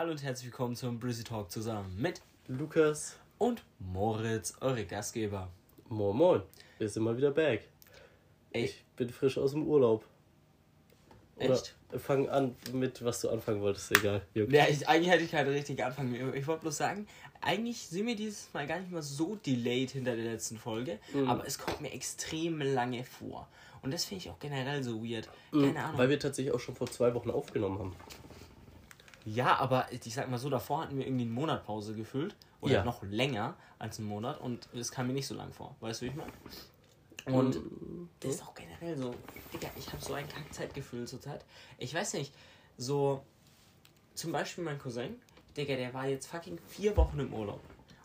Hallo und herzlich willkommen zum Brizzy Talk zusammen mit Lukas und Moritz, eure Gastgeber. Moin Moin, wir sind mal wieder back. Ey. Ich bin frisch aus dem Urlaub. Oder Echt? fang an mit, was du anfangen wolltest, egal. Juckt. Ja, ich, eigentlich hätte ich keinen richtigen Anfang mehr. Ich wollte bloß sagen, eigentlich sind wir dieses Mal gar nicht mal so delayed hinter der letzten Folge, aber es kommt mir extrem lange vor. Und das finde ich auch generell so weird. Keine Ahnung. Weil wir tatsächlich auch schon vor zwei Wochen aufgenommen haben. Ja, aber ich sag mal so, davor hatten wir irgendwie einen Monat Pause gefüllt. Oder Ja. noch länger als einen Monat. Und es kam mir nicht so lang vor. Weißt du, wie ich meine? Und das ist auch generell so. Digga, ich habe so ein Kackzeitgefühl zurzeit. Ich weiß nicht, so. Zum Beispiel mein Cousin, Digga, der war jetzt fucking vier Wochen im Urlaub.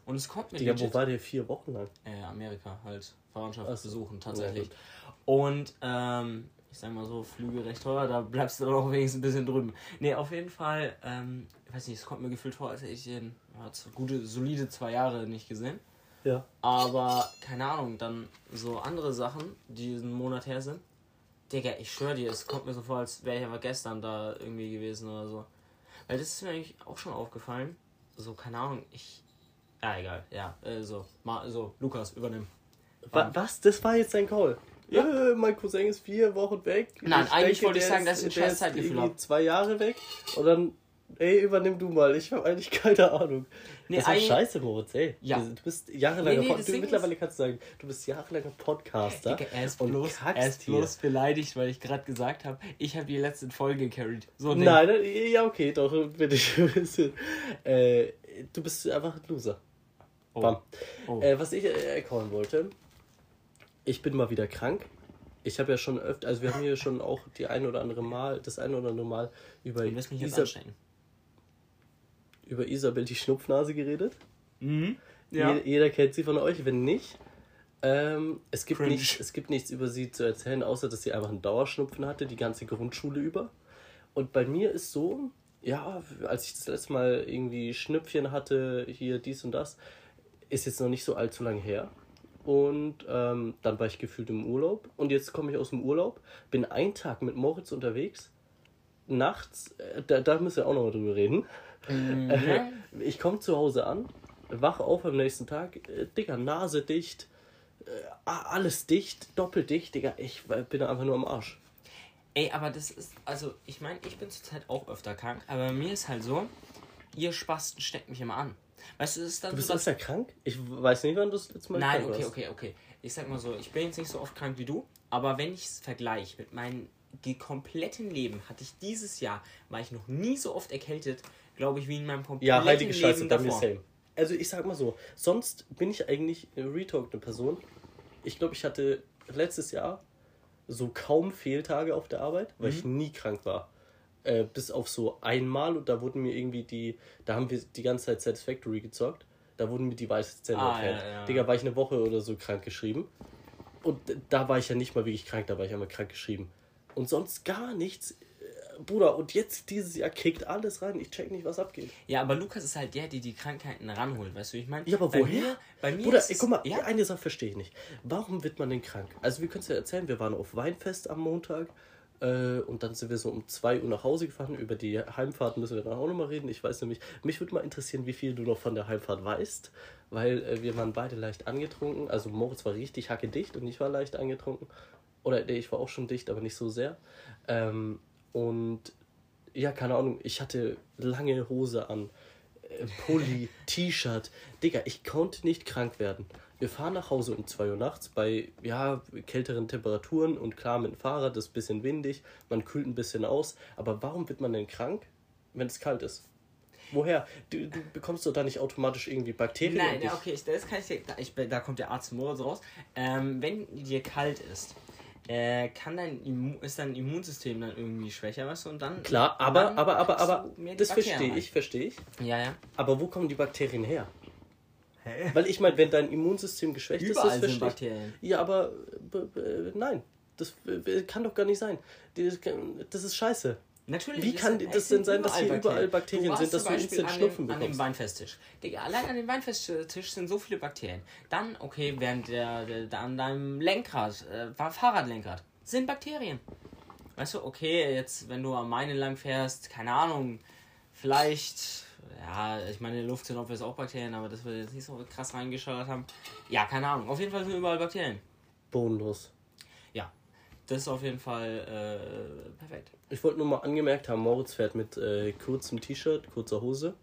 Und es kommt mir Digga, legit- wo war der vier Wochen lang? äh, Amerika halt Verwandtschaft so. besuchen tatsächlich. Ja, und ähm, ich sag mal so, Flüge recht teuer, da bleibst du dann auch wenigstens ein bisschen drüben. Nee, auf jeden Fall, ähm, ich weiß nicht, es kommt mir gefühlt vor, als hätte ich z- gute, solide zwei Jahre nicht gesehen. Ja. Aber keine Ahnung, dann so andere Sachen, die einen Monat her sind. Digga, ich schwör dir, es kommt mir so vor, als wäre ich aber gestern da irgendwie gewesen oder so. Weil das ist mir eigentlich auch schon aufgefallen. So, keine Ahnung, ich. Ja, egal, ja. Äh, so, mal, so, Lukas, übernimm. Wa was? Das war jetzt dein Call? Ja. Äh, mein Cousin ist vier Wochen weg. Nein, eigentlich wollte ich sagen, dass ich der scheiß Zeitgefühl irgendwie hab. zwei Jahre weg. Und dann, ey, übernimm du mal. Ich habe eigentlich keine Ahnung. Nee, das eigentlich- scheiße, Moritz, ey. Ja. Du bist jahrelanger Nee, nee, du, Mittlerweile kannst du sagen, du bist jahrelanger Podcaster. Digga, er ist und bloß, er ist bloß beleidigt, weil ich gerade gesagt habe, ich habe die letzte Folge carried. So nein, ja, okay, doch, bin ich ein bisschen. Äh, du bist einfach ein Loser. Oh. Bam. Oh. Äh, was ich äh, erkauen wollte, ich bin mal wieder krank. Ich habe ja schon öfter, also wir haben hier schon auch die ein oder andere Mal, das ein oder andere Mal über, mich Isa, anstecken. über Isabel die Schnupfnase geredet. Mhm. Jeder, jeder kennt sie von euch, wenn nicht. Ähm, es, gibt Cringe. nicht es gibt nichts über sie zu erzählen, außer dass sie einfach einen Dauerschnupfen hatte, die ganze Grundschule über. Und bei mir ist so, ja, als ich das letzte Mal irgendwie Schnüpfchen hatte, hier dies und das, ist jetzt noch nicht so allzu lang her. Und ähm, dann war ich gefühlt im Urlaub. Und jetzt komme ich aus dem Urlaub, bin einen Tag mit Moritz unterwegs. Nachts, äh, da, da müssen wir auch noch mal drüber reden. Mhm. Äh, ich komme zu Hause an, wach auf am nächsten Tag, äh, Digga, Nase dicht, äh, alles dicht, doppelt dicht, Digga, ich bin einfach nur am Arsch. Ey, aber das ist, also, ich meine, ich bin zurzeit auch öfter krank, aber bei mir ist halt so, ihr Spasten steckt mich immer an. Weißt du, es ist dann Du bist so, öfter krank? Ich weiß nicht, wann du das letzte Mal Nein, krank okay, warst. okay, okay. Ich sag mal so, ich bin jetzt nicht so oft krank wie du, aber wenn ich es vergleiche mit meinem kompletten Leben, hatte ich dieses Jahr, war ich noch nie so oft erkältet, glaube ich, wie in meinem kompletten Ja, heilige Leben Scheiße, bei mir davor. same. Also ich sag mal so, sonst bin ich eigentlich eine Person. Ich glaube, ich hatte letztes Jahr so kaum Fehltage auf der Arbeit, weil ich Mhm. nie krank war. Äh, bis auf so einmal und da wurden mir irgendwie die, da haben wir die ganze Zeit Satisfactory gezockt. Da wurden mir die weißen Zähne Ah, entfernt. ja, ja. Digga, war ich eine Woche oder so krank geschrieben. Und da war ich ja nicht mal wirklich krank, da war ich einmal krank geschrieben. Und sonst gar nichts. Äh, Bruder, und jetzt dieses Jahr kriegt alles rein. Ich check nicht, was abgeht. Ja, aber Lukas ist halt der, der die Krankheiten ranholt, weißt du, ich meine? Ja, aber bei woher? Mir, bei mir Bruder, ist ey, guck mal, ja, eine Sache verstehe ich nicht. Warum wird man denn krank? Also, wir können es ja erzählen, wir waren auf Weinfest am Montag äh, und dann sind wir so um 2 Uhr nach Hause gefahren. Über die Heimfahrt müssen wir dann auch nochmal reden. Ich weiß nämlich, mich würde mal interessieren, wie viel du noch von der Heimfahrt weißt, weil äh, wir waren beide leicht angetrunken. Also, Moritz war richtig hackedicht und ich war leicht angetrunken. Oder nee, ich war auch schon dicht, aber nicht so sehr. Ähm, und ja, keine Ahnung, ich hatte lange Hose an, Pulli, T-Shirt. Digga, ich konnte nicht krank werden. Wir fahren nach Hause um 2 Uhr nachts bei, ja, kälteren Temperaturen und klar mit dem Fahrrad, das ist ein bisschen windig, man kühlt ein bisschen aus. Aber warum wird man denn krank, wenn es kalt ist? Woher? Du, du bekommst doch da nicht automatisch irgendwie Bakterien. Nein, ja, okay, ich, das kann ich dir, da, ich, da kommt der Arzt Moritz raus. Ähm, wenn dir kalt ist, äh, kann dein Immu ist dein Immunsystem dann irgendwie schwächer, weißt du, und dann... Klar, aber, dann aber, aber, aber, das verstehe ich, verstehe ich. Ja, ja. Aber wo kommen die Bakterien her? Weil ich meine, wenn dein Immunsystem geschwächt Überall ist, das sind verstehe ich. Bakterien. Ja, aber nein, das kann doch gar nicht sein. Das, das ist scheiße. Natürlich. Wie kann das sind denn sein, dass hier überall Bakterien warst sind, dass du instant an Schnupfen dem, an dem bekommst? Weinfesttisch. Digga, allein an dem Weinfesttisch sind so viele Bakterien. Dann, okay, während der, der, der an deinem Lenkrad, äh, Fahrradlenkrad, sind Bakterien. Weißt du, okay, jetzt, wenn du am Main entlang fährst, keine Ahnung, vielleicht ja, ich meine, in der Luft sind obvious auch Bakterien, aber das wir jetzt nicht so krass reingeschaut haben. Ja, keine Ahnung. Auf jeden Fall sind überall Bakterien. Bodenlos. Das ist auf jeden Fall äh, perfekt. Ich wollte nur mal angemerkt haben, Moritz fährt mit äh, kurzem T-Shirt, kurzer Hose.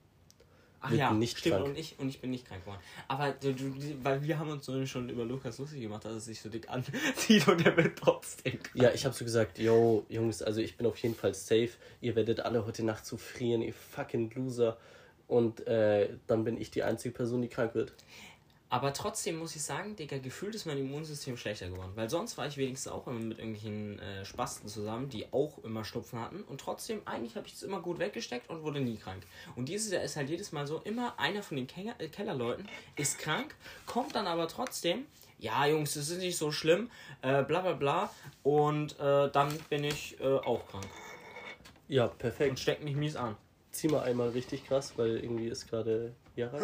Ach ja, nicht stimmt. krank. Und ich, und ich bin nicht krank geworden. Aber du, du, weil wir haben uns so schon über Lukas lustig gemacht, dass es sich so dick anzieht und er wird trotzdem krank. Ja, ich habe so gesagt, yo, Jungs, also ich bin auf jeden Fall safe. Ihr werdet alle heute Nacht zu frieren, ihr fucking Loser. Und äh, dann bin ich die einzige Person, die krank wird. Aber trotzdem muss ich sagen, Digga, gefühlt ist mein Immunsystem schlechter geworden. Weil sonst war ich wenigstens auch immer mit irgendwelchen äh, Spasten zusammen, die auch immer Schnupfen hatten. Und trotzdem, eigentlich habe ich es immer gut weggesteckt und wurde nie krank. Und dieses Jahr ist halt jedes Mal so, immer einer von den Kenger äh, Kellerleuten ist krank, kommt dann aber trotzdem, ja Jungs, das ist nicht so schlimm, äh, bla bla bla. Und äh, dann bin ich äh, auch krank. Ja, Und perfekt. steckt mich mies an. Zieh mal einmal richtig krass, weil irgendwie ist gerade Jara.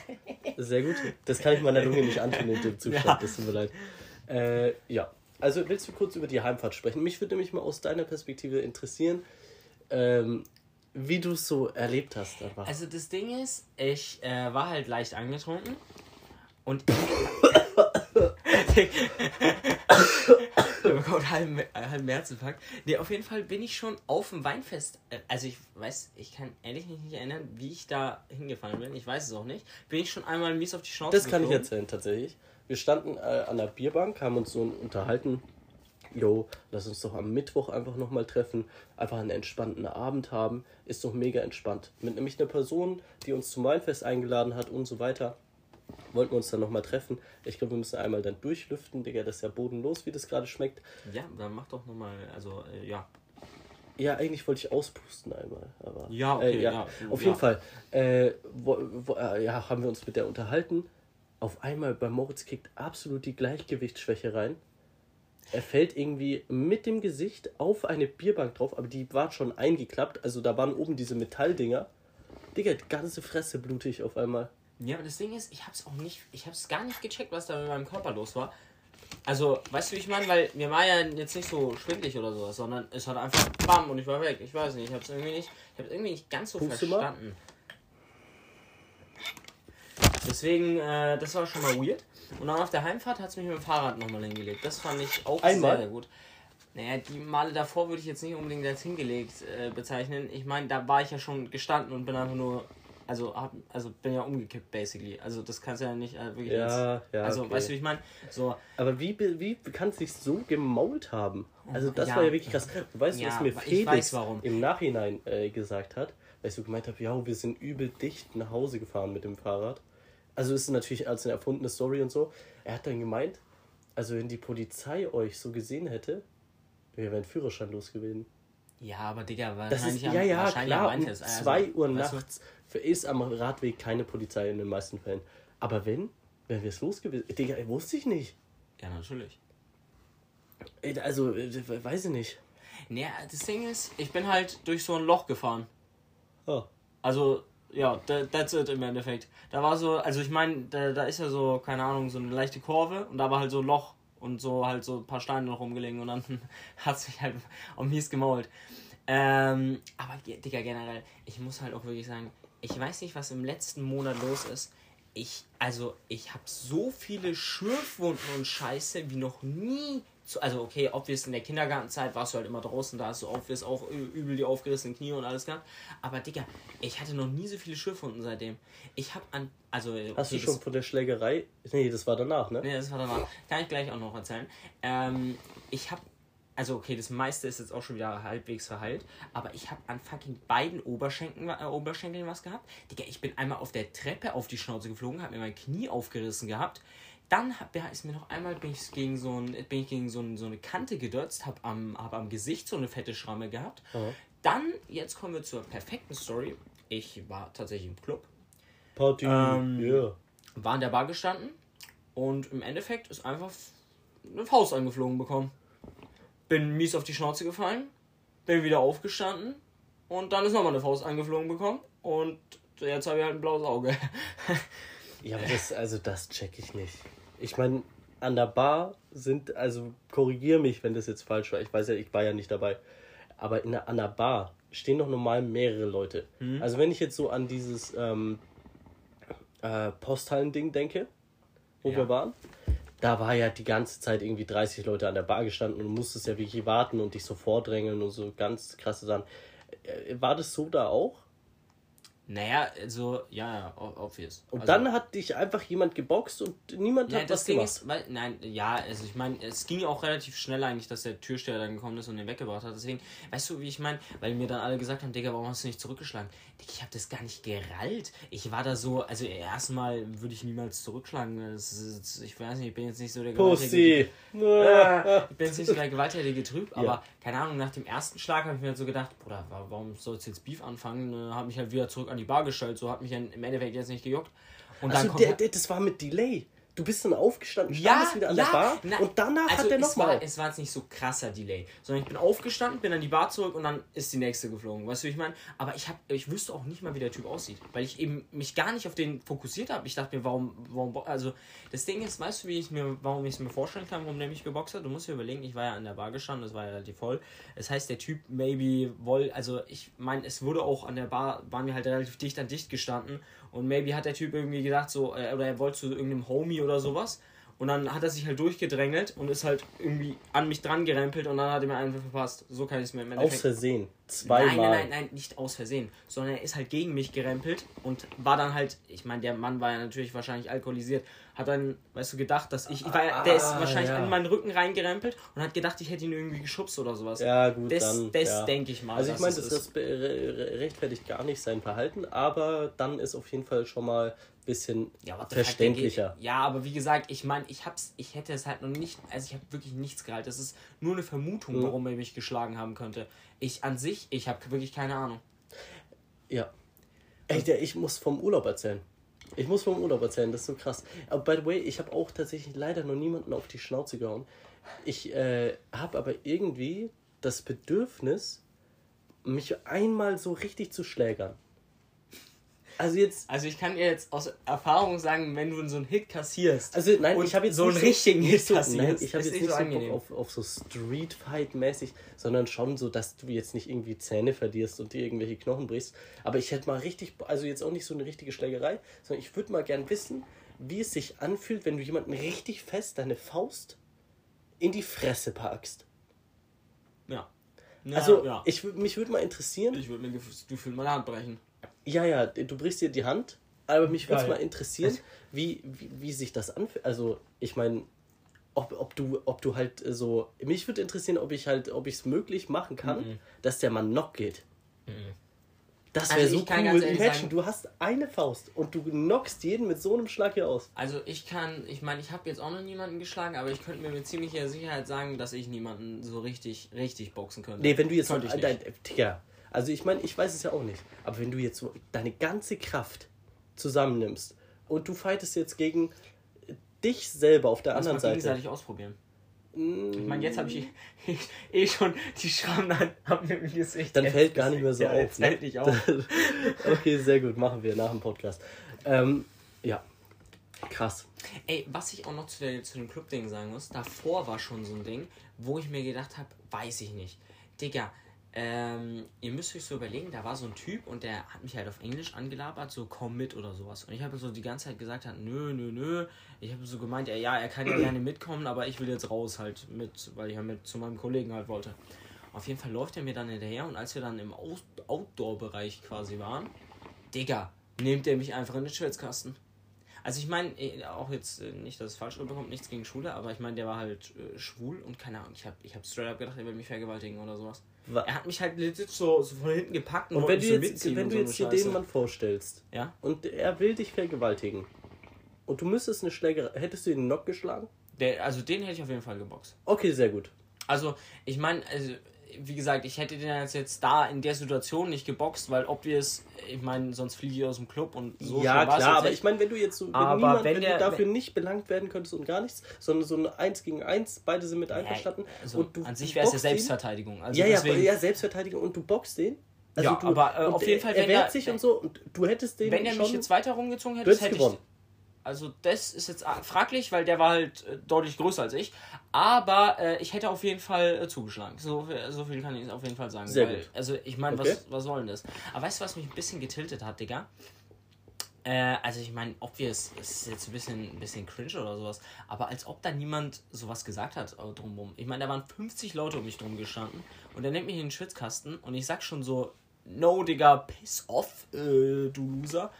Sehr gut. Das kann ich meiner Lunge nicht antun in dem Zustand, Ja. das tut mir leid. Äh, ja, also willst du kurz über die Heimfahrt sprechen? Mich würde nämlich mal aus deiner Perspektive interessieren, ähm, wie du es so erlebt hast. Einfach. Also das Ding ist, ich äh, war halt leicht angetrunken und Oh Gott, halben, äh, halben Herzinfarkt. Nee, auf jeden Fall bin ich schon auf dem Weinfest. äh, Also ich weiß, ich kann ehrlich nicht, nicht erinnern, wie ich da hingefallen bin. Ich weiß es auch nicht. Bin ich schon einmal mies auf die Schnauze Das kann ich geflogen. erzählen, tatsächlich. Wir standen äh, an der Bierbank, haben uns so unterhalten. Jo, lass uns doch am Mittwoch einfach nochmal treffen, einfach einen entspannten Abend haben. Ist doch mega entspannt. Mit nämlich einer Person, die uns zum Weinfest eingeladen hat und so weiter. Wollten wir uns dann nochmal treffen. Ich glaube, wir müssen einmal dann durchlüften, Digga. Das ist ja bodenlos, wie das gerade schmeckt. Ja, dann mach doch nochmal, also äh, ja. Ja, eigentlich wollte ich auspusten einmal. Aber, Ja, okay, äh, ja. ja, Auf ja. jeden Fall äh, wo, wo, äh, ja, haben wir uns mit der unterhalten. Auf einmal bei Moritz kickt absolut die Gleichgewichtsschwäche rein. Er fällt irgendwie mit dem Gesicht auf eine Bierbank drauf, aber die war schon eingeklappt. Also da waren oben diese Metalldinger. Digga, die ganze Fresse blutig auf einmal. Ja, aber das Ding ist, ich hab's auch nicht, ich hab's gar nicht gecheckt, was da mit meinem Körper los war. Also, weißt du, wie ich meine? Weil mir war ja jetzt nicht so schwindlig oder sowas, sondern es hat einfach BAM und ich war weg. Ich weiß nicht, ich hab's irgendwie nicht, ich hab's irgendwie nicht ganz so mal? verstanden. Deswegen, äh, das war schon mal weird. Und dann auf der Heimfahrt hat's mich mit dem Fahrrad nochmal hingelegt. Das fand ich auch Einmal? sehr, sehr gut. Naja, die Male davor würde ich jetzt nicht unbedingt als hingelegt äh, bezeichnen. Ich meine, da war ich ja schon gestanden und bin einfach nur, also also bin ja umgekippt basically. Also das kannst du ja nicht äh, wirklich Ja, als, ja, Also okay. weißt du, wie ich meine? So, Aber wie, wie kann es sich so gemault haben? Also das Ja. war ja wirklich krass. Du weißt, Ja, was mir Felix weiß im Nachhinein äh, gesagt hat, weil ich so gemeint habe, ja, wir sind übel dicht nach Hause gefahren mit dem Fahrrad. Also ist natürlich als eine erfundene Story und so. Er hat dann gemeint, also wenn die Polizei euch so gesehen hätte, wir wären Führerschein los gewesen. Ja, aber Digga, Das ist, wahrscheinlich ja, ja, wahrscheinlich klar, am um Weinfest. Also, 2 Uhr du? nachts für ist am Radweg keine Polizei in den meisten Fällen. Aber wenn, wären wir es los gewesen. Digga, wusste ich nicht. Ja, natürlich. Ey, Also, äh, weiß ich nicht. Naja, das Ding ist, ich bin halt durch so ein Loch gefahren. Oh. Also, ja, tha- that's it im Endeffekt. Da war so, also ich meine, da, da ist ja so, keine Ahnung, so eine leichte Kurve und da war halt so ein Loch und so halt so ein paar Steine noch rumgelegen und dann hat es mich halt auch mies gemault. Ähm, aber Digga, generell, ich muss halt auch wirklich sagen, ich weiß nicht, was im letzten Monat los ist. Ich, also, ich habe so viele Schürfwunden und Scheiße wie noch nie. Zu, also, okay, obvious in der Kindergartenzeit warst du halt immer draußen, da hast du obvious auch übel die aufgerissenen Knie und alles gehabt. Aber, Digga, ich hatte noch nie so viele Schürfwunden seitdem. Ich habe an. Also, Hast du okay, schon von der Schlägerei? Nee, das war danach, ne? Nee, das war danach. Kann ich gleich auch noch erzählen. Ähm, ich habe, also okay, das meiste ist jetzt auch schon wieder halbwegs verheilt, aber ich habe an fucking beiden Oberschenkeln, äh, Oberschenkeln was gehabt. Digga, ich bin einmal auf der Treppe auf die Schnauze geflogen, habe mir mein Knie aufgerissen gehabt. Dann hab, ist mir noch einmal bin ich gegen so, ein, bin ich gegen so, ein, so eine Kante gedotzt, habe am, hab am Gesicht so eine fette Schramme gehabt. Dann, jetzt kommen wir zur perfekten Story. Ich war tatsächlich im Club Party, Ähm, ja. war an der Bar gestanden und im Endeffekt ist einfach eine Faust angeflogen bekommen. Bin mies auf die Schnauze gefallen, bin wieder aufgestanden und dann ist nochmal eine Faust angeflogen bekommen und jetzt habe ich halt ein blaues Auge. Ja, aber das, also das check ich nicht. Ich meine, an der Bar sind, also korrigier mich, wenn das jetzt falsch war. Ich weiß ja, ich war ja nicht dabei. Aber in der, an der Bar stehen doch normal mehrere Leute. Mhm. Also wenn ich jetzt so an dieses ähm, äh, Posthallen-Ding denke, wo Ja. wir waren, da war ja die ganze Zeit irgendwie 30 Leute an der Bar gestanden und du musstest ja wirklich warten und dich so vordrängeln und so ganz krasse Sachen. Äh, War das so da auch? Naja, also, ja, obvious. Und also, dann hat dich einfach jemand geboxt und niemand Ja, hat das was Ding gemacht. ist, weil, nein, ja, also ich meine, es ging auch relativ schnell eigentlich, dass der Türsteher dann gekommen ist und den weggebracht hat. Deswegen, weißt du, wie ich meine, weil mir dann alle gesagt haben, Digga, warum hast du nicht zurückgeschlagen? Ich habe das gar nicht gerallt. Ich war da so, also erstmal würde ich niemals zurückschlagen. Ist, ich weiß nicht, ich bin jetzt nicht so der Pussy. Äh, ich bin jetzt nicht so der gewalttätige Typ, aber Ja. keine Ahnung, nach dem ersten Schlag habe ich mir halt so gedacht, Bruder, wa- warum sollst du jetzt Beef anfangen? Äh, Habe mich halt wieder zurück an die Bar gestellt, so hat mich dann im Endeffekt jetzt nicht gejuckt. Und Also kommt der, halt- der, das war mit Delay. Du bist dann aufgestanden, ja, standest wieder an ja, der Bar na, und danach also hat der nochmal. es war jetzt nicht so krasser Delay, sondern ich bin aufgestanden, bin an die Bar zurück und dann ist die nächste geflogen. Weißt du, wie ich meine? Aber ich hab, ich wüsste auch nicht mal, wie der Typ aussieht, weil ich eben mich gar nicht auf den fokussiert habe. Ich dachte mir, warum, warum, also das Ding ist, weißt du, wie ich mir, warum ich es mir vorstellen kann, warum der mich geboxt hat? Du musst dir überlegen, ich war ja an der Bar gestanden, das war ja relativ voll. Das heißt, der Typ maybe woll, also ich meine, es wurde auch an der Bar, waren wir halt relativ dicht an dicht gestanden und maybe hat der Typ irgendwie gedacht so, äh, oder er wollte zu irgendeinem Homie oder sowas. Und dann hat er sich halt durchgedrängelt und ist halt irgendwie an mich dran gerempelt und dann hat er mir einen verpasst. So kann ich es mir im Aus Endeffekt. Versehen. Zweimal. Nein, nein, nein, nein, nicht aus Versehen, sondern er ist halt gegen mich gerempelt und war dann halt, ich meine, der Mann war ja natürlich wahrscheinlich alkoholisiert, hat dann, weißt du, gedacht, dass ich, ich war, ja- der ist Ah, wahrscheinlich ja. in meinen Rücken reingerempelt und hat gedacht, ich hätte ihn irgendwie geschubst oder sowas. Ja, gut, das dann. das ja. denke ich mal. Also ich meine, das, ist. das rechtfertigt gar nicht sein Verhalten, aber dann ist auf jeden Fall schon mal ein bisschen Ja, verständlicher. geht- Ja, aber wie gesagt, ich meine, ich hab's, ich hätte es halt noch nicht, also ich habe wirklich nichts gehalten. Das ist nur eine Vermutung, Mhm. warum er mich geschlagen haben könnte. Ich an sich, ich habe wirklich keine Ahnung. Ja. Der, ich muss vom Urlaub erzählen. Ich muss vom Urlaub erzählen, das ist so krass. Aber by the way, ich habe auch tatsächlich leider noch niemanden auf die Schnauze gehauen. Ich äh, habe aber irgendwie das Bedürfnis, mich einmal so richtig zu schlägern. Also jetzt. Also ich kann dir jetzt aus Erfahrung sagen, wenn du so einen Hit kassierst. Also nein, und ich habe jetzt so einen richtigen nicht Hit so, kassierst. nein, ich habe jetzt nicht so so angenehm. Auf, auf so Street Fight mäßig, sondern schon so, dass du jetzt nicht irgendwie Zähne verlierst und dir irgendwelche Knochen brichst. Aber ich hätte mal richtig, also jetzt auch nicht so eine richtige Schlägerei, sondern ich würde mal gern wissen, wie es sich anfühlt, wenn du jemanden richtig fest deine Faust in die Fresse packst. Ja. ja also ja. ich mich würde mal interessieren, ich würde mir gef- gefühlt meine Hand brechen. Ja, ja, du brichst dir die Hand, aber mich würde es mal interessieren, wie, wie, wie sich das anfühlt. Also, ich meine, ob, ob du, ob du halt äh, so. Mich würde interessieren, ob ich halt, ob ich es möglich machen kann, dass der Mann knock geht. Das wäre Also so cool. Imagine, du hast eine Faust und du knockst jeden mit so einem Schlag hier aus. Also ich kann, ich meine, ich habe jetzt auch noch niemanden geschlagen, aber ich könnte mir mit ziemlicher Sicherheit sagen, dass ich niemanden so richtig, richtig boxen könnte. Nee, wenn du jetzt. Könnte ich nicht. Dein, Digga, also ich meine, ich weiß es ja auch nicht. Aber wenn du jetzt so deine ganze Kraft zusammennimmst und du fightest jetzt gegen dich selber auf der Lass anderen Seite. gegenseitig ausprobieren. Ich meine, jetzt habe ich eh, eh schon die Schrammen an ab mir im Gesicht. Dann fällt gar nicht mehr so ja, auf. Jetzt fällt nicht auf. okay, sehr gut, machen wir nach dem Podcast. Ähm, ja, krass. Ey, was ich auch noch zu, der, zu dem Club-Ding sagen muss, davor war schon so ein Ding, wo ich mir gedacht habe, weiß ich nicht. Digga, ähm, ihr müsst euch so überlegen, da war so ein Typ und der hat mich halt auf Englisch angelabert, so komm mit oder sowas. Und ich habe so die ganze Zeit gesagt, nö, nö, nö. Ich habe so gemeint, ja, ja, er kann ja gerne mitkommen, aber ich will jetzt raus halt mit, weil ich ja mit zu meinem Kollegen halt wollte. Auf jeden Fall läuft er mir dann hinterher und als wir dann im Outdoor-Bereich quasi waren, Digga, nimmt er mich einfach in den Schwitzkasten. Also ich meine, eh, auch jetzt äh, nicht, dass es falsch rüberkommt, nichts gegen Schwule, aber ich meine, der war halt äh, schwul und keine Ahnung, ich habe ich hab straight up gedacht, er will mich vergewaltigen oder sowas. Wa- Er hat mich halt legit so, so von hinten gepackt und, Und wenn du so jetzt, wenn du so jetzt dir den. Mann vorstellst Ja? und er will dich vergewaltigen und du müsstest eine Schlägerei, hättest du den Knock geschlagen? Der, also den hätte ich auf jeden Fall geboxt. Okay, sehr gut. Also, ich meine, also, wie gesagt, ich hätte den jetzt, jetzt da in der Situation nicht geboxt, weil obvious, ich meine, sonst fliege ich aus dem Club und so ja, klar, jetzt aber ich meine, wenn du jetzt so, wenn, Aber niemand, wenn wenn, der- du dafür nicht belangt werden könntest und gar nichts, sondern so ein 1 gegen 1, beide sind mit einverstanden also, und du an sich wäre es ja boxt Selbstverteidigung. Also ja, ja, deswegen, ja, Selbstverteidigung und du boxst den. Also Ja, du, aber, äh, auf jeden Fall, er wenn wehrt er- sich wenn- und so und du hättest den wenn er schon, mich jetzt weiter rumgezogen hätte, hättest hätte ich. Also das ist jetzt fraglich, weil der war halt äh, deutlich größer als ich. Aber äh, ich hätte auf jeden Fall äh, zugeschlagen. So, so viel kann ich auf jeden Fall sagen. Sehr weil, gut. Also ich meine, Okay. was, was soll denn das? Aber weißt du, was mich ein bisschen getiltet hat, Digga? Äh, also ich meine, obvious, es ist jetzt ein bisschen, ein bisschen cringe oder sowas, aber als ob da niemand sowas gesagt hat äh, drumrum. Ich meine, da waren 50 Leute um mich drum gestanden und der nimmt mich in den Schwitzkasten und ich sag schon so, no, Digga, piss off, äh, du Loser.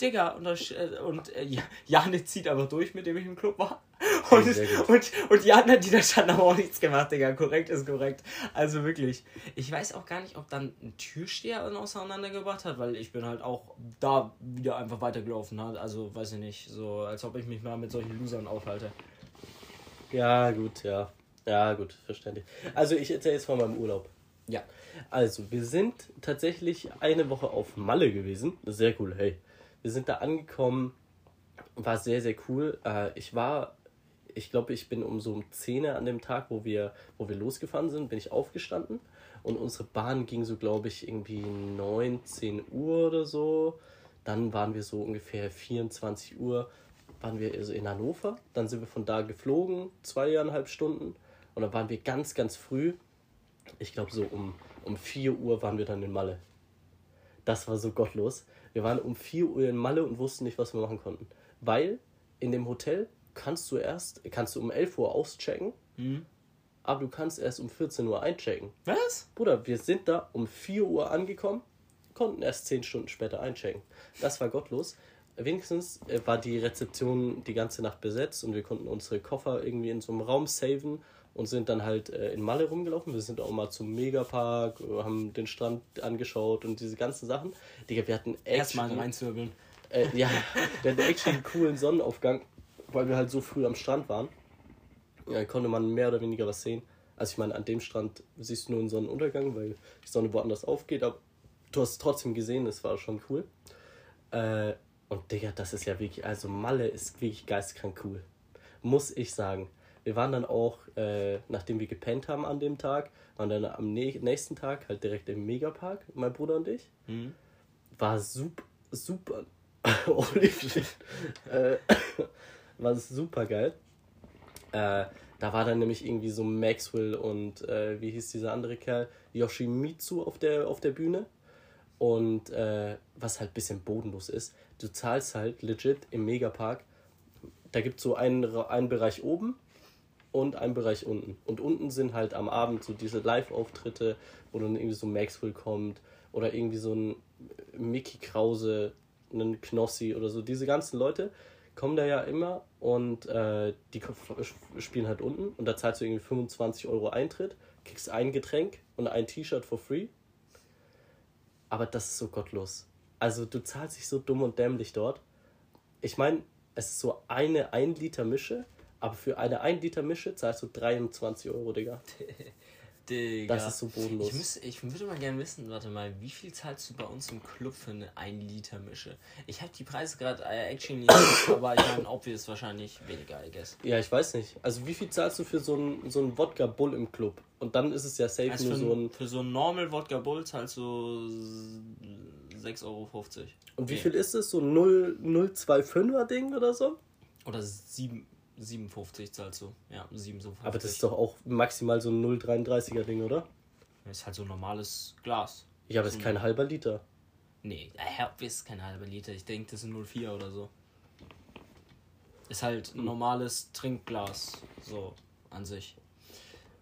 Digga, und, das, äh, und äh, Ja- Janik zieht aber durch, mit dem ich im Club war. Und, gut. und, und die anderen, die da standen, haben auch nichts gemacht, Digga. Korrekt ist korrekt. Also wirklich. Ich weiß auch gar nicht, ob dann ein Türsteher auseinandergebracht hat, weil ich bin halt auch da wieder einfach weitergelaufen hat. Also weiß ich nicht, so als ob ich mich mal mit solchen Losern aufhalte. Ja, gut, ja. Ja, gut, verständlich. Also ich erzähle jetzt von meinem Urlaub. Ja. Also, wir sind tatsächlich eine Woche auf Malle gewesen. Sehr cool, hey. Wir sind da angekommen, war sehr, sehr cool. Äh, ich war, ich glaube, ich bin um so um 10 Uhr an dem Tag, wo wir, wo wir losgefahren sind, bin ich aufgestanden. Und unsere Bahn ging so, glaube ich, irgendwie 19 Uhr oder so. Dann waren wir so ungefähr 24 Uhr, waren wir also in Hannover. Dann sind wir von da geflogen, zweieinhalb Stunden. Und dann waren wir ganz, ganz früh ich glaube so um, um 4 Uhr waren wir dann in Malle. Das war so gottlos. Wir waren um 4 Uhr in Malle und wussten nicht, was wir machen konnten. Weil in dem Hotel kannst du erst, kannst du um 11 Uhr auschecken, aber du kannst erst um 14 Uhr einchecken. Was? Bruder, wir sind da um 4 Uhr angekommen, konnten erst 10 Stunden später einchecken. Das war gottlos. Wenigstens äh, war die Rezeption die ganze Nacht besetzt und wir konnten unsere Koffer irgendwie in so einem Raum saven und sind dann halt äh, in Malle rumgelaufen. Wir sind auch mal zum Megapark, äh, haben den Strand angeschaut und diese ganzen Sachen. Digga, wir hatten Erstmal actually- reinzwirbeln. äh, ja, wir hatten actually einen coolen Sonnenaufgang, weil wir halt so früh am Strand waren. Ja, konnte man mehr oder weniger was sehen. Also ich meine, an dem Strand siehst du nur einen Sonnenuntergang, weil die Sonne woanders aufgeht, aber du hast es trotzdem gesehen, das war schon cool. Äh, und Digga, das ist ja wirklich, also Malle ist wirklich geistkrank cool. Muss ich sagen. Wir waren dann auch, äh, nachdem wir gepennt haben an dem Tag, waren dann am nä- nächsten Tag halt direkt im Megapark, mein Bruder und ich. War super, super. Holy shit. Äh, war super geil. Äh, da war dann nämlich irgendwie so Maxwell und äh, wie hieß dieser andere Kerl? Yoshimitsu auf der, auf der Bühne. Und äh, was halt ein bisschen bodenlos ist, du zahlst halt legit im Megapark. Da gibt es so einen, einen Bereich oben und einen Bereich unten. Und unten sind halt am Abend so diese Live-Auftritte, wo dann irgendwie so Maxwell kommt oder irgendwie so ein Mickey Krause, einen Knossi oder so. Diese ganzen Leute kommen da ja immer und äh, die spielen halt unten und da zahlst du irgendwie 25 Euro Eintritt, kriegst ein Getränk und ein T-Shirt for free. Aber das ist so gottlos. Also du zahlst dich so dumm und dämlich dort. Ich meine, es ist so eine 1 Liter Mische, aber für eine 1 Liter Mische zahlst du 23 Euro, Digga. Digga. Das ist so bodenlos. Ich, müsste, ich würde mal gerne wissen, warte mal, wie viel zahlst du bei uns im Club für eine 1 Liter Mische? Ich habe die Preise gerade äh, actually nicht, aber ich meine, obvious wahrscheinlich weniger, I guess. Ja, ich weiß nicht. Also wie viel zahlst du für so einen so einen Wodka Bull im Club? Und dann ist es ja safe Also nur so ein. für so ein Normal Wodka Bull zahlst du 6,50 Euro. Und wie Nee. viel ist es? So 0, 025er Ding oder so? Oder 7, 57 zahlst du. Ja, 57. Aber das ist doch auch maximal so ein 0,33er Ding, oder? Das ist halt so ein normales Glas. Ja, aber es ist kein halber Liter. Nee, äh, obvious kein halber Liter. Ich denke, das sind 04 oder so. Ist halt Hm. ein normales Trinkglas, so an sich.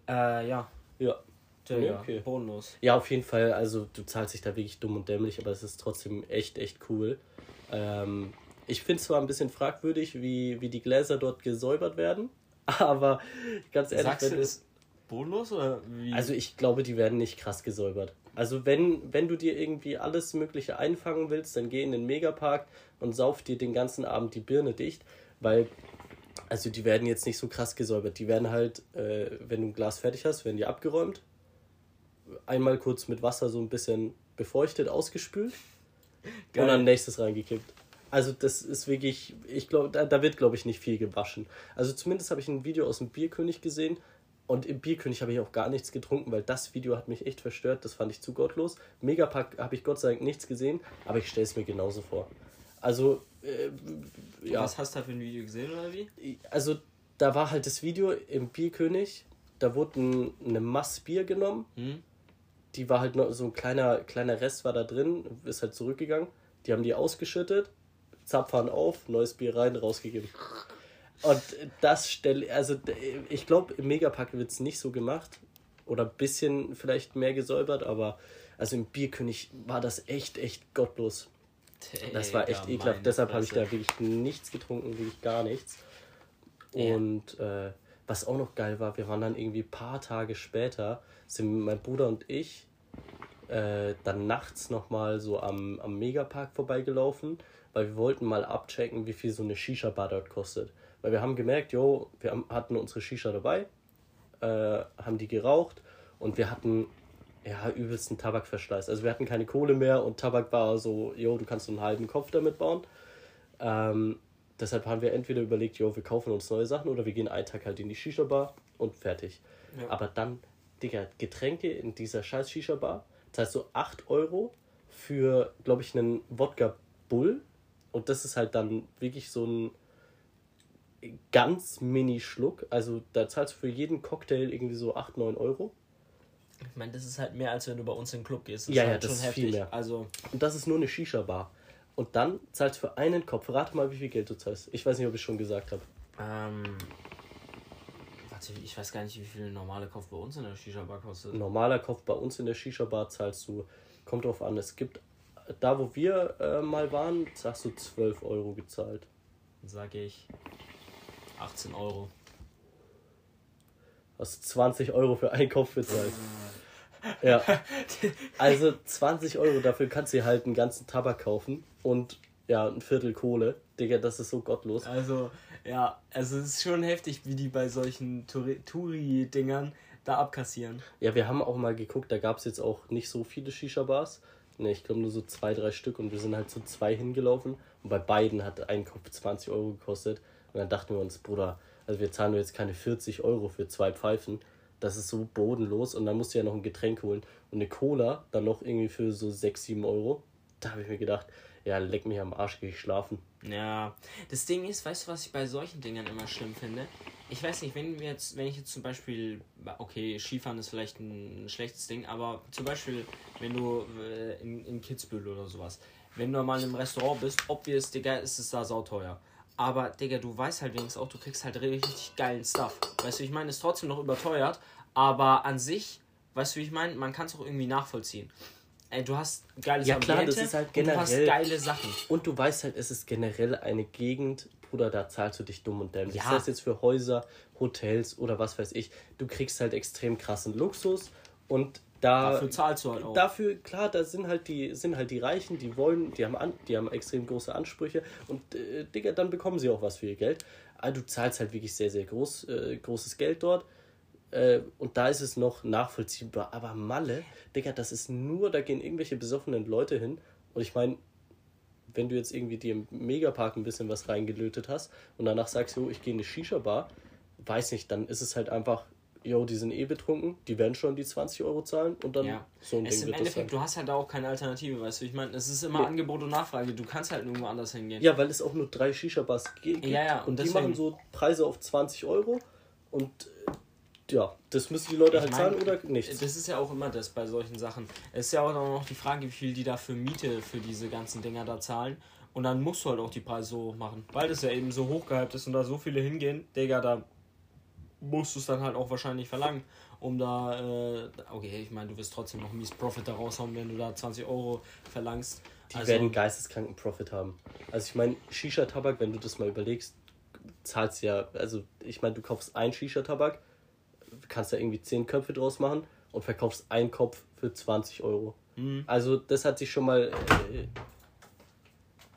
Äh, ja. Ja. Der, Ja, ja, okay. bodenlos. Ja, auf jeden Fall. Also du zahlst dich da wirklich dumm und dämlich, aber es ist trotzdem echt, echt cool. Ähm, ich finde es zwar ein bisschen fragwürdig, wie, wie die Gläser dort gesäubert werden, aber ganz ehrlich, Sagst du das bodenlos oder wie? Also ich glaube, die werden nicht krass gesäubert. Also wenn, wenn du dir irgendwie alles Mögliche einfangen willst, dann geh in den Megapark und sauf dir den ganzen Abend die Birne dicht, weil also die werden jetzt nicht so krass gesäubert. Die werden halt, äh, wenn du ein Glas fertig hast, werden die abgeräumt, einmal kurz mit Wasser so ein bisschen befeuchtet, ausgespült Geil. und dann nächstes reingekippt. Also das ist wirklich, ich glaube, da, da wird glaube ich nicht viel gewaschen. Also zumindest habe ich ein Video aus dem Bierkönig gesehen und im Bierkönig habe ich auch gar nichts getrunken, weil das Video hat mich echt verstört, das fand ich zu gottlos. Megapack habe ich Gott sei Dank nichts gesehen, aber ich stelle es mir genauso vor. Also, äh, ja. Was hast du da für ein Video gesehen oder wie? Also, da war halt das Video im Bierkönig, da wurde ein, eine Mass Bier genommen. Hm? Die war halt noch so ein kleiner, kleiner Rest war da drin, ist halt zurückgegangen. Die haben die ausgeschüttet, Zapfhahn auf, neues Bier rein, rausgegeben. Und das stelle, also ich glaube, im Megapack wird es nicht so gemacht. Oder ein bisschen vielleicht mehr gesäubert, aber also im Bierkönig war das echt, echt gottlos. Das war echt ekelhaft. Deshalb habe ich da wirklich nichts getrunken, wirklich gar nichts. Ja. Und äh, was auch noch geil war, wir waren dann irgendwie ein paar Tage später, sind mein Bruder und ich äh, dann nachts nochmal so am, am Megapark vorbeigelaufen, weil wir wollten mal abchecken, wie viel so eine Shisha-Bar dort kostet. Weil wir haben gemerkt, jo, wir haben, hatten unsere Shisha dabei, äh, haben die geraucht und wir hatten ja übelsten Tabakverschleiß. Also wir hatten keine Kohle mehr und Tabak war so, jo, du kannst so einen halben Kopf damit bauen. Ähm, deshalb haben wir entweder überlegt, jo, wir kaufen uns neue Sachen oder wir gehen einen Tag halt in die Shisha-Bar und fertig. Ja. Aber dann, Digga, Getränke in dieser scheiß Shisha-Bar, zahlst du 8 Euro für, glaube ich, einen Wodka Bull. Und das ist halt dann wirklich so ein ganz mini Schluck. Also da zahlst du für jeden Cocktail irgendwie so 8, 9 Euro. Ich meine, das ist halt mehr, als wenn du bei uns in den Club gehst. Das Ja, ist ja, halt das schon ist heftig. viel mehr. Also, Und das ist nur eine Shisha-Bar. Und dann zahlst du für einen Kopf. Rate mal, wie viel Geld du zahlst. Ich weiß nicht, ob ich schon gesagt habe. ähm. Warte, ich weiß gar nicht, wie viel ein normaler Kopf bei uns in der Shisha-Bar kostet. Ein normaler Kopf bei uns in der Shisha-Bar zahlst du, kommt drauf an, es gibt, da wo wir äh, mal waren, sagst du 12 Euro gezahlt. Dann sage ich 18 Euro. Hast du 20 Euro für einen Kopf bezahlt. Ja. Also 20 Euro, dafür kannst du halt einen ganzen Tabak kaufen und ja, ein Viertel Kohle. Digga, das ist so gottlos. Also, ja, also es ist schon heftig, wie die bei solchen Touri- Touri-Dingern da abkassieren. Ja, wir haben auch mal geguckt, da gab es jetzt auch nicht so viele Shisha-Bars. Ne, ich glaube nur so zwei, drei Stück und wir sind halt zu zwei hingelaufen. Und bei beiden hat ein Kopf 20 Euro gekostet. Und dann dachten wir uns, Bruder, also wir zahlen jetzt keine 40 Euro für zwei Pfeifen. Das ist so bodenlos. Und dann musst du ja noch ein Getränk holen. Und eine Cola dann noch irgendwie für so 6, 7 Euro. Da habe ich mir gedacht, ja, leck mich am Arsch, gehe ich schlafen. Ja, das Ding ist, weißt du, was ich bei solchen Dingern immer schlimm finde? Ich weiß nicht, wenn wir jetzt, wenn ich jetzt zum Beispiel, okay, Skifahren ist vielleicht ein schlechtes Ding, aber zum Beispiel, wenn du äh, in, in Kitzbühel oder sowas, wenn du mal im Restaurant bist, obvious, Digga, ist es da sauteuer. Aber, Digga, du weißt halt wenigstens auch, du kriegst halt richtig geilen Stuff. Weißt du, ich meine, ist trotzdem noch überteuert, aber an sich, weißt du, wie ich meine, man kann es auch irgendwie nachvollziehen. Ey, du hast geiles Ja, klar, das Ambiente ist halt und du hast generell- geile Sachen. Und du weißt halt, es ist generell eine Gegend, Bruder, da zahlst du dich dumm und dämlich. Ja. Das heißt jetzt für Häuser, Hotels oder was weiß ich. Du kriegst halt extrem krassen Luxus und da. Dafür zahlst du halt auch. Dafür, klar, da sind halt die, sind halt die Reichen, die wollen, die haben, an, die haben extrem große Ansprüche und äh, Digga, dann bekommen sie auch was für ihr Geld. Aber du zahlst halt wirklich sehr, sehr groß, äh, großes Geld dort. Äh, und da ist es noch nachvollziehbar. Aber Malle, Digga, das ist nur, da gehen irgendwelche besoffenen Leute hin. Und ich meine, wenn du jetzt irgendwie dir im Megapark ein bisschen was reingelötet hast und danach sagst, jo, ich gehe in eine Shisha-Bar, weiß nicht, dann ist es halt einfach, jo, die sind eh betrunken, die werden schon die 20 Euro zahlen und dann Ja. so ein Es Ding im wird Endeffekt, du hast halt auch keine Alternative, weißt du? Ich meine, es ist immer Nee. Angebot und Nachfrage. Du kannst halt nirgendwo anders hingehen. Ja, weil es auch nur drei Shisha-Bars gibt Ja, ja, und, und die machen so Preise auf 20 Euro und äh, ja, das müssen die Leute Ich halt mein, zahlen oder nichts. Das ist ja auch immer das bei solchen Sachen. Es ist ja auch noch die Frage, wie viel die da für Miete für diese ganzen Dinger da zahlen. Und dann musst du halt auch die Preise so hoch machen. Weil das ja eben so hochgehypt ist und da so viele hingehen, Digga, da musst du es dann halt auch wahrscheinlich verlangen, um da, äh, okay, ich meine, du wirst trotzdem noch mies Profit da raushauen, wenn du da 20 Euro verlangst. Die Also, werden geisteskranken Profit haben. Also ich meine, Shisha-Tabak, wenn du das mal überlegst, zahlst ja, also ich meine, du kaufst ein Shisha-Tabak, kannst da irgendwie 10 Köpfe draus machen und verkaufst einen Kopf für 20 Euro. Mhm. Also das hat sich schon mal äh,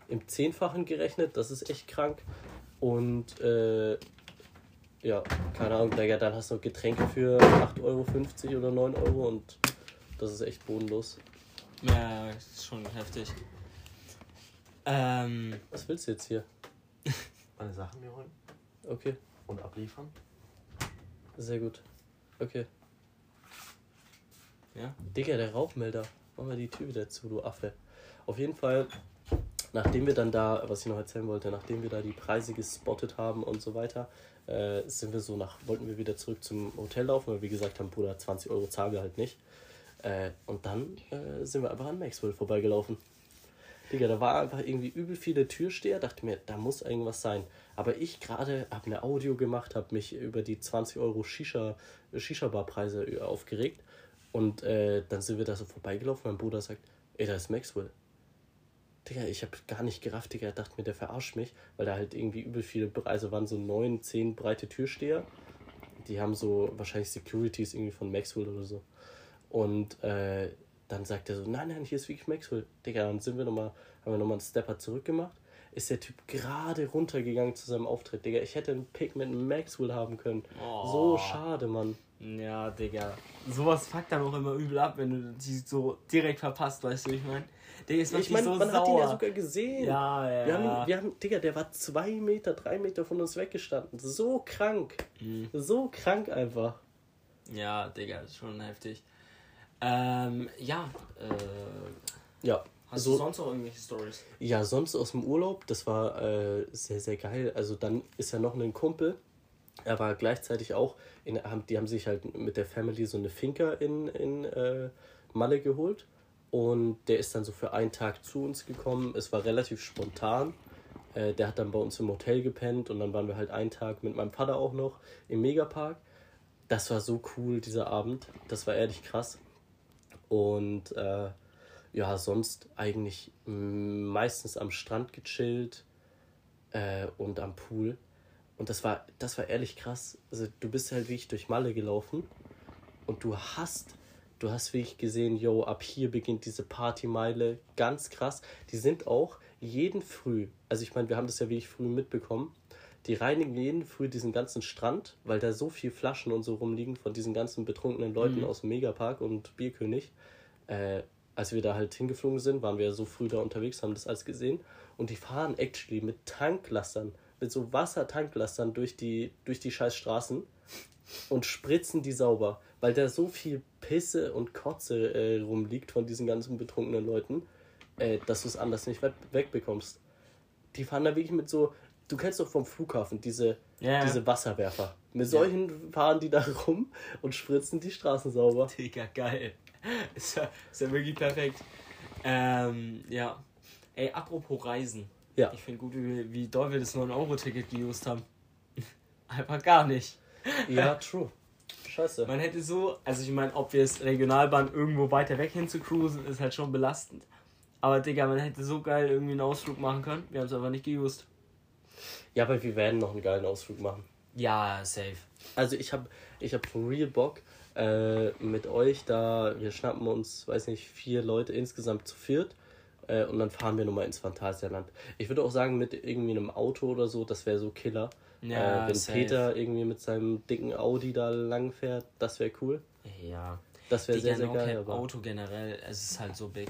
im Zehnfachen gerechnet, das ist echt krank. Und äh, ja, keine Ahnung, dann hast du noch Getränke für 8,50 Euro oder 9 Euro und das ist echt bodenlos. Ja, das ist schon heftig. Ähm, Was willst du jetzt hier? Meine Sachen mir holen Okay, und abliefern. Sehr gut. Okay. ja. Digga, der Rauchmelder. Mach mal die Tür wieder zu, du Affe. Auf jeden Fall nachdem wir dann da, was ich noch erzählen wollte, nachdem wir da die Preise gespottet haben und so weiter, äh, sind wir so nach, wollten wir wieder zurück zum Hotel laufen, weil wir gesagt haben, Bruder, 20 Euro zahlen wir halt nicht. Äh, und dann äh, sind wir einfach an Maxwell vorbeigelaufen. Digga, da war einfach irgendwie übel viele Türsteher, dachte mir, da muss irgendwas sein. Aber ich gerade habe eine Audio gemacht, habe mich über die 20 Euro Shisha, Shisha-Bar-Preise aufgeregt. Und äh, dann sind wir da so vorbeigelaufen. Mein Bruder sagt, ey, da ist Maxwell. Digga, ich habe gar nicht gerafft, Digga, dachte mir, der verarscht mich, weil da halt irgendwie übel viele Preise waren, so neun, zehn breite Türsteher. Die haben so wahrscheinlich Securities irgendwie von Maxwell oder so. Und äh, dann sagt er so, nein, nein, hier ist wirklich Maxwell. Digga, dann sind wir nochmal, haben wir nochmal einen Stepper zurückgemacht. Ist der Typ gerade runtergegangen zu seinem Auftritt, Digga. Ich hätte einen Pick mit Maxwell haben können. Oh. So schade, Mann. Ja, Digga. Sowas fuckt dann auch immer übel ab, wenn du die so direkt verpasst, weißt du, ich meine? Digga, es macht Ich meine, so man sauer. hat ihn ja sogar gesehen. Ja, ja. Wir haben, wir haben, Digga, der war zwei Meter, drei Meter von uns weggestanden. So krank. Mhm. So krank einfach. Ja, Digga, ist schon heftig. Ähm, ja, äh, Ja. Hast so, du sonst noch irgendwelche Stories? Ja, sonst aus dem Urlaub, das war äh, sehr, sehr geil. Also dann ist ja noch ein Kumpel, er war gleichzeitig auch, in, haben, die haben sich halt mit der Family so eine Finca in, in äh, Malle geholt. Und der ist dann so für einen Tag zu uns gekommen. Es war relativ spontan. Äh, der hat dann bei uns im Hotel gepennt und dann waren wir halt einen Tag mit meinem Vater auch noch im Megapark. Das war so cool, dieser Abend. Das war ehrlich krass. Und äh, ja, sonst eigentlich meistens am Strand gechillt äh, und am Pool. Und das war, das war ehrlich krass. Also du bist halt wirklich durch Malle gelaufen und du hast, du hast wirklich gesehen, yo, ab hier beginnt diese Partymeile. Ganz krass. Die sind auch jeden Früh, also ich meine, wir haben das ja wirklich früh mitbekommen, die reinigen jeden Früh diesen ganzen Strand, weil da so viel Flaschen und so rumliegen von diesen ganzen betrunkenen Leuten Mhm. aus dem Megapark und Bierkönig. Äh, als wir da halt hingeflogen sind, waren wir ja so früh da unterwegs, haben das alles gesehen. Und die fahren actually mit Tanklastern, mit so Wassertanklastern durch die, durch die scheiß Straßen und spritzen die sauber, weil da so viel Pisse und Kotze äh, rumliegt von diesen ganzen betrunkenen Leuten, äh, dass du es anders nicht we wegbekommst. Die fahren da wirklich mit so, du kennst doch vom Flughafen diese, ja. diese Wasserwerfer. Mit solchen fahren die da rum und spritzen die Straßen sauber. Digga, geil. Ist ja, ist ja wirklich perfekt. Ähm, ja. Ey, apropos Reisen. Ja. Ich finde gut, wie, wie doll wir das 9-Euro-Ticket geused haben. Einfach gar nicht. Ja, true. Scheiße. Man hätte so, also ich meine, ob wir es Regionalbahn irgendwo weiter weg hin zu cruisen, ist halt schon belastend. Aber Digga, man hätte so geil irgendwie einen Ausflug machen können. Wir haben es aber nicht geused. Ja, aber wir werden noch einen geilen Ausflug machen. Ja, safe. Also ich habe ich hab for real Bock äh, mit euch da, wir schnappen uns, weiß nicht, vier Leute insgesamt zu viert äh, und dann fahren wir nochmal ins Phantasialand. Ich würde auch sagen, mit irgendwie einem Auto oder so, das wäre so Killer. Ja, äh, wenn safe. Peter irgendwie mit seinem dicken Audi da lang fährt, das wäre cool. Ja. Das wäre sehr, sehr geil. Aber Auto generell, es ist halt so big.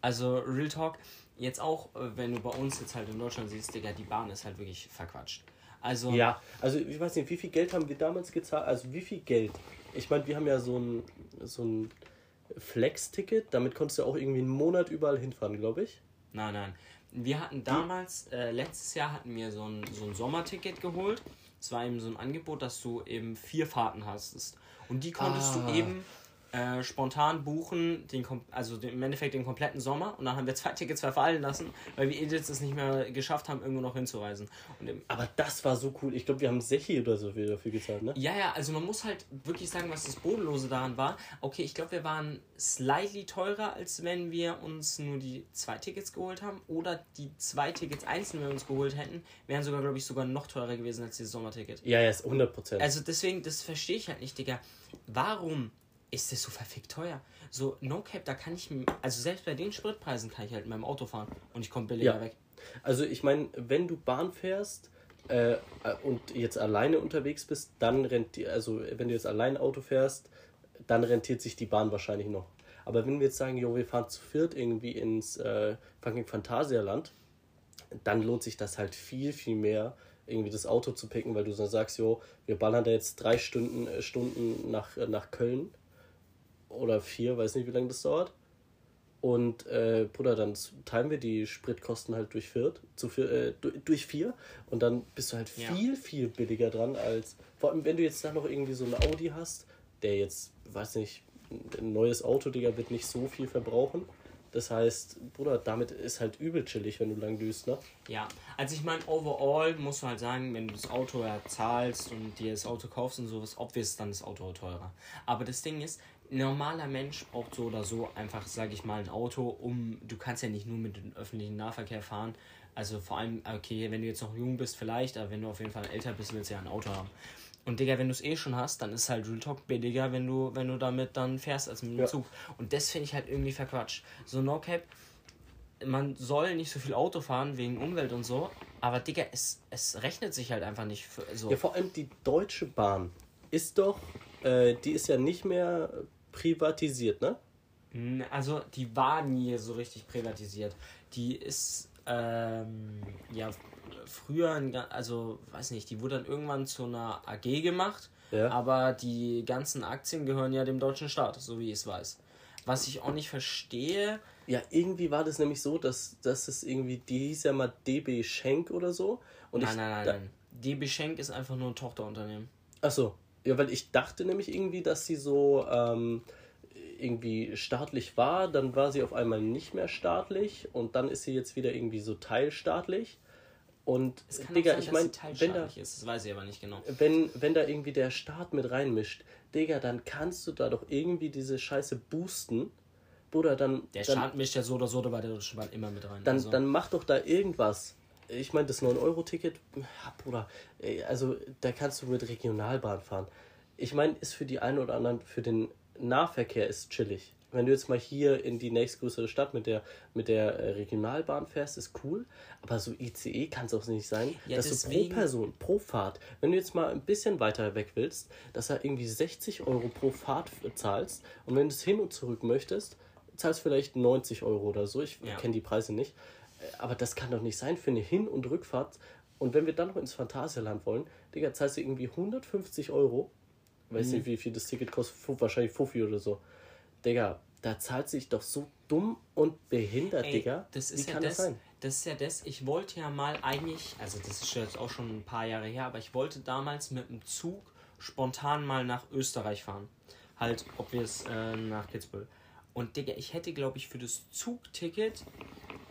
Also, Real Talk, jetzt auch, äh, wenn du bei uns jetzt halt in Deutschland siehst, Digga, die Bahn ist halt wirklich verquatscht. Also, ja, also ich weiß nicht, wie viel Geld haben wir damals gezahlt? Also wie viel Geld? Ich meine, wir haben ja so ein, so ein Flex-Ticket, damit konntest du auch irgendwie einen Monat überall hinfahren, glaube ich. nein, nein. Wir hatten damals, äh, letztes Jahr hatten wir so ein, so ein Sommerticket geholt. Es war eben so ein Angebot, dass du eben vier Fahrten hast. Und die konntest Ah. du eben äh, spontan buchen, den, also den, im Endeffekt den kompletten Sommer. Und dann haben wir zwei Tickets verfallen lassen, weil wir Edits es nicht mehr geschafft haben, irgendwo noch hinzureisen. Aber das war so cool. Ich glaube, wir haben Sechi oder so viel dafür gezahlt, ne? Ja, ja, also man muss halt wirklich sagen, was das Bodenlose daran war. Okay, ich glaube, wir waren slightly teurer, als wenn wir uns nur die zwei Tickets geholt haben. Oder die zwei Tickets einzeln, wenn wir uns geholt hätten, wären sogar, glaube ich, sogar noch teurer gewesen als dieses Sommerticket. Ja, ja, ist 100 Prozent. Also deswegen, das verstehe ich halt nicht, Digga. Warum ist das so verfickt teuer? So, no cap, da kann ich, also selbst bei den Spritpreisen kann ich halt mit meinem Auto fahren und ich komme billiger Ja. weg. Also ich meine, wenn du Bahn fährst äh, und jetzt alleine unterwegs bist, dann rentiert, also wenn du jetzt allein Auto fährst, dann rentiert sich die Bahn wahrscheinlich noch. Aber wenn wir jetzt sagen, jo, wir fahren zu viert irgendwie ins äh, fucking Phantasialand, dann lohnt sich das halt viel, viel mehr, irgendwie das Auto zu picken, weil du dann sagst, jo, wir ballern da jetzt drei Stunden, äh, Stunden nach, äh, nach Köln oder vier, weiß nicht, wie lange das dauert. Und äh, Bruder, dann teilen wir die Spritkosten halt durch vier, zu vier, äh, du- durch vier und dann bist du halt Ja. viel, viel billiger dran als. Vor allem, wenn du jetzt da noch irgendwie so ein Audi hast, der jetzt, weiß nicht, ein neues Auto, Digga, wird nicht so viel verbrauchen. Das heißt, Bruder, damit ist halt übel chillig, wenn du lang düst, ne? Ja, also ich meine, overall musst du halt sagen, wenn du das Auto ja zahlst und dir das Auto kaufst und sowas, obvious dann das Auto teurer. Aber das Ding ist, ein normaler Mensch braucht so oder so einfach, sage ich mal, ein Auto, um, du kannst ja nicht nur mit dem öffentlichen Nahverkehr fahren. Also vor allem, okay, wenn du jetzt noch jung bist vielleicht, aber wenn du auf jeden Fall älter bist, willst du ja ein Auto haben. Und Digga, wenn du es eh schon hast, dann ist halt Real Talk billiger, wenn du, wenn du damit dann fährst als mit dem Ja. Zug. Und das finde ich halt irgendwie verquatscht. So No Cap, man soll nicht so viel Auto fahren wegen Umwelt und so, aber Digga, es, es rechnet sich halt einfach nicht für so. Ja, vor allem die Deutsche Bahn ist doch, äh, die ist ja nicht mehr privatisiert, ne? Also die war nie so richtig privatisiert. Die ist ähm, ja früher, ein also weiß nicht, die wurde dann irgendwann zu einer AG gemacht, Ja. aber die ganzen Aktien gehören ja dem deutschen Staat, so wie ich es weiß. Was ich auch nicht verstehe, Ja, irgendwie war das nämlich so, dass, dass es irgendwie, die hieß ja mal DB Schenk oder so. Und nein, ich, nein, nein, nein. DB Schenk ist einfach nur ein Tochterunternehmen. Achso, ja, weil ich dachte nämlich irgendwie, dass sie so ähm, irgendwie staatlich war, dann war sie auf einmal nicht mehr staatlich und dann ist sie jetzt wieder irgendwie so teilstaatlich. Und Es kann Digga, sein, ich meine, wenn da, ist, das weiß ich aber nicht genau. wenn, wenn da irgendwie der Staat mit reinmischt, Digga, dann kannst du da doch irgendwie diese Scheiße boosten. Bruder, dann. Der dann, Staat mischt ja so oder so bei der Deutschen Bahn immer mit rein. dann, also. dann mach doch da irgendwas. Ich meine, das 9-Euro-Ticket, ja, Bruder, also da kannst du mit Regionalbahn fahren. Ich meine, ist für die einen oder anderen, für den Nahverkehr ist chillig. Wenn du jetzt mal hier in die nächstgrößere Stadt mit der, mit der äh, Regionalbahn fährst, ist cool. Aber so ICE kann es auch nicht sein, Ja, dass deswegen- du pro Person, pro Fahrt, wenn du jetzt mal ein bisschen weiter weg willst, dass du irgendwie 60 Euro pro Fahrt zahlst und wenn du es hin und zurück möchtest, zahlst vielleicht 90 Euro oder so. Ich Ja. kenne die Preise nicht. Aber das kann doch nicht sein für eine Hin- und Rückfahrt. Und wenn wir dann noch ins Phantasialand wollen, Digga, zahlst du irgendwie 150 Euro. Weiß Mhm. nicht, wie viel das Ticket kostet, wahrscheinlich Fuffi oder so. Digga, da zahlt sich doch so dumm und behindert, Ey, Digga. das wie ist ja kann das, das sein? das ist ja das, ich wollte ja mal eigentlich, also das ist jetzt auch schon ein paar Jahre her, aber ich wollte damals mit dem Zug spontan mal nach Österreich fahren. Halt, ob wir es äh, nach Kitzbühel. Und Digga, ich hätte, glaube ich, für das Zugticket,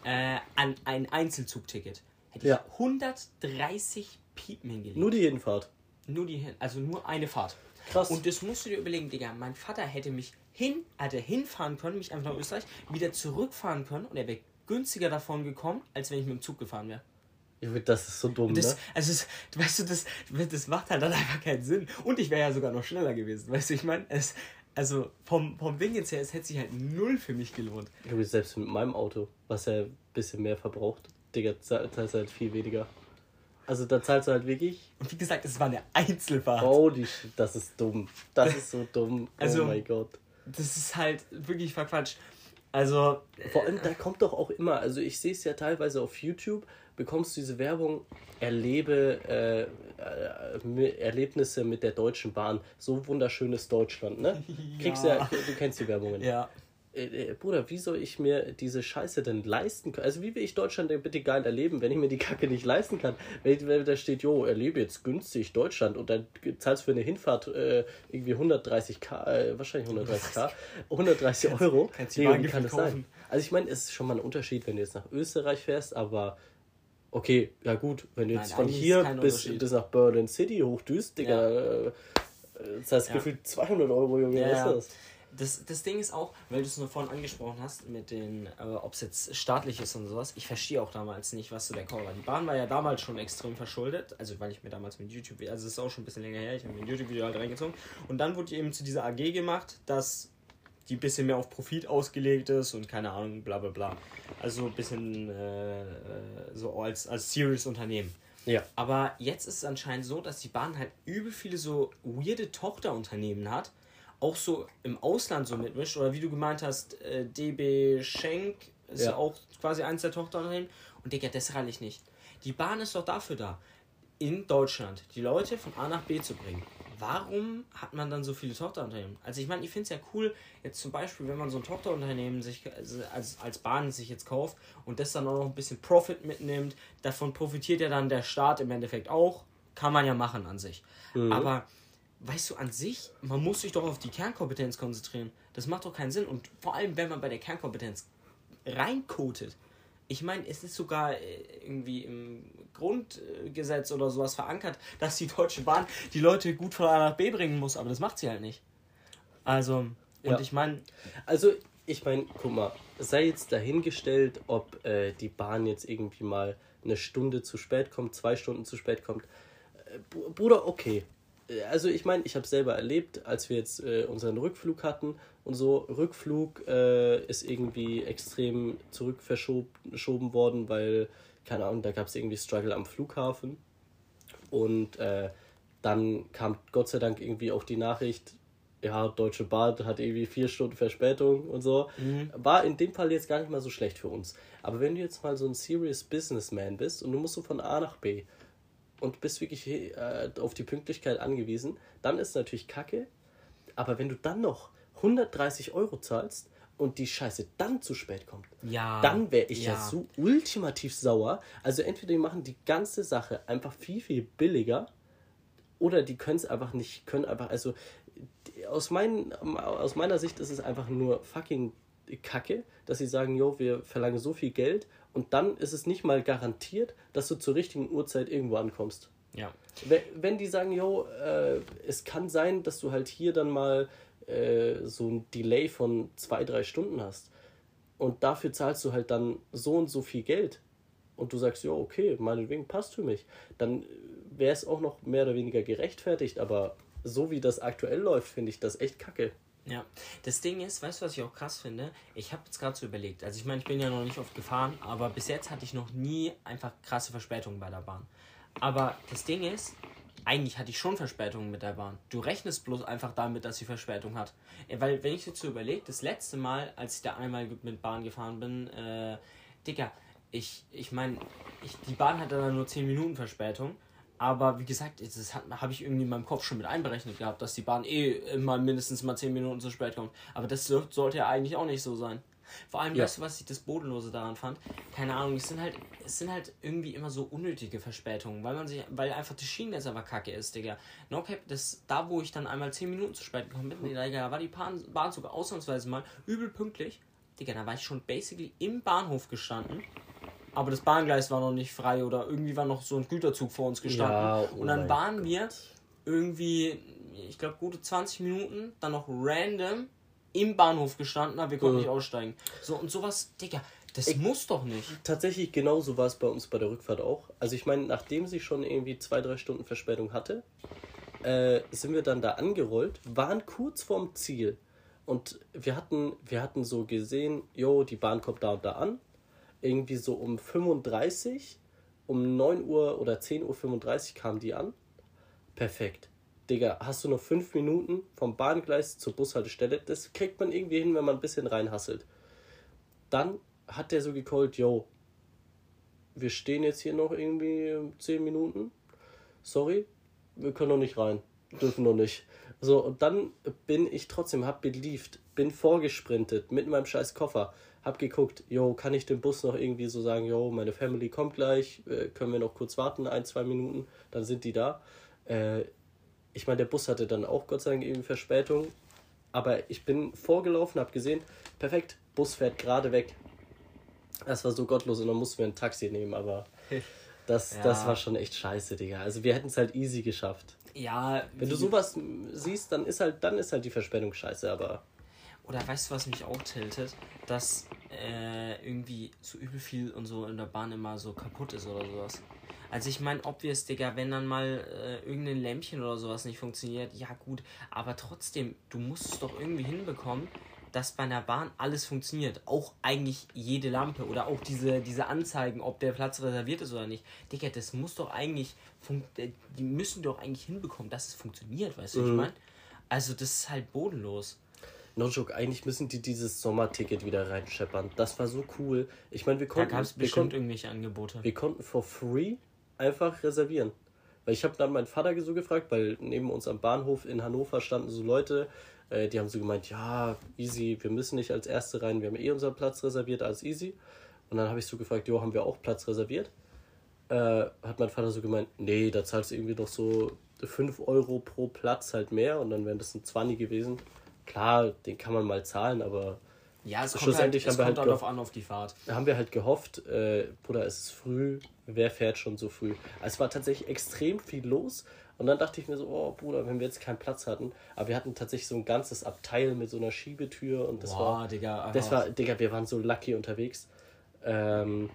äh, an ein Einzelzugticket, hätte Ja. ich 130 Piepen hingelegt. Nur die Hinfahrt. Nur die hin, also nur eine Fahrt. Krass. Und das musst du dir überlegen, Digga. Mein Vater hätte mich hin, hätte hinfahren können, mich einfach nach Österreich, wieder zurückfahren können und er wäre günstiger davon gekommen, als wenn ich mit dem Zug gefahren wäre. Das ist so dumm, das, ne? also, es, weißt du, das, das macht halt dann einfach keinen Sinn. Und ich wäre ja sogar noch schneller gewesen. Weißt du, ich meine, es, also vom, vom Ding jetzt her, es hätte sich halt null für mich gelohnt. Ja, selbst mit meinem Auto, was ja ein bisschen mehr verbraucht, Digga, zahlst du halt viel weniger. Also da zahlst du halt wirklich. Und wie gesagt, es war eine Einzelfahrt. Holy shit, das ist dumm. Das ist so dumm. Also- oh mein Gott. Das ist halt wirklich verquatscht. Also, Vor allem, da kommt doch auch immer, also ich sehe es ja teilweise auf YouTube, bekommst du diese Werbung, erlebe äh, äh, Erlebnisse mit der Deutschen Bahn. So wunderschönes Deutschland, ne? Kriegst ja, Ja. du kennst die Werbungen. ja. Äh, äh, Bruder, wie soll ich mir diese Scheiße denn leisten können? Also wie will ich Deutschland denn bitte geil erleben, wenn ich mir die Kacke nicht leisten kann? Wenn, wenn da steht, jo, erlebe jetzt günstig Deutschland und dann zahlst du für eine Hinfahrt äh, irgendwie 130k, äh, wahrscheinlich 130k, 130 Euro. kannst Bahn wie kann das sein? Also ich meine, es ist schon mal ein Unterschied, wenn du jetzt nach Österreich fährst, aber okay, ja gut, wenn du Nein, jetzt von eigentlich ist hier bis, bis nach Berlin City hochdüst, Digga, äh, das heißt Ja. gefühlt 200 Euro, Junge, Ja, was ja. ist das? Das, das Ding ist auch, weil du es nur vorhin angesprochen hast, mit den, äh, ob es jetzt staatlich ist und sowas, ich verstehe auch damals nicht, was so der Call war. Die Bahn war ja damals schon extrem verschuldet, also weil ich mir damals mit YouTube, also es ist auch schon ein bisschen länger her, ich habe mir ein YouTube-Video halt reingezogen und dann wurde eben zu dieser AG gemacht, dass die ein bisschen mehr auf Profit ausgelegt ist und keine Ahnung, bla bla bla. Also ein bisschen äh, äh, so als, als serious Unternehmen. Ja. Aber jetzt ist es anscheinend so, dass die Bahn halt übel viele so weirde Tochterunternehmen hat. Auch so im Ausland so mitmischt. Oder wie du gemeint hast, äh, DB Schenk ist ja. Auch quasi eins der Tochterunternehmen. Und Digga, das rall ich nicht. Die Bahn ist doch dafür da. in Deutschland die Leute von A nach B zu bringen, warum hat man dann so viele Tochterunternehmen? Also ich meine, ich finde es ja cool, jetzt zum Beispiel, wenn man so ein Tochterunternehmen sich also als, als Bahn sich jetzt kauft und das dann auch noch ein bisschen Profit mitnimmt, davon profitiert ja dann der Staat im Endeffekt auch. Kann man ja machen an sich. Mhm. Aber weißt du, an sich, man muss sich doch auf die Kernkompetenz konzentrieren. Das macht doch keinen Sinn. Und vor allem, wenn man bei der Kernkompetenz reinkotet. Ich meine, es ist sogar äh, irgendwie im Grundgesetz oder sowas verankert, dass die Deutsche Bahn die Leute gut von A nach B bringen muss, aber das macht sie halt nicht. Also, und Ja. ich meine, Also, ich meine, guck mal, sei jetzt dahingestellt, ob äh, die Bahn jetzt irgendwie mal eine Stunde zu spät kommt, zwei Stunden zu spät kommt. Äh, Br- Bruder, okay. Äh, Also, ich meine, ich habe selber erlebt, als wir jetzt äh, unseren Rückflug hatten und so. Rückflug äh, ist irgendwie extrem zurückverschoben worden, weil, keine Ahnung, da gab es irgendwie Struggle am Flughafen. Und äh, dann kam Gott sei Dank irgendwie auch die Nachricht, ja, Deutsche Bahn hat irgendwie vier Stunden Verspätung und so. War in dem Fall jetzt gar nicht mal so schlecht für uns. Aber wenn du jetzt mal so ein serious Businessman bist und du musst so von A nach B und bist wirklich äh, auf die Pünktlichkeit angewiesen, dann ist natürlich kacke. Aber wenn du dann noch 130 Euro zahlst und die Scheiße dann zu spät kommt, ja. dann wäre ich ja. ja. so ultimativ sauer. Also entweder die machen die ganze Sache einfach viel, viel billiger oder die können es einfach nicht, können einfach, also aus, mein, aus meiner Sicht ist es einfach nur fucking Kacke, dass sie sagen, jo, wir verlangen so viel Geld und dann ist es nicht mal garantiert, dass du zur richtigen Uhrzeit irgendwo ankommst. Ja. Wenn, die sagen, jo, äh, es kann sein, dass du halt hier dann mal äh, so ein Delay von zwei, drei Stunden hast und dafür zahlst du halt dann so und so viel Geld und du sagst, ja, okay, meinetwegen passt für mich, dann wäre es auch noch mehr oder weniger gerechtfertigt, aber so wie das aktuell läuft, finde ich das echt kacke. Ja, das Ding ist, weißt du, was ich auch krass finde? Ich habe jetzt gerade so überlegt, also ich meine, ich bin ja noch nicht oft gefahren, aber bis jetzt hatte ich noch nie einfach krasse Verspätungen bei der Bahn. Aber das Ding ist, eigentlich hatte ich schon Verspätungen mit der Bahn. Du rechnest bloß einfach damit, dass sie Verspätung hat. Weil, wenn ich jetzt so überlege, das letzte Mal, als ich da einmal mit Bahn gefahren bin, äh, Digga, ich, ich meine, ich, die Bahn hatte dann nur 10 Minuten Verspätung. Aber wie gesagt, das habe ich irgendwie in meinem Kopf schon mit einberechnet gehabt, dass die Bahn eh immer mindestens mal 10 Minuten zu spät kommt. Aber das so- sollte ja eigentlich auch nicht so sein. Vor allem, Ja. weißt du, was ich das Bodenlose daran fand? Keine Ahnung, es sind halt, es sind halt irgendwie immer so unnötige Verspätungen, weil man sich, weil einfach das Schienennetz einfach kacke ist, Digga. No cap, das, da wo ich dann einmal 10 Minuten zu spät gekommen bin, Digga, da war die Bahn, Bahn sogar ausnahmsweise mal übel pünktlich. Digga, da war ich schon basically im Bahnhof gestanden. Aber das Bahngleis war noch nicht frei oder irgendwie war noch so ein Güterzug vor uns gestanden. Ja, oh und dann waren wir irgendwie, ich glaube, gute 20 Minuten, dann noch random im Bahnhof gestanden, aber wir konnten Mhm. nicht aussteigen. So und sowas, Digga, das muss doch nicht. Tatsächlich genauso war es bei uns bei der Rückfahrt auch. Also ich meine, nachdem sie schon irgendwie zwei, drei Stunden Verspätung hatte, äh, sind wir dann da angerollt, waren kurz vorm Ziel. Und wir hatten, wir hatten so gesehen, jo, die Bahn kommt da und da an. Irgendwie so um 35, um 9 Uhr oder 10.35 Uhr kam die an. Perfekt. Digga, hast du noch fünf Minuten vom Bahngleis zur Bushaltestelle? Das kriegt man irgendwie hin, wenn man ein bisschen reinhasselt. Dann hat der so gecallt, yo, wir stehen jetzt hier noch irgendwie zehn Minuten. Sorry, wir können noch nicht rein. Dürfen noch nicht. So, und dann bin ich trotzdem, hab belieft, bin vorgesprintet mit meinem scheiß Koffer, hab geguckt, yo, kann ich dem Bus noch irgendwie so sagen, yo, meine Family kommt gleich, äh, können wir noch kurz warten, ein, zwei Minuten, dann sind die da. Äh, ich meine, der Bus hatte dann auch Gott sei Dank irgendwie Verspätung, aber ich bin vorgelaufen, hab gesehen, perfekt, Bus fährt gerade weg. Das war so gottlos und dann mussten wir ein Taxi nehmen, aber das, Ja. das war schon echt scheiße, Digga. Also wir hätten es halt easy geschafft. Ja, Wenn du sowas siehst, dann ist halt, dann ist halt die Verspätung scheiße, aber Oder weißt du, was mich auch tiltet? Dass äh, irgendwie so übel viel und so in der Bahn immer so kaputt ist oder sowas. Also ich meine, obvious, Digga, wenn dann mal äh, irgendein Lämpchen oder sowas nicht funktioniert, ja gut, aber trotzdem, du musst es doch irgendwie hinbekommen, dass bei einer Bahn alles funktioniert. Auch eigentlich jede Lampe oder auch diese, diese Anzeigen, ob der Platz reserviert ist oder nicht. Digga, das muss doch eigentlich, äh, die müssen doch eigentlich hinbekommen, dass es funktioniert, weißt du, wie ich meine? Also das ist halt bodenlos. No joke, eigentlich müssen die dieses Sommerticket wieder reinscheppern. Das war so cool. Ich meine, wir Da konnten, gab es wir, bestimmt konnten irgendwelche Angebote. wir konnten for free einfach reservieren. Weil ich habe dann meinen Vater so gefragt, weil neben uns am Bahnhof in Hannover standen so Leute, äh, die haben so gemeint, ja, easy, wir müssen nicht als Erste rein, wir haben eh unseren Platz reserviert, als easy. Und dann habe ich so gefragt, jo, haben wir auch Platz reserviert? Äh, hat mein Vater so gemeint, nee, da zahlst du irgendwie noch so 5 Euro pro Platz halt mehr und dann wären das ein 20 gewesen. Klar, den kann man mal zahlen, aber Ja, es kommt halt, Schlussendlich es haben wir kommt halt ge- an auf die Fahrt. da haben wir halt gehofft, äh, Bruder, es ist früh, wer fährt schon so früh? Es war tatsächlich extrem viel los und dann dachte ich mir so, oh Bruder, wenn wir jetzt keinen Platz hatten, aber wir hatten tatsächlich so ein ganzes Abteil mit so einer Schiebetür und das Boah, war, Digga. das war, Digga, wir waren so lucky unterwegs. Ähm,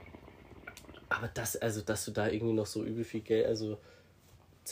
aber das, also, dass du da irgendwie noch so übel viel Geld, also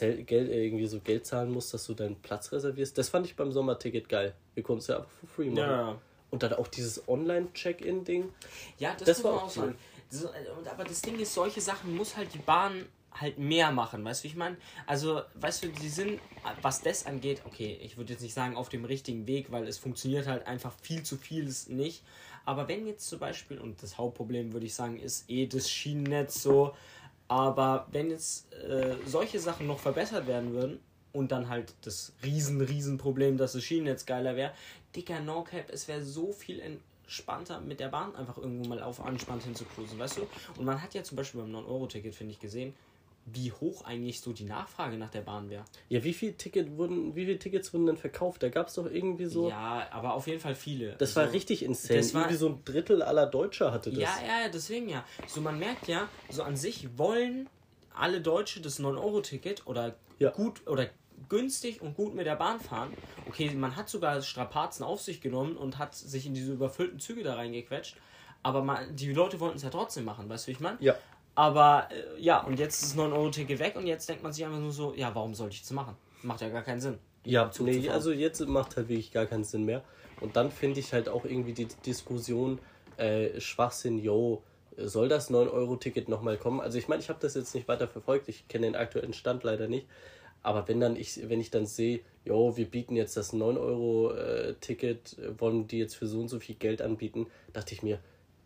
Geld, äh, irgendwie so Geld zahlen musst, dass du deinen Platz reservierst, das fand ich beim Sommerticket geil. Wir konnten es ja einfach for free machen. Ja. Und dann auch dieses Online-Check-In-Ding. Ja, das, Das war man auch sagen. So, äh, und, aber das Ding ist, solche Sachen muss halt die Bahn halt mehr machen, weißt du, wie ich meine? Also, weißt du, die sind, was das angeht, okay, ich würde jetzt nicht sagen auf dem richtigen Weg, weil es funktioniert halt einfach viel zu vieles nicht. Aber wenn jetzt zum Beispiel, und das Hauptproblem würde ich sagen, ist eh das Schienennetz so, aber wenn jetzt äh, solche Sachen noch verbessert werden würden und dann halt das riesen, riesen Problem, dass das Schienennetz geiler wäre, dicker No Cap, es wäre so viel entspannter mit der Bahn einfach irgendwo mal auf anspannt hinzucruisen, weißt du? Und man hat ja zum Beispiel beim 9-Euro-Ticket, finde ich, gesehen, wie hoch eigentlich so die Nachfrage nach der Bahn wäre. Ja, wie viel Ticket wurden, wie viele Tickets wurden denn verkauft? Da gab es doch irgendwie so. Ja, aber auf jeden Fall viele. das Also- war richtig insane. das war- irgendwie so ein Drittel aller Deutscher hatte das. Ja, ja, ja, deswegen ja. So, man merkt ja, so an sich wollen alle Deutsche das 9-Euro-Ticket oder Ja. gut oder günstig und gut mit der Bahn fahren. Okay, man hat sogar Strapazen auf sich genommen und hat sich in diese überfüllten Züge da reingequetscht. Aber man, die Leute wollten es ja trotzdem machen, weißt du, wie ich meine? Ja. Aber äh, ja, und jetzt ist das 9-Euro-Ticket weg und jetzt denkt man sich einfach nur so, ja, warum sollte ich das machen? Macht ja gar keinen Sinn. Ja, nee, also jetzt macht halt wirklich gar keinen Sinn mehr. Und dann finde ich halt auch irgendwie die Diskussion, äh, Schwachsinn, yo, soll das 9-Euro-Ticket nochmal kommen? Also ich meine, ich habe das jetzt nicht weiter verfolgt, ich kenne den aktuellen Stand leider nicht. Aber wenn dann ich, wenn ich dann sehe, jo, wir bieten jetzt das 9-Euro-Ticket, äh, wollen die jetzt für so und so viel Geld anbieten, dachte ich mir,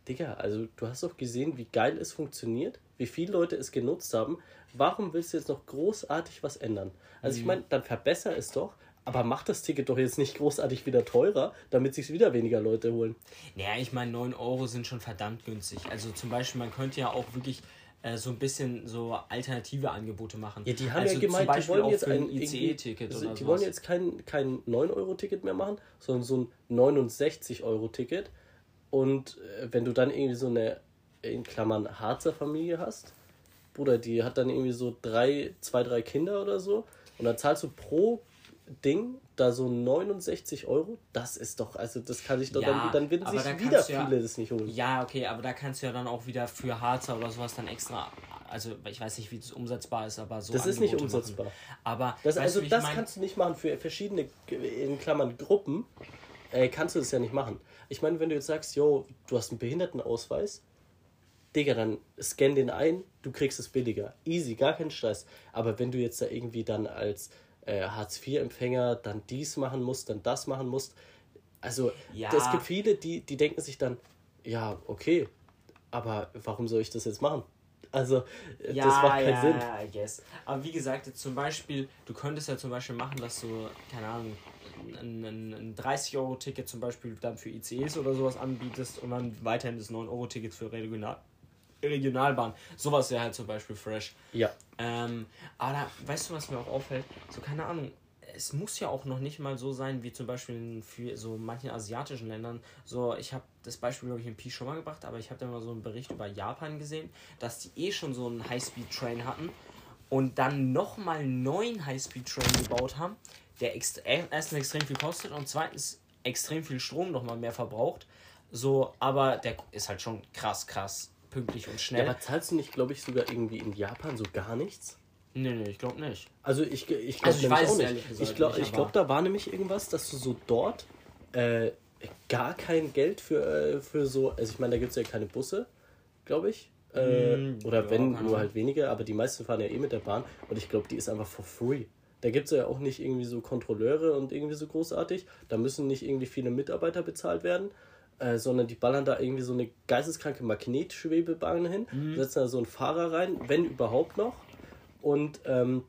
Digga, also du hast doch gesehen, wie geil es funktioniert, wie viele Leute es genutzt haben. Warum willst du jetzt noch großartig was ändern? Also ich meine, dann verbessere es doch, aber mach das Ticket doch jetzt nicht großartig wieder teurer, damit sich wieder weniger Leute holen. Naja, ich meine, 9 Euro sind schon verdammt günstig. Also zum Beispiel, man könnte ja auch wirklich äh, so ein bisschen so alternative Angebote machen. Ja, die haben also ja gemeint, zum die Beispiel wollen auch jetzt ein ICE-Ticket also oder Die sowas. wollen jetzt kein, kein 9-Euro-Ticket mehr machen, sondern so ein 69-Euro-Ticket. Und äh, wenn du dann irgendwie so eine, in Klammern, Harzer Familie hast, Bruder, die hat dann irgendwie so drei, zwei, drei Kinder oder so. Und dann zahlst du pro Ding da so 69 Euro. Das ist doch, also das kann ich doch Ja, dann, dann werden aber sich da wieder ja- viele das nicht holen. Ja, okay, aber da kannst du ja dann auch wieder für Harzer oder sowas dann extra, also ich weiß nicht, wie das umsetzbar ist, aber so Das ist nicht Angebote umsetzbar. Machen. Aber Das, also das mein? kannst du nicht machen für verschiedene, in Klammern, Gruppen. Äh, kannst du das ja nicht machen. Ich meine, wenn du jetzt sagst, yo, du hast einen Behindertenausweis, Digga, dann scan den ein, du kriegst es billiger. Easy, gar kein Stress. Aber wenn du jetzt da irgendwie dann als äh, Hartz-IV-Empfänger dann dies machen musst, dann das machen musst, also Ja. es gibt viele, die, die denken sich dann, ja, okay, aber warum soll ich das jetzt machen? Also, äh, das macht keinen ja, Sinn. Ja, I guess. Aber wie gesagt, jetzt zum Beispiel, du könntest ja zum Beispiel machen, dass du, keine Ahnung, ein, ein, ein 30-Euro-Ticket zum Beispiel dann für ICEs oder sowas anbietest und dann weiterhin das 9-Euro-Ticket für Regional Regionalbahn. Sowas wäre halt zum Beispiel fresh. Ja. Ähm, aber da, weißt du, was mir auch auffällt? So, keine Ahnung, es muss ja auch noch nicht mal so sein, wie zum Beispiel in für so manchen asiatischen Ländern. So, ich habe das Beispiel, glaube ich, im Pi schon mal gebracht, aber ich habe da mal so einen Bericht über Japan gesehen, dass die eh schon so einen High-Speed-Train hatten und dann nochmal einen neuen High-Speed-Train gebaut haben, der ext erstens extrem viel kostet und zweitens extrem viel Strom nochmal mehr verbraucht. So, aber der ist halt schon krass, krass pünktlich und Ja, schnell. aber zahlst du nicht, glaube ich, sogar irgendwie in Japan so gar nichts? nee, nee, ich glaube nicht. Also ich, ich glaube Also ich weiß auch nicht. gesagt ich glaube, glaub, da war nämlich irgendwas, dass du so dort äh, gar kein Geld für, äh, für so, also ich meine, da gibt es ja keine Busse, glaube ich. Äh, Mm, oder ja, wenn, nur halt wenige, aber die meisten fahren ja eh mit der Bahn und ich glaube, die ist einfach for free. Da gibt es ja auch nicht irgendwie so Kontrolleure und irgendwie so großartig. Da müssen nicht irgendwie viele Mitarbeiter bezahlt werden, äh, sondern die ballern da irgendwie so eine geisteskranke Magnetschwebebahn hin, Mhm. setzen da so einen Fahrer rein, wenn überhaupt noch. Und ähm,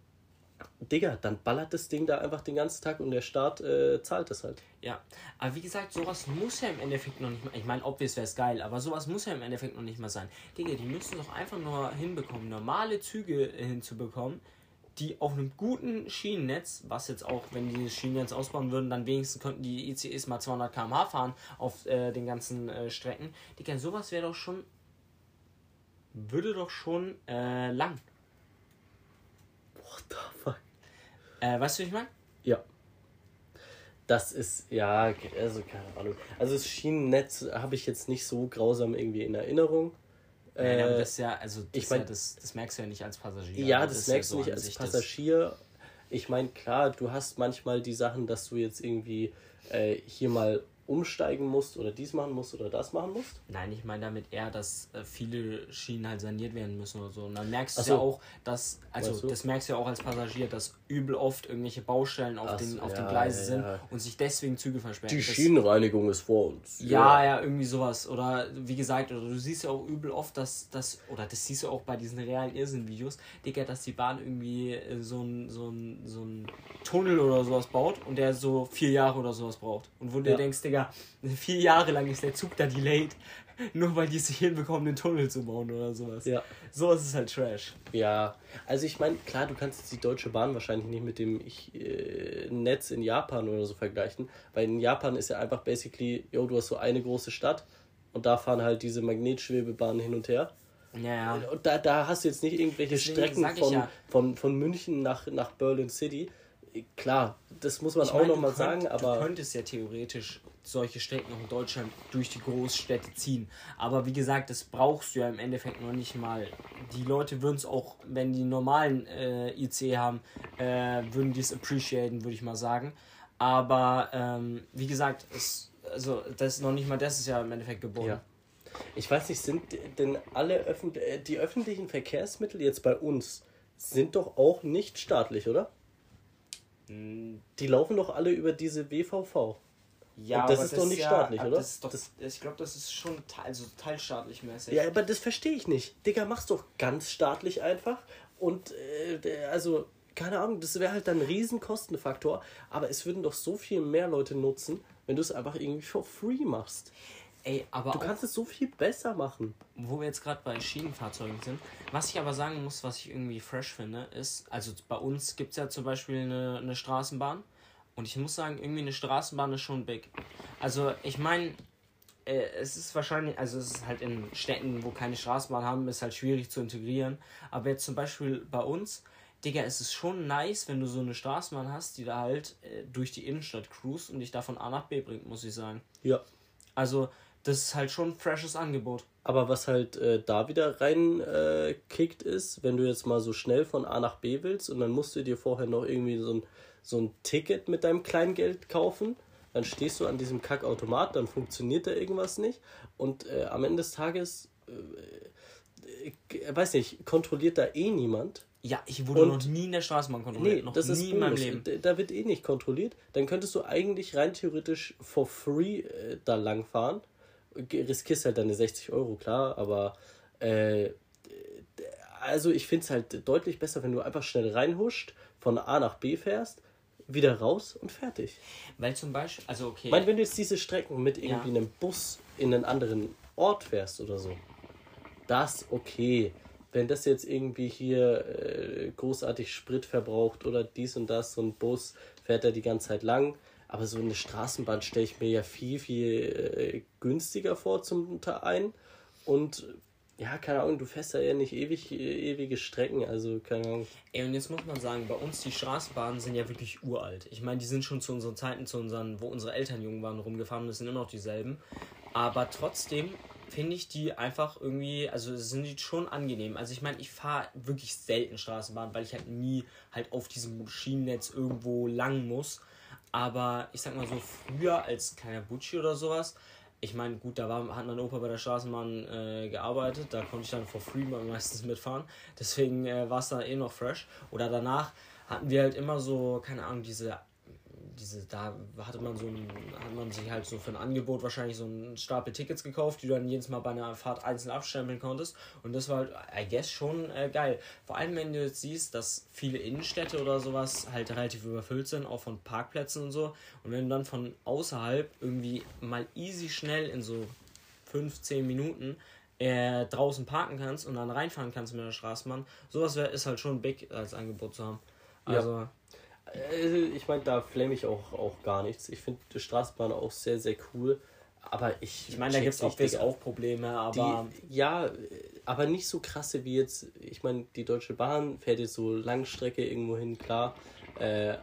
Digga, dann ballert das Ding da einfach den ganzen Tag und der Staat äh, zahlt das halt. Ja, aber wie gesagt, sowas muss ja im Endeffekt noch nicht mal. Ich meine, obvious wäre es geil, aber sowas muss ja im Endeffekt noch nicht mal sein. Digga, die müssen doch einfach nur hinbekommen, normale Züge hinzubekommen, die auf einem guten Schienennetz, was jetzt auch, wenn die das Schienennetz ausbauen würden, dann wenigstens könnten die ICEs mal 200 km/h fahren auf äh, den ganzen äh, Strecken. Digga, sowas wäre doch schon. würde doch schon äh, lang. What the fuck? Äh, weißt du, wie ich meine? Ja. Das ist, ja, also keine Ahnung. Also das Schienennetz habe ich jetzt nicht so grausam irgendwie in Erinnerung. Nein, aber Äh, das ist ja, also das, ich ist ja, mein- das, das merkst du ja nicht als Passagier. Ja, aber das, ist merkst ja du so nicht an als das- Passagier. Ich meine, klar, du hast manchmal die Sachen, dass du jetzt irgendwie äh, hier mal umsteigen musst oder dies machen musst oder das machen musst. Nein, ich meine damit eher, dass äh, viele Schienen halt saniert werden müssen oder so. Und dann merkst du so. ja auch, dass, also Meinst du? das merkst du ja auch als Passagier, dass übel oft irgendwelche Baustellen auf, Ach den, auf ja, den Gleisen ja, sind ja. und sich deswegen Züge versperren. Die Das- Schienenreinigung ist vor uns. Ja, ja, irgendwie sowas. Oder wie gesagt, oder du siehst ja auch übel oft, dass das, oder das siehst du auch bei diesen realen Irrsinn-Videos, Digga, dass die Bahn irgendwie äh, so ein, so ein, so ein Tunnel oder sowas baut und der so vier Jahre oder sowas braucht. Und wo du dir denkst, Digga, vier Jahre lang ist der Zug da delayed, nur weil die es nicht hinbekommen, den Tunnel zu bauen oder sowas. Ja. Sowas ist halt Trash. Ja, also ich meine, klar, du kannst jetzt die Deutsche Bahn wahrscheinlich nicht mit dem ich, äh, Netz in Japan oder so vergleichen, weil in Japan ist ja einfach basically, yo, du hast so eine große Stadt und da fahren halt diese Magnetschwebebahnen hin und her. Ja, ja. Und da, da hast du jetzt nicht irgendwelche Deswegen Strecken von, ja. von, von München nach, nach Berlin City. Klar, das muss man Ich auch du nochmal sagen, Du aber könntest ja theoretisch solche Strecken auch in Deutschland durch die Großstädte ziehen. Aber wie gesagt, das brauchst du ja im Endeffekt noch nicht mal. Die Leute würden es auch, wenn die normalen äh, IC haben, äh, würden die es appreciaten, würde ich mal sagen. Aber ähm, wie gesagt, es, also das ist noch nicht mal das ist ja im Endeffekt geboren. Ja. ich weiß nicht, sind denn alle Öffn äh, die öffentlichen Verkehrsmittel jetzt bei uns sind doch auch nicht staatlich, oder? Die laufen doch alle über diese WVV. Ja, Und das ist doch nicht staatlich, aber oder? Das ist doch, Das- ich glaube, das ist schon teil, also teilstaatlich mäßig. Ja, aber das verstehe ich nicht. Digga, mach's doch ganz staatlich einfach. Und äh, also, keine Ahnung, das wäre halt dann ein riesen Kostenfaktor. Aber es würden doch so viel mehr Leute nutzen, wenn du es einfach irgendwie for free machst. Ey, aber Du kannst es so viel besser machen. wo wir jetzt gerade bei Schienenfahrzeugen sind, was ich aber sagen muss, was ich irgendwie fresh finde, ist, also bei uns gibt es ja zum Beispiel eine, eine Straßenbahn und ich muss sagen, irgendwie eine Straßenbahn ist schon big. Also ich meine, äh, es ist wahrscheinlich, also es ist halt in Städten, wo keine Straßenbahn haben, ist halt schwierig zu integrieren, aber jetzt zum Beispiel bei uns, Digga, es ist schon nice, wenn du so eine Straßenbahn hast, die da halt äh, durch die Innenstadt cruist und dich da von A nach B bringt, muss ich sagen. Ja. Also das ist halt schon ein freshes Angebot. Aber was halt äh, da wieder rein äh, kickt ist, wenn du jetzt mal so schnell von A nach B willst und dann musst du dir vorher noch irgendwie so ein, so ein Ticket mit deinem Kleingeld kaufen, dann stehst du an diesem Kackautomat, dann funktioniert da irgendwas nicht und äh, am Ende des Tages, äh, äh, weiß nicht, kontrolliert da eh niemand. Ja, ich wurde Und- noch nie in der Straßenbahn kontrolliert. Nee, noch das ist nie in meinem. Leben. Da wird eh nicht kontrolliert. Dann könntest du eigentlich rein theoretisch for free äh, da lang fahren. Ge- Riskierst halt deine 60 Euro, klar, aber äh, also ich finde es halt deutlich besser, wenn du einfach schnell reinhuscht, von A nach B fährst, wieder raus und fertig. Weil zum Beispiel, also okay. Ich meine, wenn du jetzt diese Strecken mit irgendwie Ja. einem Bus in einen anderen Ort fährst oder so, das okay. Wenn das jetzt irgendwie hier äh, großartig Sprit verbraucht oder dies und das, so ein Bus fährt er die ganze Zeit lang. Aber so eine Straßenbahn stelle ich mir ja viel, viel äh, günstiger vor zum Teil ein. Und ja, keine Ahnung, du fährst da ja nicht ewig, äh, ewige Strecken, also keine Ahnung. Ey, und jetzt muss man sagen, bei uns die Straßenbahnen sind ja wirklich uralt. Ich meine, die sind schon zu unseren Zeiten, zu unseren, wo unsere Eltern jung waren, rumgefahren. Das sind immer noch dieselben. Aber trotzdem finde ich die einfach irgendwie, also sind die schon angenehm. Also ich meine, ich fahre wirklich selten Straßenbahn, weil ich halt nie halt auf diesem Schienennetz irgendwo lang muss. Aber ich sag mal so, früher als kleiner Butschi oder sowas, ich meine, gut, da war, hat mein Opa bei der Straßenbahn äh, gearbeitet, da konnte ich dann for free meistens mitfahren. Deswegen äh, war es da eh noch fresh. Oder danach hatten wir halt immer so, keine Ahnung, diese, diese, da hatte man so ein, hat man sich halt so für ein Angebot wahrscheinlich so einen Stapel Tickets gekauft, die du dann jedes Mal bei einer Fahrt einzeln abstempeln konntest. Und das war halt, I guess, schon äh, geil. Vor allem, wenn du jetzt siehst, dass viele Innenstädte oder sowas halt relativ überfüllt sind, auch von Parkplätzen und so. Und wenn du dann von außerhalb irgendwie mal easy schnell in so 15 Minuten äh, draußen parken kannst und dann reinfahren kannst mit der Straßenbahn, sowas wär, ist halt schon big als Angebot zu haben. Also, Äh, Ich meine, da flame ich auch, auch gar nichts. Ich finde die Straßenbahn auch sehr, sehr cool. Aber ich. ich meine, da gibt es auch, auch Probleme, aber. Die, ja, äh, aber nicht so krasse wie jetzt. Ich meine, die Deutsche Bahn fährt jetzt so Langstrecke irgendwo hin, klar. Äh,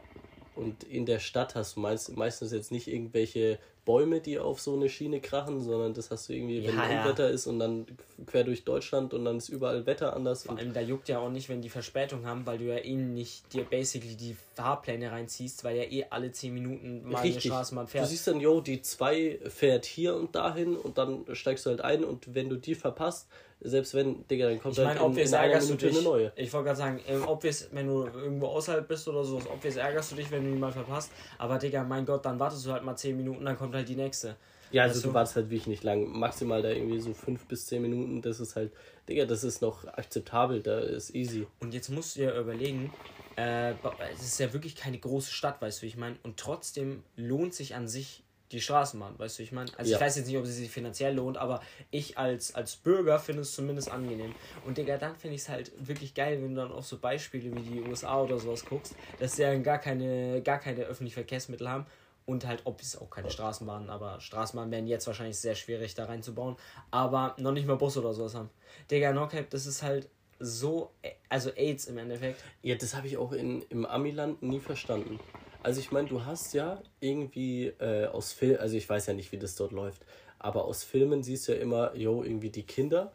und in der Stadt hast du meist, meistens jetzt nicht irgendwelche Bäume, die auf so eine Schiene krachen, sondern das hast du irgendwie, wenn Ja, ja. Unwetter ist und dann quer durch Deutschland und dann ist überall Wetter anders. Vor Und, allem, da juckt ja auch nicht, wenn die Verspätung haben, weil du ja eh nicht dir basically die Fahrpläne reinziehst, weil ja eh alle 10 Minuten mal eine Richtig. Straßenbahn Du fährt. siehst dann, yo, die 2 fährt hier und dahin und dann steigst du halt ein und wenn du die verpasst, selbst wenn, Digga, dann kommt Ich meine, halt in, obvious in einer ärgerst du dich. eine neue. Ich wollte gerade sagen, ähm, obvious, wenn du irgendwo außerhalb bist oder so, obvious ärgerst du dich, wenn du die mal verpasst. Aber Digga, mein Gott, dann wartest du halt mal 10 Minuten, dann kommt halt die nächste. Ja, also Weißt du wartest halt wirklich nicht lang. Maximal da irgendwie so 5 bis 10 Minuten, das ist halt, Digga, das ist noch akzeptabel, da ist easy. Und jetzt musst du dir überlegen, äh, es ist ja wirklich keine große Stadt, weißt du, wie ich meine? Und trotzdem lohnt sich an sich die Straßenbahn, weißt du, ich meine? Also Ja. ich weiß jetzt nicht, ob sie sich finanziell lohnt, aber ich als, als Bürger finde es zumindest angenehm. Und Digga, dann finde ich es halt wirklich geil, wenn du dann auf so Beispiele wie die USA oder sowas guckst, dass sie ja gar keine, gar keine öffentlichen Verkehrsmittel haben. Und halt, ob es auch keine Straßenbahnen, aber Straßenbahnen werden jetzt wahrscheinlich sehr schwierig da reinzubauen. Aber noch nicht mal Bus oder sowas haben. Digga, Knockcap, das ist halt so, also AIDS im Endeffekt. Ja, das habe ich auch in, im Amiland nie verstanden. Also ich meine, du hast ja irgendwie äh, aus Film, also ich weiß ja nicht, wie das dort läuft, aber aus Filmen siehst du ja immer, yo, irgendwie die Kinder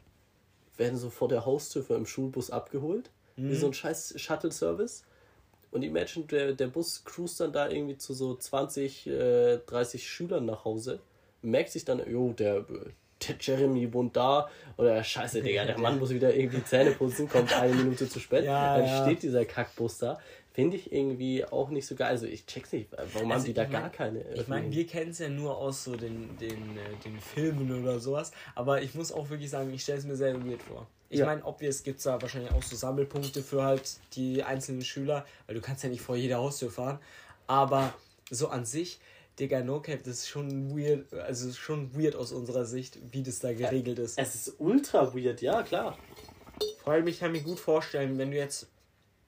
werden so vor der Haustür einem Schulbus abgeholt, wie so ein scheiß Shuttle-Service. Und imagine, der, der Bus cruist dann da irgendwie zu so 20, äh, 30 Schülern nach Hause, merkt sich dann, jo, der, der Jeremy wohnt da, oder scheiße, Digga, der Mann muss wieder irgendwie Zähne putzen, kommt eine Minute zu spät, Ja, dann ja. steht dieser Kackbus da. Finde ich irgendwie auch nicht so geil. Also ich check's nicht, warum haben Also die da ich gar mein- keine. Ich meine, wir kennen es ja nur aus so den, den, äh, den Filmen oder sowas, aber ich muss auch wirklich sagen, ich stelle es mir sehr weird vor. Ich Ja. meine, obvious gibt es da wahrscheinlich auch so Sammelpunkte für halt die einzelnen Schüler, weil du kannst ja nicht vor jeder Haustür fahren, aber so an sich, Digga, No Cap, das ist schon weird, also es schon weird aus unserer Sicht, wie das da geregelt ist. es ist ultra weird, ja klar. Vor allem, ich kann mir gut vorstellen, wenn du jetzt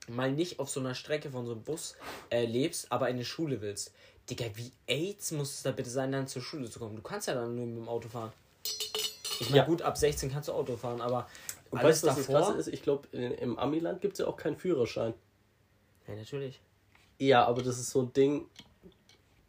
mal nicht auf so einer Strecke von so einem Bus äh, lebst, aber in eine Schule willst. Digga, wie AIDS muss es da bitte sein, dann zur Schule zu kommen? Du kannst ja dann nur mit dem Auto fahren. Ich meine, Ja. gut, ab 16 kannst du Auto fahren, aber Und alles weißt du, was das davor. Krasse ist? Ich glaube, im Amiland gibt es ja auch keinen Führerschein. Ja, natürlich. Ja, aber das ist so ein Ding,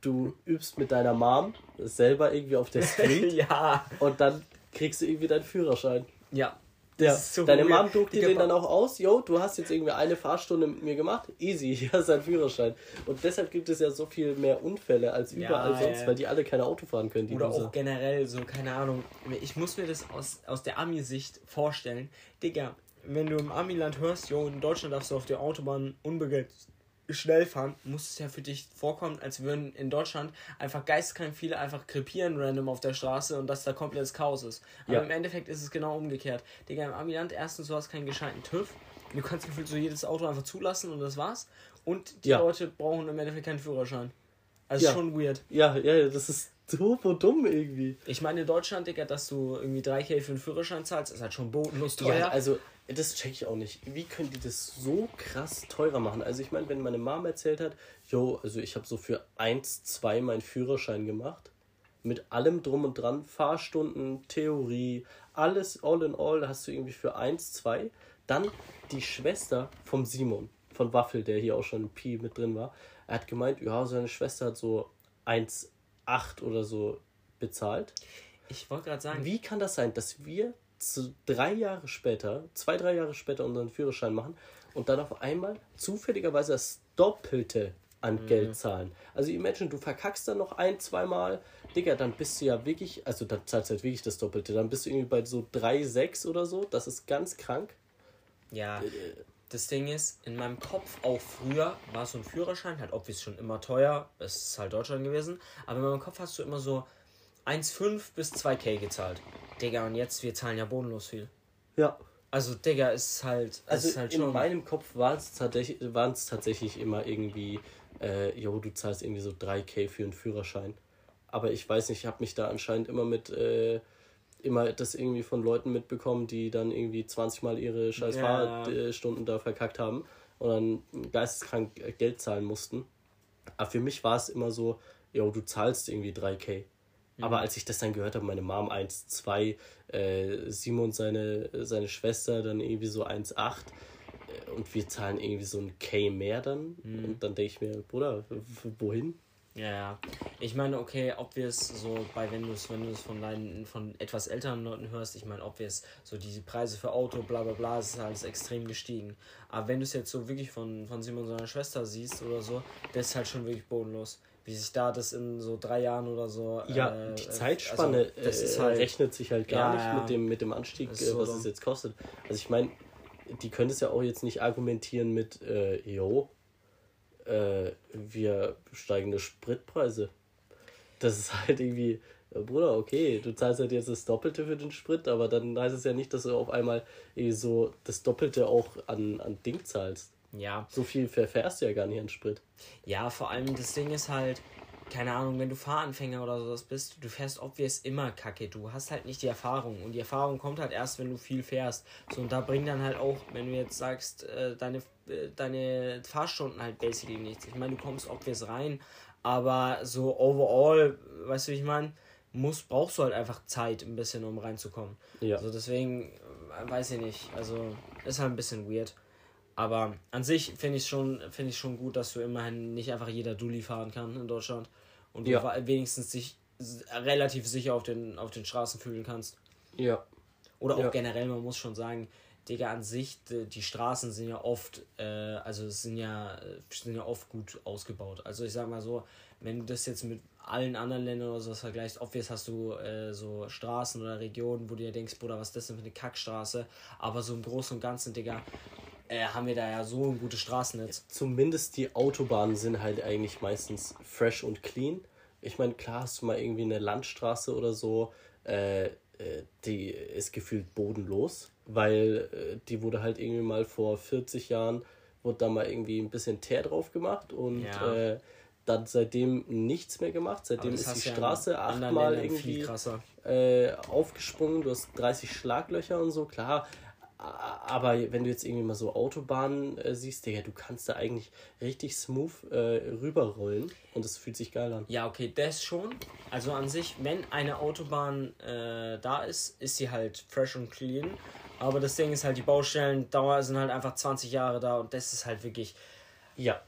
du übst mit deiner Mom selber irgendwie auf der Street ja. und dann kriegst du irgendwie deinen Führerschein. Ja. Ja, so deine. Mom druckt dir Digga, den dann auch aus. Yo, du hast jetzt irgendwie eine Fahrstunde mit mir gemacht. Easy, hier ist dein Führerschein. Und deshalb gibt es ja so viel mehr Unfälle als Ja, überall sonst, ja. weil die alle keine Auto fahren können. Die Oder Loser. auch generell so, keine Ahnung. Ich muss mir das aus, aus der Ami-Sicht vorstellen. Digga, wenn du im Ami-Land hörst, jo, in Deutschland darfst du auf der Autobahn unbegrenzt schnell fahren, muss es ja für dich vorkommen, als würden in Deutschland einfach geistkrank viele einfach krepieren random auf der Straße und dass da komplettes Chaos ist. Aber Ja. im Endeffekt ist es genau umgekehrt. Digga, im Amiland, erstens, du hast keinen gescheiten TÜV. Du kannst gefühlt so jedes Auto einfach zulassen und das war's. Und die Ja. Leute brauchen im Endeffekt keinen Führerschein. Also Ja. schon weird. Ja, ja, ja, das ist turbo dumm irgendwie. Ich meine, in Deutschland, Digga, dass du irgendwie 3K für einen Führerschein zahlst, ist halt schon bodenlos teuer. Ja, also das check ich auch nicht. Wie können die das so krass teurer machen? Also ich meine, wenn meine Mom erzählt hat, yo, also ich habe so für 1, 2 meinen Führerschein gemacht. Mit allem drum und dran, Fahrstunden, Theorie, alles all in all hast du irgendwie für 1, 2. Dann die Schwester vom Simon, von Waffel, der hier auch schon Pi mit drin war. Er hat gemeint, ja, seine Schwester hat so 1,8 oder so bezahlt. ich wollte gerade sagen, Wie kann das sein, dass wir drei Jahre später, zwei, drei Jahre später unseren Führerschein machen und dann auf einmal zufälligerweise das Doppelte an Geld zahlen? Also imagine, du verkackst dann noch ein, zweimal, Digga, dann bist du ja wirklich, also dann zahlst du halt wirklich das Doppelte. Dann bist du irgendwie bei so 3, 6 oder so. Das ist ganz krank. ja, das Ding ist, in meinem Kopf auch früher war so ein Führerschein, halt obvious schon immer teuer, es ist halt Deutschland gewesen, aber in meinem Kopf hast du immer so 1,5 bis 2k gezahlt. Digga, und jetzt, wir zahlen ja bodenlos viel. Ja. Also, Digga, ist halt, es Also ist halt in schon. meinem Kopf waren es tatsächlich, waren's tatsächlich immer irgendwie, äh, jo, du zahlst irgendwie so 3k für einen Führerschein. Aber ich weiß nicht, ich habe mich da anscheinend immer mit, äh, immer das irgendwie von Leuten mitbekommen, die dann irgendwie 20 Mal ihre scheiß Ja. Fahrstunden da verkackt haben und dann geisteskrank äh, Geld zahlen mussten. Aber für mich war es immer so, jo, du zahlst irgendwie 3k. Aber als ich das dann gehört habe, meine Mom 1, 2, äh, Simon seine, seine Schwester dann irgendwie so 1,8 äh, und wir zahlen irgendwie so ein K mehr dann. Und dann denke ich mir, Bruder, wohin? Ja, ja. Ich meine, okay, ob wir es so bei, wenn du es, wenn du es von deinen, von etwas älteren Leuten hörst, ich meine, ob wir es so diese Preise für Auto, bla bla bla, ist alles extrem gestiegen. Aber wenn du es jetzt so wirklich von, von Simon seiner Schwester siehst oder so, das ist halt schon wirklich bodenlos. Wie sich da das in so drei Jahren oder so. Ja, äh, die äh, Zeitspanne also, das äh, halt, rechnet sich halt gar Ja, nicht ja. mit dem, mit dem Anstieg, äh, so was es jetzt kostet. Also ich meine, die können es ja auch jetzt nicht argumentieren mit, äh, jo, äh, wir steigende Spritpreise. Das ist halt irgendwie, Bruder, okay, du zahlst halt jetzt das Doppelte für den Sprit, aber dann heißt es ja nicht, dass du auf einmal so das Doppelte auch an, an Ding zahlst. Ja, So viel verfährst du ja gar nicht an Sprit. Ja, vor allem das Ding ist halt, keine Ahnung, wenn du Fahranfänger oder sowas bist, du fährst obvious immer kacke. Du hast halt nicht die Erfahrung. Und die Erfahrung kommt halt erst, wenn du viel fährst. So, und da bringt dann halt auch, wenn du jetzt sagst, äh, deine, äh, deine Fahrstunden halt basically nichts. Ich meine, du kommst obvious rein, aber so overall, weißt du, wie ich meine, muss, brauchst du halt einfach Zeit ein bisschen, um reinzukommen. Ja. Also deswegen, äh, weiß ich nicht. Also, ist halt ein bisschen weird. Aber an sich finde ich schon, finde ich schon gut, dass du immerhin nicht einfach jeder Dulli fahren kann in Deutschland und du Ja. wa- wenigstens dich relativ sicher auf den, auf den Straßen fühlen kannst. Ja. Oder auch Ja. generell, man muss schon sagen, Digga, an sich, die, Straßen sind ja oft, äh, also es sind ja, äh, sind ja oft gut ausgebaut. Also ich sag mal so, wenn du das jetzt mit allen anderen Ländern oder sowas vergleichst, obvious hast du äh, so Straßen oder Regionen, wo du dir denkst, Bruder, was ist das denn für eine Kackstraße? Aber so im Großen und Ganzen, Digga, äh, haben wir da ja so ein gutes Straßennetz. zumindest die Autobahnen sind halt eigentlich meistens fresh und clean. Ich meine, klar hast du mal irgendwie eine Landstraße oder so, äh, äh, die ist gefühlt bodenlos, weil äh, die wurde halt irgendwie mal vor 40 Jahren, wurde da mal irgendwie ein bisschen Teer drauf gemacht und Ja. äh, dann seitdem nichts mehr gemacht. Seitdem ist die ja Straße achtmal irgendwie äh, aufgesprungen, du hast 30 Schlaglöcher und so, klar. Aber wenn du jetzt irgendwie mal so Autobahnen äh, siehst, Digga, du kannst da eigentlich richtig smooth äh, rüberrollen und es fühlt sich geil an. Ja, okay, das schon. Also an sich, wenn eine Autobahn äh, da ist, ist sie halt fresh und clean. Aber das Ding ist halt, die Baustellen dauer sind halt einfach 20 Jahre da und das ist halt wirklich. Ja.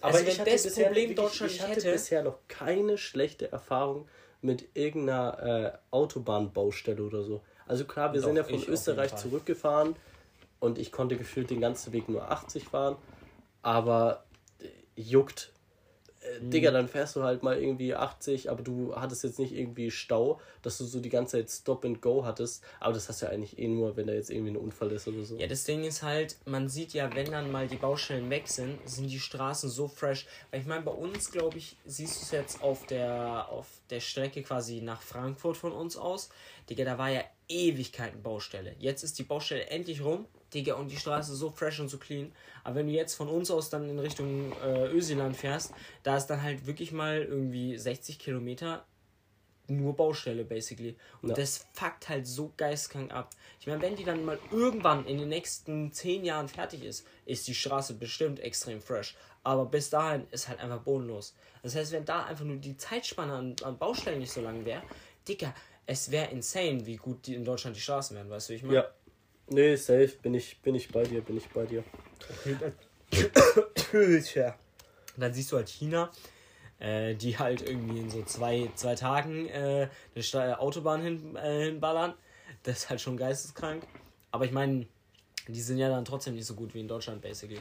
Also Aber wenn ich hatte das bisher, Problem wirklich, Deutschland ich hatte hätte- bisher noch keine schlechte Erfahrung mit irgendeiner äh, Autobahnbaustelle oder so. Also klar, wir Doch, sind ja von Österreich zurückgefahren und ich konnte gefühlt den ganzen Weg nur 80 fahren, aber äh, juckt. Äh, Mhm. Digga, dann fährst du halt mal irgendwie 80, aber du hattest jetzt nicht irgendwie Stau, dass du so die ganze Zeit Stop and Go hattest. Aber das hast du ja eigentlich eh nur, wenn da jetzt irgendwie ein Unfall ist oder so. Ja, das Ding ist halt, man sieht ja, wenn dann mal die Baustellen weg sind, sind die Straßen so fresh. Weil ich meine, bei uns, glaube ich, siehst du es jetzt auf der, auf der Strecke quasi nach Frankfurt von uns aus. Digga, da war ja Ewigkeiten Baustelle. Jetzt ist die Baustelle endlich rum. Digga, und die Straße so fresh und so clean. Aber wenn du jetzt von uns aus dann in Richtung äh, Ösiland fährst, da ist dann halt wirklich mal irgendwie 60 Kilometer nur Baustelle, basically. Und Ja. das fuckt halt so geistkrank ab. Ich meine, wenn die dann mal irgendwann in den nächsten 10 Jahren fertig ist, ist die Straße bestimmt extrem fresh. Aber bis dahin ist halt einfach bodenlos. Das heißt, wenn da einfach nur die Zeitspanne an, an Baustellen nicht so lang wäre, Dicker, es wäre insane, wie gut die in Deutschland die Straßen wären, weißt du, wie ich meine? Ja. Nee, safe, bin ich, bin ich bei dir, bin ich bei dir. Dann siehst du halt China, äh, die halt irgendwie in so zwei, zwei Tagen äh, eine Sta- Autobahn hin, äh, hinballern. Das ist halt schon geisteskrank. Aber ich meine, die sind ja dann trotzdem nicht so gut wie in Deutschland, basically.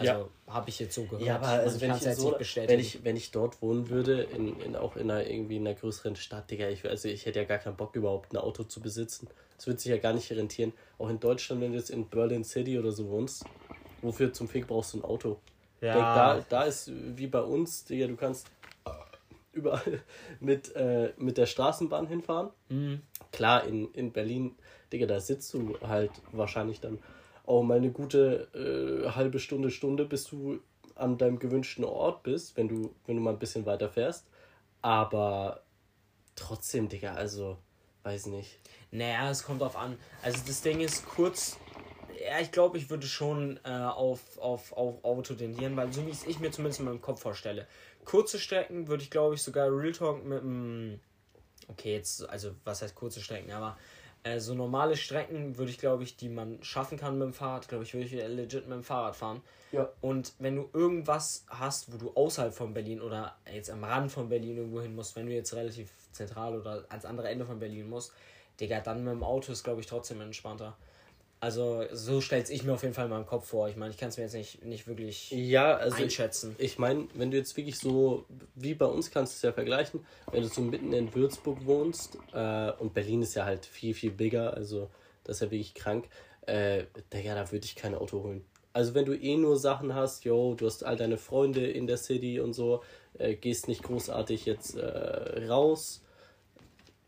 Also Ja. habe ich jetzt so gehört. Ja, aber also Man wenn ich, jetzt so, wenn, ich, wenn ich dort wohnen würde, in, in, auch in einer, irgendwie in einer größeren Stadt, Digga, ich, also ich hätte ja gar keinen Bock überhaupt ein Auto zu besitzen. Das würde sich ja gar nicht rentieren. Auch in Deutschland, wenn du jetzt in Berlin City oder so wohnst, Wofür zum Fick brauchst du ein Auto? Ja. Denk, da, da ist wie bei uns, Digga, du kannst überall mit, äh, mit der Straßenbahn hinfahren. Mhm. Klar, in, in Berlin, Digga, da sitzt du halt wahrscheinlich dann auch mal eine gute äh, halbe Stunde, Stunde, bis du an deinem gewünschten Ort bist, wenn du, wenn du mal ein bisschen weiter fährst. Aber trotzdem, Digga, also, weiß nicht. Naja, es kommt drauf an. Also das Ding ist kurz. Ja, ich glaube, ich würde schon äh, auf, auf, auf Auto tendieren, weil so wie es ich mir zumindest in meinem Kopf vorstelle. Kurze Strecken würde ich, glaube ich, sogar Real Talk mit dem. Okay, jetzt, also was heißt kurze Strecken, aber äh, so normale Strecken würde ich, glaube ich, die man schaffen kann mit dem Fahrrad, glaube ich, würde ich legit mit dem Fahrrad fahren. Ja. Und wenn du irgendwas hast, wo du außerhalb von Berlin oder jetzt am Rand von Berlin irgendwo hin musst, wenn du jetzt relativ zentral oder ans andere Ende von Berlin musst, Digga, dann mit dem Auto ist, glaube ich, trotzdem entspannter. Also, so stellt ich mir auf jeden Fall in meinem Kopf vor. Ich meine, ich kann es mir jetzt nicht, nicht wirklich Ja, also einschätzen. Ich meine, wenn du jetzt wirklich so, wie bei uns kannst du es ja vergleichen, wenn du so mitten in Würzburg wohnst, äh, und Berlin ist ja halt viel, viel bigger, also das ist ja wirklich krank, äh, Digga, da würde ich kein Auto holen. Also wenn du eh nur Sachen hast, yo, du hast all deine Freunde in der City und so, äh, gehst nicht großartig jetzt äh, raus,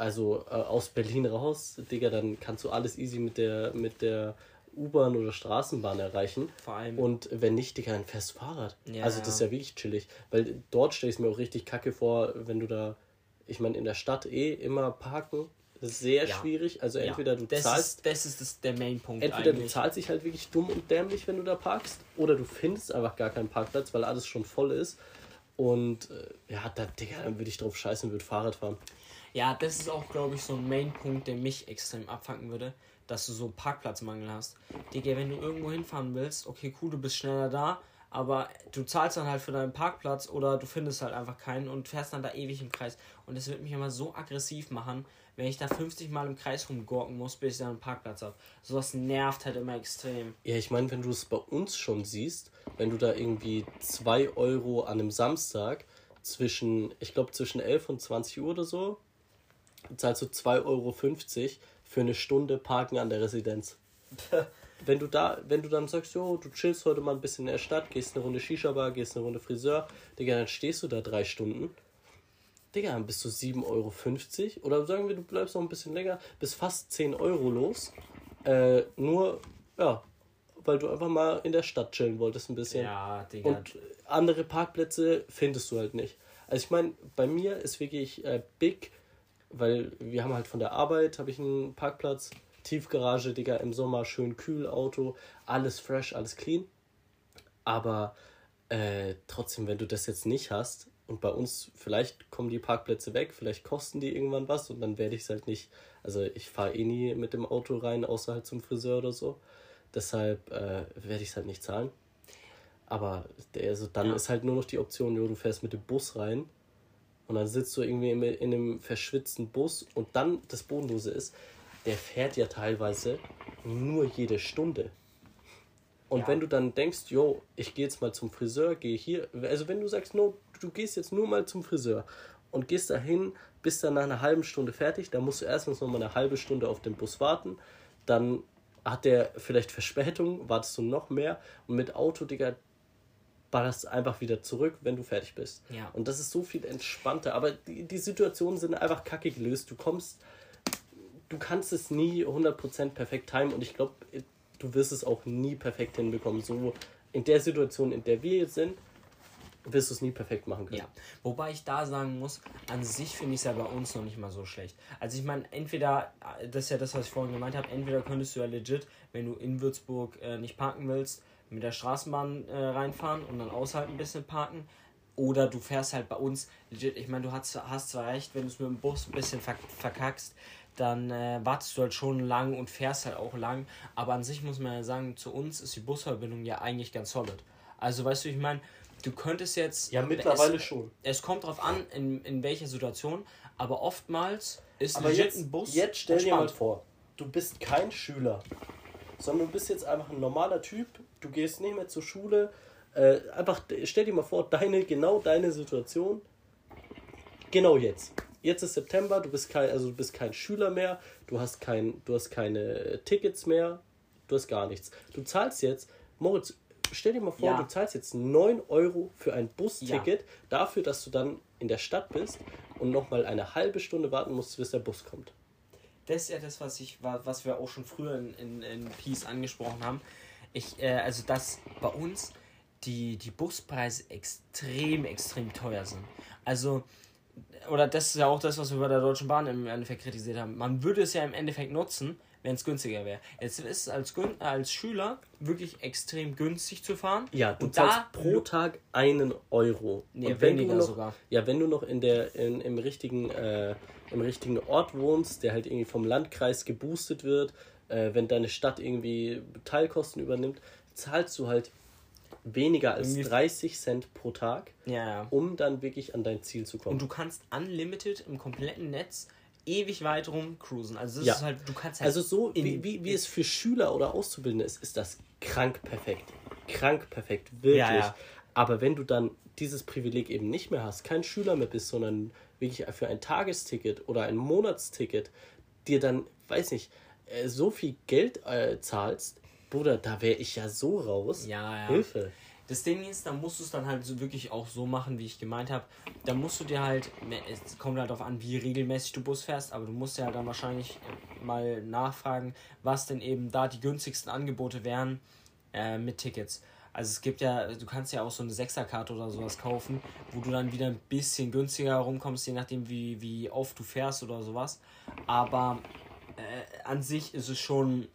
also äh, aus Berlin raus, Digga, dann kannst du alles easy mit der, mit der U-Bahn oder Straßenbahn erreichen. Vor allem. Und wenn nicht, Digga, dann fährst du Fahrrad. Ja, also das ist ja. ja wirklich chillig. Weil dort stelle ich mir auch richtig kacke vor, wenn du da, ich meine, in der Stadt eh immer parken, sehr Ja. schwierig. Also Ja, entweder du das zahlst, Ist, das ist das, der Main-Punkt entweder du eigentlich. zahlst dich halt wirklich dumm und dämlich, wenn du da parkst, oder du findest einfach gar keinen Parkplatz, weil alles schon voll ist. Und äh, ja, da, Digga, dann würde ich drauf scheißen und würde Fahrrad fahren. Ja, das ist auch, glaube ich, so ein Main-Punkt, der mich extrem abfangen würde, dass du so Parkplatzmangel hast. Digga, wenn du irgendwo hinfahren willst, okay, cool, du bist schneller da, aber du zahlst dann halt für deinen Parkplatz oder du findest halt einfach keinen und fährst dann da ewig im Kreis. Und das wird mich immer so aggressiv machen, wenn ich da 50 Mal im Kreis rumgurken muss, bis ich dann einen Parkplatz habe. Sowas nervt halt immer extrem. Ja, ich meine, wenn du es bei uns schon siehst, wenn du da irgendwie 2 Euro an einem Samstag zwischen, ich glaube zwischen 11 und 20 Uhr oder so, zahlst du 2,50 Euro für eine Stunde Parken an der Residenz. wenn du da, wenn du dann sagst, jo, du chillst heute mal ein bisschen in der Stadt, gehst eine Runde Shisha-Bar, gehst eine Runde Friseur, Digga, dann stehst du da drei Stunden. Digga, dann bist du 7,50 Euro. Oder sagen wir, du bleibst noch ein bisschen länger, bist fast 10 Euro los. Äh, nur, ja, weil du einfach mal in der Stadt chillen wolltest ein bisschen. Ja, Digga. Und andere Parkplätze findest du halt nicht. Also ich meine, bei mir ist wirklich äh, big, weil wir haben halt von der Arbeit, habe ich einen Parkplatz, Tiefgarage, Digga, im Sommer schön kühl, Auto, alles fresh, alles clean. Aber äh, trotzdem, wenn du das jetzt nicht hast und bei uns, vielleicht kommen die Parkplätze weg, vielleicht kosten die irgendwann was und dann werde ich es halt nicht, also ich fahre eh nie mit dem Auto rein, außer halt zum Friseur oder so. Deshalb äh, werde ich es halt nicht zahlen. Aber der, also dann Ja. ist halt nur noch die Option, jo, du fährst mit dem Bus rein und dann sitzt du irgendwie in, in einem verschwitzten Bus und dann das Bodenlose ist, der fährt ja teilweise nur jede Stunde. Und Ja. wenn du dann denkst, jo, ich gehe jetzt mal zum Friseur, gehe hier, also wenn du sagst, no, du gehst jetzt nur mal zum Friseur und gehst dahin, bist dann nach einer halben Stunde fertig, dann musst du erstens noch mal eine halbe Stunde auf den Bus warten, dann hat der vielleicht Verspätung, wartest du noch mehr und mit Auto, Digga, ballerst einfach wieder zurück, wenn du fertig bist. Ja. Und das ist so viel entspannter. Aber die, die Situationen sind einfach kacke gelöst. Du kommst, du kannst es nie 100% perfekt timen und ich glaube, du wirst es auch nie perfekt hinbekommen. So in der Situation, in der wir jetzt sind, wirst du es nie perfekt machen können. Ja, wobei ich da sagen muss, an sich finde ich es ja bei uns noch nicht mal so schlecht. Also ich meine, entweder, das ist ja das, was ich vorhin gemeint habe, entweder könntest du ja legit, wenn du in Würzburg äh, nicht parken willst, mit der Straßenbahn äh, reinfahren und dann außerhalb ein bisschen parken. Oder du fährst halt bei uns legit, ich meine, du hast, hast zwar recht, wenn du es mit dem Bus ein bisschen verk verkackst, dann äh, wartest du halt schon lang und fährst halt auch lang. Aber an sich muss man ja sagen, zu uns ist die Busverbindung ja eigentlich ganz solid. Also weißt du, ich meine, du könntest jetzt. Ja, mittlerweile es, schon. Es kommt drauf an, in, in welcher Situation, aber oftmals ist Aber legit jetzt, ein Bus. jetzt stell dir mal entspannt. vor, du bist kein Schüler, sondern du bist jetzt einfach ein normaler Typ, du gehst nicht mehr zur Schule. Äh, einfach stell dir mal vor, deine, genau deine Situation, genau jetzt. Jetzt ist September, du bist kein, also du bist kein Schüler mehr, du hast kein, du hast keine Tickets mehr, du hast gar nichts. Du zahlst jetzt, Moritz, stell dir mal vor, Ja. du zahlst jetzt 9 Euro für ein Busticket dafür, dass du dann in der Stadt bist und nochmal eine halbe Stunde warten musst, bis der Bus kommt. Das ist ja das, was ich, wa- was wir auch schon früher in, in, in Peace angesprochen haben. Ich, äh, also dass bei uns die, die Buspreise extrem, extrem teuer sind. Also, oder das ist ja auch das, was wir bei der Deutschen Bahn im Endeffekt kritisiert haben. Man würde es ja im Endeffekt nutzen, wenn es günstiger wäre. Jetzt ist es als, als Schüler wirklich extrem günstig zu fahren. Ja, du und zahlst pro Tag einen Euro. Nee, und wenn weniger du noch, sogar. Ja, wenn du noch in der, in, im, richtigen, äh, im richtigen Ort wohnst, der halt irgendwie vom Landkreis geboostet wird, äh, wenn deine Stadt irgendwie Teilkosten übernimmt, zahlst du halt weniger als Irgendwie- 30 Cent pro Tag, Ja, um dann wirklich an dein Ziel zu kommen. Und du kannst unlimited im kompletten Netz ewig weit rum cruisen. Also Ja. ist halt, du kannst halt Also so in- wie, wie, wie es für Schüler oder Auszubildende ist, ist das krank perfekt. Krank perfekt, wirklich. Ja, ja. Aber wenn du dann dieses Privileg eben nicht mehr hast, kein Schüler mehr bist, sondern wirklich für ein Tagesticket oder ein Monatsticket dir dann, weiß nicht, äh, so viel Geld äh, zahlst, Bruder, da wäre ich ja so raus. Ja, ja. Hilfe. Das Ding ist, da musst du es dann halt so wirklich auch so machen, wie ich gemeint habe. Da musst du dir halt, es kommt halt darauf an, wie regelmäßig du Bus fährst, aber du musst ja dann wahrscheinlich mal nachfragen, was denn eben da die günstigsten Angebote wären äh, mit Tickets. Also es gibt ja, du kannst ja auch so eine Sechserkarte oder sowas kaufen, wo du dann wieder ein bisschen günstiger rumkommst, je nachdem wie, wie oft du fährst oder sowas. Aber äh, an sich ist es schon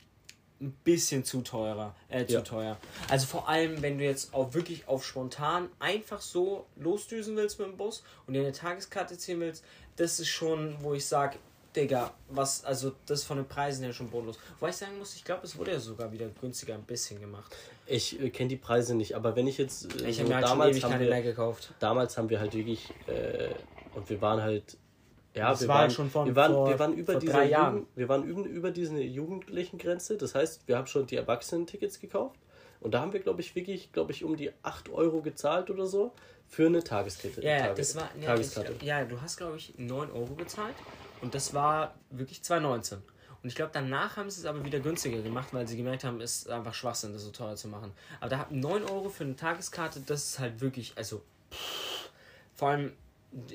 ein bisschen zu teurer, äh, zu Ja. teuer. Also vor allem, wenn du jetzt auch wirklich auf spontan einfach so losdüsen willst mit dem Bus und dir eine Tageskarte ziehen willst, das ist schon, wo ich sage, Digga, was, also das von den Preisen her schon bodenlos. Wobei ich sagen muss, ich glaube, es wurde ja sogar wieder günstiger ein bisschen gemacht. Ich äh, kenne die Preise nicht, aber wenn ich jetzt. äh, Ich so habe mir halt schon damals ewig haben keine wir- mehr gekauft. damals haben wir halt wirklich äh, und wir waren halt ja Das wir war waren schon von wir waren vor- wir waren über vor drei Jahren. Jugend, wir waren über, über diese jugendlichen Grenze das heißt wir haben schon die Erwachsenen-Tickets gekauft und da haben wir glaube ich wirklich glaube ich um die 8 Euro gezahlt oder so für eine Tageskarte Ja, ja, Tage- das war, ja, Tageskarte ich, ja, du hast, glaube ich, 9 Euro bezahlt und das war wirklich 2,19. Und ich glaube, danach haben sie es aber wieder günstiger gemacht, weil sie gemerkt haben, es ist einfach Schwachsinn, das so teuer zu machen. Aber da 9 Euro für eine Tageskarte, das ist halt wirklich, also, pff, vor allem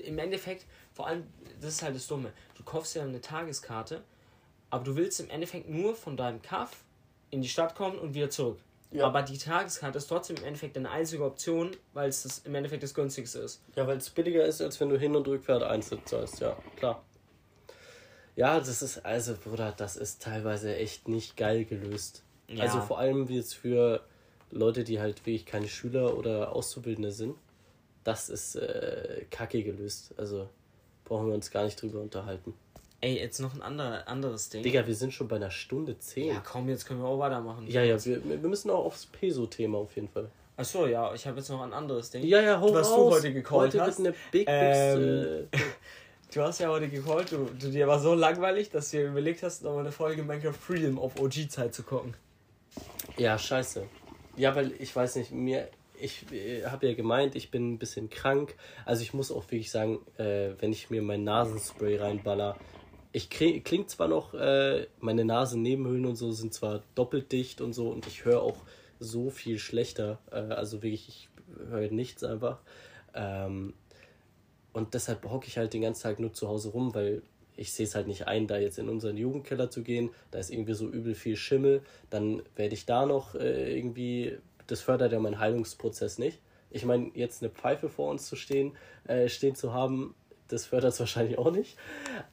im Endeffekt, vor allem, das ist halt das Dumme. Du kaufst ja eine Tageskarte, aber du willst im Endeffekt nur von deinem Kaff in die Stadt kommen und wieder zurück. Ja. Aber die Tageskarte ist trotzdem im Endeffekt eine einzige Option, weil es das im Endeffekt das günstigste ist. ja weil es billiger ist als wenn du hin und rückfahrt einzeln zahlst ja klar ja das ist also Bruder das ist teilweise echt nicht geil gelöst Ja. Also vor allem jetzt für Leute, die halt wirklich keine Schüler oder Auszubildende sind, das ist äh, kacke gelöst. Also brauchen wir uns gar nicht drüber unterhalten. Ey, jetzt noch ein anderer, anderes Ding. Digga, wir sind schon bei einer Stunde zehn. Ja, komm, jetzt können wir auch weitermachen. Ja, ja, wir, wir müssen auch aufs Peso-Thema auf jeden Fall. Achso, ja, ich habe jetzt noch ein anderes Ding. Ja, ja, hau Was du raus. heute gecallt Heute hast. wird eine Big. Ähm, äh, Du hast ja heute gecallt, du, du dir war so langweilig, dass du dir überlegt hast, nochmal eine Folge Minecraft Freedom auf OG-Zeit zu gucken. ja, scheiße. Ja, weil ich weiß nicht, mir. Ich äh, habe ja gemeint, ich bin ein bisschen krank. Also ich muss auch wirklich sagen, äh, wenn ich mir mein Nasenspray reinballer, ich krie- klingt zwar noch, äh, meine Nasennebenhöhlen und so sind zwar doppelt dicht und so und ich höre auch so viel schlechter. Äh, also wirklich, ich höre nichts einfach. Ähm, und deshalb hocke ich halt den ganzen Tag nur zu Hause rum, weil ich sehe es halt nicht ein, da jetzt in unseren Jugendkeller zu gehen. Da ist irgendwie so übel viel Schimmel. Dann werde ich da noch äh, irgendwie, das fördert ja meinen Heilungsprozess nicht. Ich meine, jetzt eine Pfeife vor uns zu stehen, äh, stehen zu haben, das fördert es wahrscheinlich auch nicht.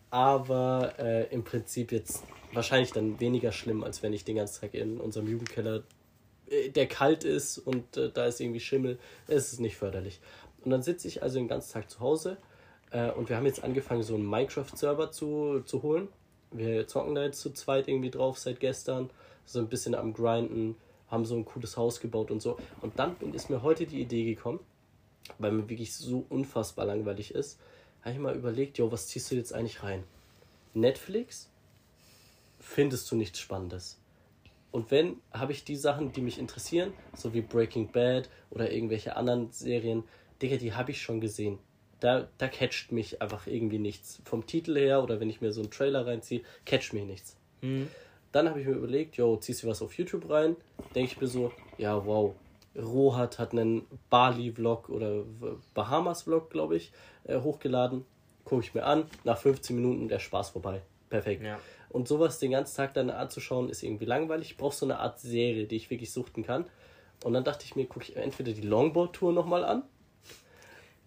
Aber äh, im Prinzip jetzt wahrscheinlich dann weniger schlimm, als wenn ich den ganzen Tag in unserem Jugendkeller, äh, der kalt ist und äh, da ist irgendwie Schimmel. Es ist nicht förderlich. Und dann sitze ich also den ganzen Tag zu Hause äh, und wir haben jetzt angefangen, so einen Minecraft-Server zu, zu holen. Wir zocken da jetzt zu zweit irgendwie drauf seit gestern, so ein bisschen am Grinden, haben so ein cooles Haus gebaut und so. Und dann ist mir heute die Idee gekommen, weil mir wirklich so unfassbar langweilig ist, habe ich mal überlegt, jo, was ziehst du jetzt eigentlich rein? Netflix? Findest du nichts Spannendes? Und wenn, habe ich die Sachen, die mich interessieren, so wie Breaking Bad oder irgendwelche anderen Serien, Digga, die habe ich schon gesehen. Da, da catcht mich einfach irgendwie nichts. Vom Titel her oder wenn ich mir so einen Trailer reinziehe, catcht mich nichts. Dann habe ich mir überlegt, yo, ziehst du was auf YouTube rein? Denke ich mir so, ja, wow, Rohat hat einen Bali-Vlog oder Bahamas-Vlog, glaube ich, äh, hochgeladen. Gucke ich mir an, nach 15 Minuten der Spaß vorbei. Perfekt. Ja. Und sowas den ganzen Tag dann anzuschauen, ist irgendwie langweilig. Ich brauche so eine Art Serie, die ich wirklich suchten kann. Und dann dachte ich mir, gucke ich entweder die Longboard-Tour nochmal an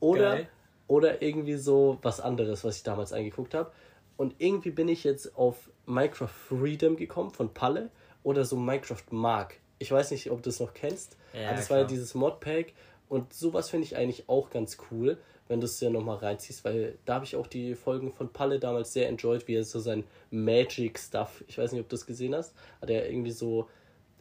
oder, Geil. oder irgendwie so was anderes, was ich damals eingeguckt habe. Und irgendwie bin ich jetzt auf Minecraft Freedom gekommen von Palle oder so Minecraft Mark. Ich weiß nicht, ob du es noch kennst. Ja, aber das war ja klar. dieses Modpack. Und sowas finde ich eigentlich auch ganz cool, wenn du es ja nochmal reinziehst, weil da habe ich auch die Folgen von Palle damals sehr enjoyed, wie er so sein Magic-Stuff, ich weiß nicht, ob du das gesehen hast, hat er irgendwie so,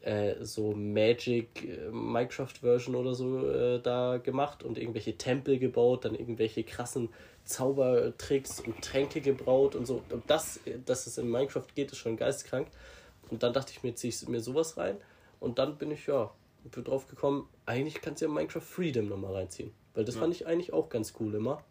äh, so Magic äh, Minecraft-Version oder so äh, da gemacht und irgendwelche Tempel gebaut, dann irgendwelche krassen Zaubertricks und Tränke gebraut und so. Und das, dass es in Minecraft geht, ist schon geistkrank. Und dann dachte ich mir, ziehe ich mir sowas rein. Und dann bin ich, ja, bin drauf gekommen, eigentlich kannst du ja Minecraft Freedom nochmal reinziehen. Weil das fand ich eigentlich auch ganz cool immer.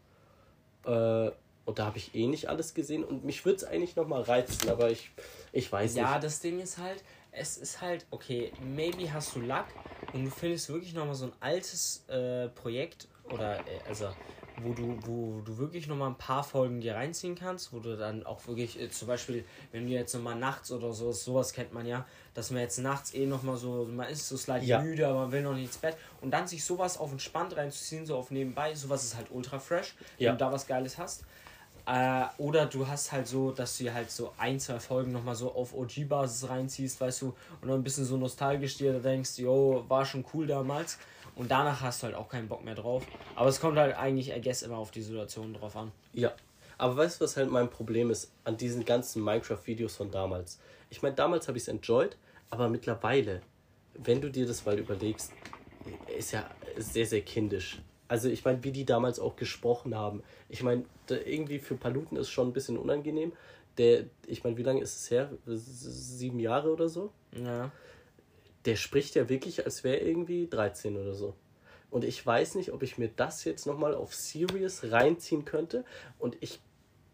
Äh, und da habe ich eh nicht alles gesehen. Und mich würde es eigentlich nochmal reizen, aber ich, ich weiß Ja, nicht. das Ding ist halt, es ist halt, okay, maybe hast du Luck und du findest wirklich nochmal so ein altes äh, Projekt oder, äh, also, wo du, wo du wirklich nochmal ein paar Folgen dir reinziehen kannst, wo du dann auch wirklich, äh, zum Beispiel, wenn du jetzt nochmal nachts oder so, sowas kennt man ja, dass man jetzt nachts eh nochmal so, man ist so slightly Ja. müde, aber man will noch nicht ins Bett und dann sich sowas auf entspannt reinzuziehen, so auf nebenbei, sowas ist halt ultra fresh, Ja. wenn du da was Geiles hast. Äh, oder du hast halt so, dass du halt so ein, zwei Folgen nochmal so auf OG-Basis reinziehst, weißt du, und dann ein bisschen so nostalgisch dir da denkst, yo, war schon cool damals. Und danach hast du halt auch keinen Bock mehr drauf. Aber es kommt halt eigentlich, I guess, immer auf die Situation drauf an. Ja. Aber weißt du, was halt mein Problem ist an diesen ganzen Minecraft-Videos von damals? Ich meine, damals habe ich es enjoyed, aber mittlerweile, wenn du dir das mal überlegst, ist ja sehr, sehr kindisch. Also ich meine, wie die damals auch gesprochen haben. Ich meine, irgendwie für Paluten ist schon ein bisschen unangenehm. Der, ich meine, wie lange ist es her? Sieben Jahre oder so? Ja. Der spricht ja wirklich, als wäre irgendwie 13 oder so. Und ich weiß nicht, ob ich mir das jetzt nochmal auf Serious reinziehen könnte. Und ich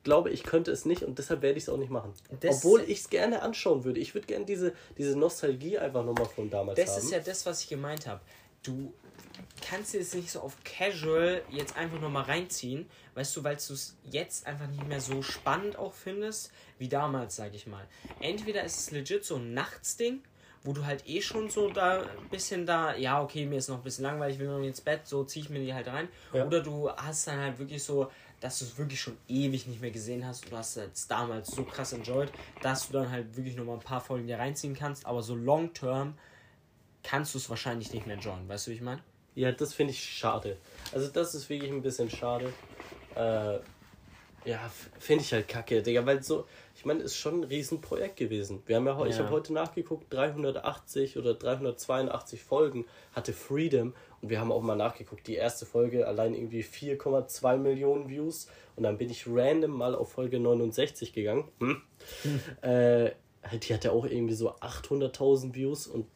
glaube, ich könnte es nicht und deshalb werde ich es auch nicht machen. Das- Obwohl ich es gerne anschauen würde. Ich würde gerne diese, diese Nostalgie einfach nochmal von damals Das haben. ist ja das, was ich gemeint habe. Du kannst dir jetzt nicht so auf Casual jetzt einfach nochmal reinziehen, weißt du, weil du es jetzt einfach nicht mehr so spannend auch findest, wie damals, sag ich mal. Entweder ist es legit so ein Nachtsding, wo du halt eh schon so da ein bisschen da, ja, okay, mir ist noch ein bisschen langweilig, ich will noch ins Bett, so ziehe ich mir die halt rein. Ja. Oder du hast dann halt wirklich so, dass du es wirklich schon ewig nicht mehr gesehen hast und du hast es damals so krass enjoyed, dass du dann halt wirklich nochmal ein paar Folgen dir reinziehen kannst, aber so long term kannst du es wahrscheinlich nicht mehr joinen. Weißt du, wie ich meine? Ja, das finde ich schade. Also das ist wirklich ein bisschen schade. Äh, ja, finde ich halt kacke, Digga, weil so, meine, ist schon ein Riesenprojekt gewesen. Wir haben ja, heu- ich Ja. habe heute nachgeguckt, 380 oder 382 Folgen hatte Freedom und wir haben auch mal nachgeguckt, die erste Folge allein irgendwie 4,2 Millionen Views und dann bin ich random mal auf Folge 69 gegangen. Hm. Äh, die hatte auch irgendwie so 800.000 Views und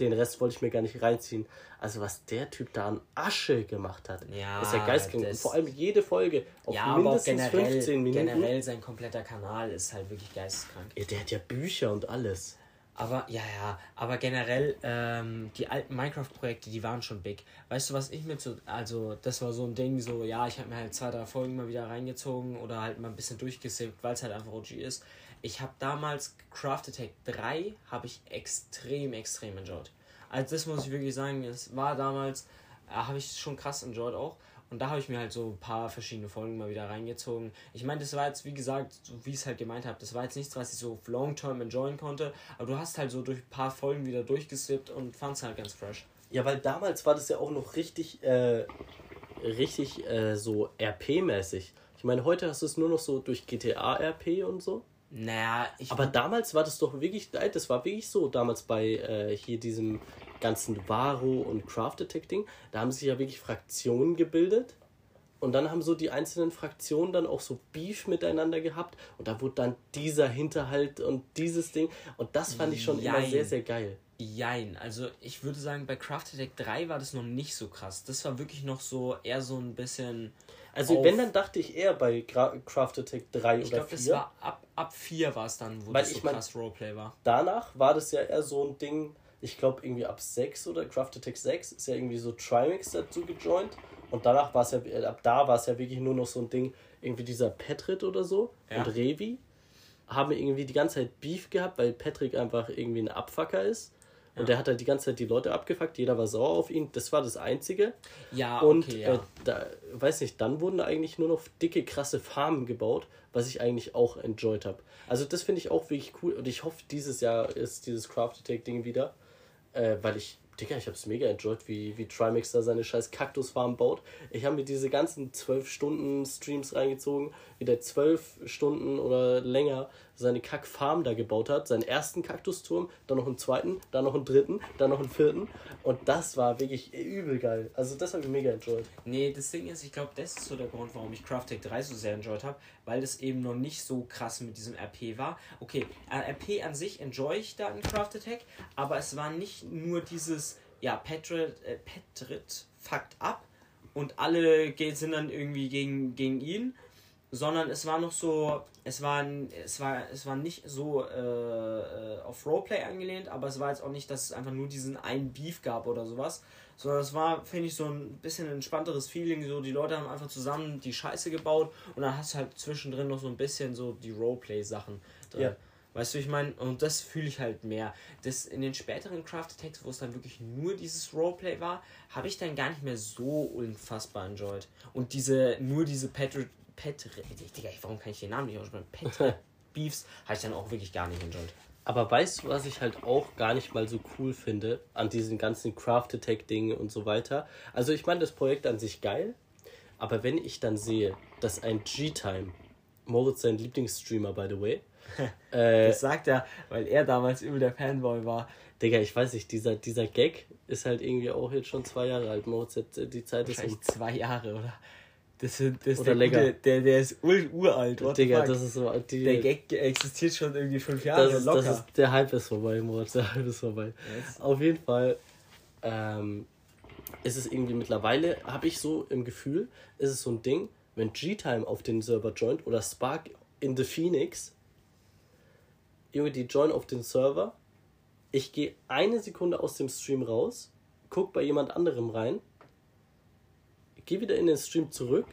den Rest wollte ich mir gar nicht reinziehen. Also was der Typ da an Asche gemacht hat, Ja, ist ja geisteskrank. Und vor allem jede Folge auf ja, aber mindestens generell, 15 Minuten. generell sein kompletter Kanal ist halt wirklich geisteskrank. Ja, der hat ja Bücher und alles. Aber ja, ja, aber generell, ähm, die alten Minecraft-Projekte, die waren schon big. Weißt du, was ich mit so, also das war so ein Ding, so, ja, ich habe mir halt zwei, drei Folgen mal wieder reingezogen oder halt mal ein bisschen durchgesippt, weil es halt einfach OG ist. Ich habe damals Craft Attack 3, habe ich extrem, extrem enjoyed. Also das muss ich wirklich sagen, es war damals, äh, habe ich schon krass enjoyed auch. Und da habe ich mir halt so ein paar verschiedene Folgen mal wieder reingezogen. Ich meine, das war jetzt, wie gesagt, so wie ich es halt gemeint habe, das war jetzt nichts, was ich so auf Long Term enjoyen konnte. Aber du hast halt so durch ein paar Folgen wieder durchgesippt und fand's halt ganz fresh. Ja, weil damals war das ja auch noch richtig, äh, richtig äh, so RP-mäßig. Ich meine, heute hast du es nur noch so durch GTA-RP und so. Naja, ich. Aber damals war das doch wirklich, nein, das war wirklich so, damals bei äh, hier diesem ganzen Varo und Craft Attack Ding, da haben sich ja wirklich Fraktionen gebildet und dann haben so die einzelnen Fraktionen dann auch so Beef miteinander gehabt und da wurde dann dieser Hinterhalt und dieses Ding und das fand ich schon immer Jein. sehr, sehr geil. Jein, also ich würde sagen, bei Craft Attack 3 war das noch nicht so krass. Das war wirklich noch so eher so ein bisschen. Also wenn, dann dachte ich eher bei Gra Craft Attack 3 Ich oder glaube, das 4. war ab, ab 4 war es dann, wo Weil das so ich mein- krass Roleplay war. Danach war das ja eher so ein Ding, ich glaube irgendwie ab 6 oder Craft Attack 6 ist ja irgendwie so Trimax dazu gejoint. Und danach war es ja, äh, ab da war es ja wirklich nur noch so ein Ding, irgendwie dieser Petrit oder so Ja. und Revi haben irgendwie die ganze Zeit Beef gehabt, weil Patrick einfach irgendwie ein Abfucker ist. Und der hat halt die ganze Zeit die Leute abgefuckt, jeder war sauer auf ihn. Das war das Einzige. Ja, Und okay, ja. äh, da, weiß nicht, dann wurden da eigentlich nur noch dicke, krasse Farmen gebaut, was ich eigentlich auch enjoyed habe. Also das finde ich auch wirklich cool und ich hoffe, dieses Jahr ist dieses Craft Attack Ding wieder, äh, weil ich, Digga, ich habe es mega enjoyed, wie, wie Trimax da seine scheiß Kaktusfarm baut. Ich habe mir diese ganzen 12 Stunden Streams reingezogen, wie der 12 Stunden oder länger seine Kackfarm da gebaut hat, seinen ersten Kaktusturm, dann noch einen zweiten, dann noch einen dritten, dann noch einen vierten und das war wirklich übel geil. Also das habe ich mega enjoyed. Nee, das Ding ist, ich glaube, das ist so der Grund, warum ich Craft Tech 3 so sehr enjoyed habe, weil das eben noch nicht so krass mit diesem RP war. Okay, äh, RP an sich enjoy ich da in Craft Attack, aber es war nicht nur dieses, ja, Petrit, äh, Petrit fuckt ab und alle sind dann irgendwie gegen, gegen ihn, sondern es war noch so, es war, es war, es war nicht so äh, äh, auf Roleplay angelehnt, aber es war jetzt auch nicht, dass es einfach nur diesen einen Beef gab oder sowas, sondern es war, finde ich, so ein bisschen entspannteres Feeling, so die Leute haben einfach zusammen die Scheiße gebaut und dann hast du halt zwischendrin noch so ein bisschen so die Roleplay-Sachen drin. Ja. Weißt du, ich meine, und das fühle ich halt mehr. Das in den späteren Craft Attacks, wo es dann wirklich nur dieses Roleplay war, habe ich dann gar nicht mehr so unfassbar enjoyed. Und diese, nur diese Petri, Petri, Digga, warum kann ich den Namen nicht aussprechen? Petri Beefs habe ich dann auch wirklich gar nicht enjoyed. Aber weißt du, was ich halt auch gar nicht mal so cool finde an diesen ganzen Craft Attack Dingen und so weiter? Also ich meine das Projekt an sich geil, aber wenn ich dann sehe, dass ein G-Time, Moritz sein Lieblingsstreamer by the way, äh, Das sagt er, weil er damals übel der Fanboy war. Digga, ich weiß nicht, dieser, dieser Gag ist halt irgendwie auch jetzt schon zwei Jahre alt. Moritz, äh, die Zeit ist um. Zwei Jahre, oder? Das, das Oder der, länger. Gute, der, der ist ul uralt. what the Digga, das ist so. Die, der Gag existiert schon irgendwie fünf Jahre das ist, locker. das ist, der Hype ist vorbei, Moritz, der Hype ist vorbei. Yes. Auf jeden Fall ähm, ist es irgendwie mittlerweile, habe ich so im Gefühl, ist es so ein Ding, wenn G-Time auf den Server joint oder Spark in the Phoenix, Junge, die join auf den Server, ich gehe eine Sekunde aus dem Stream raus, guck bei jemand anderem rein, gehe wieder in den Stream zurück,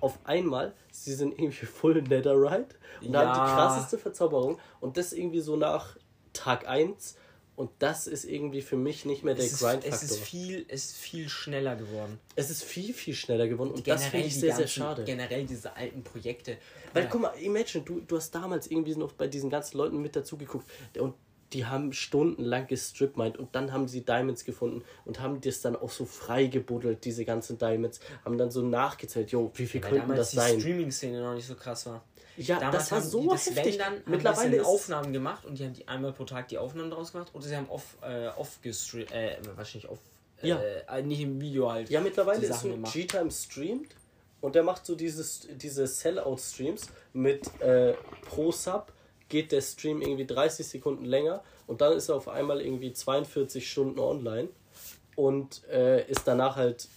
auf einmal, sie sind irgendwie full Netherite und haben die Ja. krasseste Verzauberung und das irgendwie so nach Tag 1 und das ist irgendwie für mich nicht mehr der Grind-Faktor. es ist viel, es ist viel schneller geworden. Es ist viel, viel schneller geworden und das finde ich sehr, sehr ganzen- schade. Generell diese alten Projekte. Weil Ja. guck mal, imagine, du, du hast damals irgendwie noch bei diesen ganzen Leuten mit dazu geguckt und die haben stundenlang gestripmined und dann haben sie Diamonds gefunden und haben das dann auch so frei gebuddelt, diese ganzen Diamonds, haben dann so nachgezählt, jo, wie viel Weil könnten das die sein? Streaming-Szene noch nicht so krass war. Ja, Damals das war haben so die das heftig. Dann, haben Mittlerweile die ist Aufnahmen gemacht und die haben die einmal pro Tag die Aufnahmen draus gemacht oder sie haben off, äh, off gestreamt, äh, wahrscheinlich off, äh, Ja. äh, nicht im Video halt. Ja, mittlerweile die ist so. G-Time streamt und der macht so dieses, diese Sellout-Streams mit äh, pro Sub geht der Stream irgendwie 30 Sekunden länger und dann ist er auf einmal irgendwie 42 Stunden online und äh, ist danach halt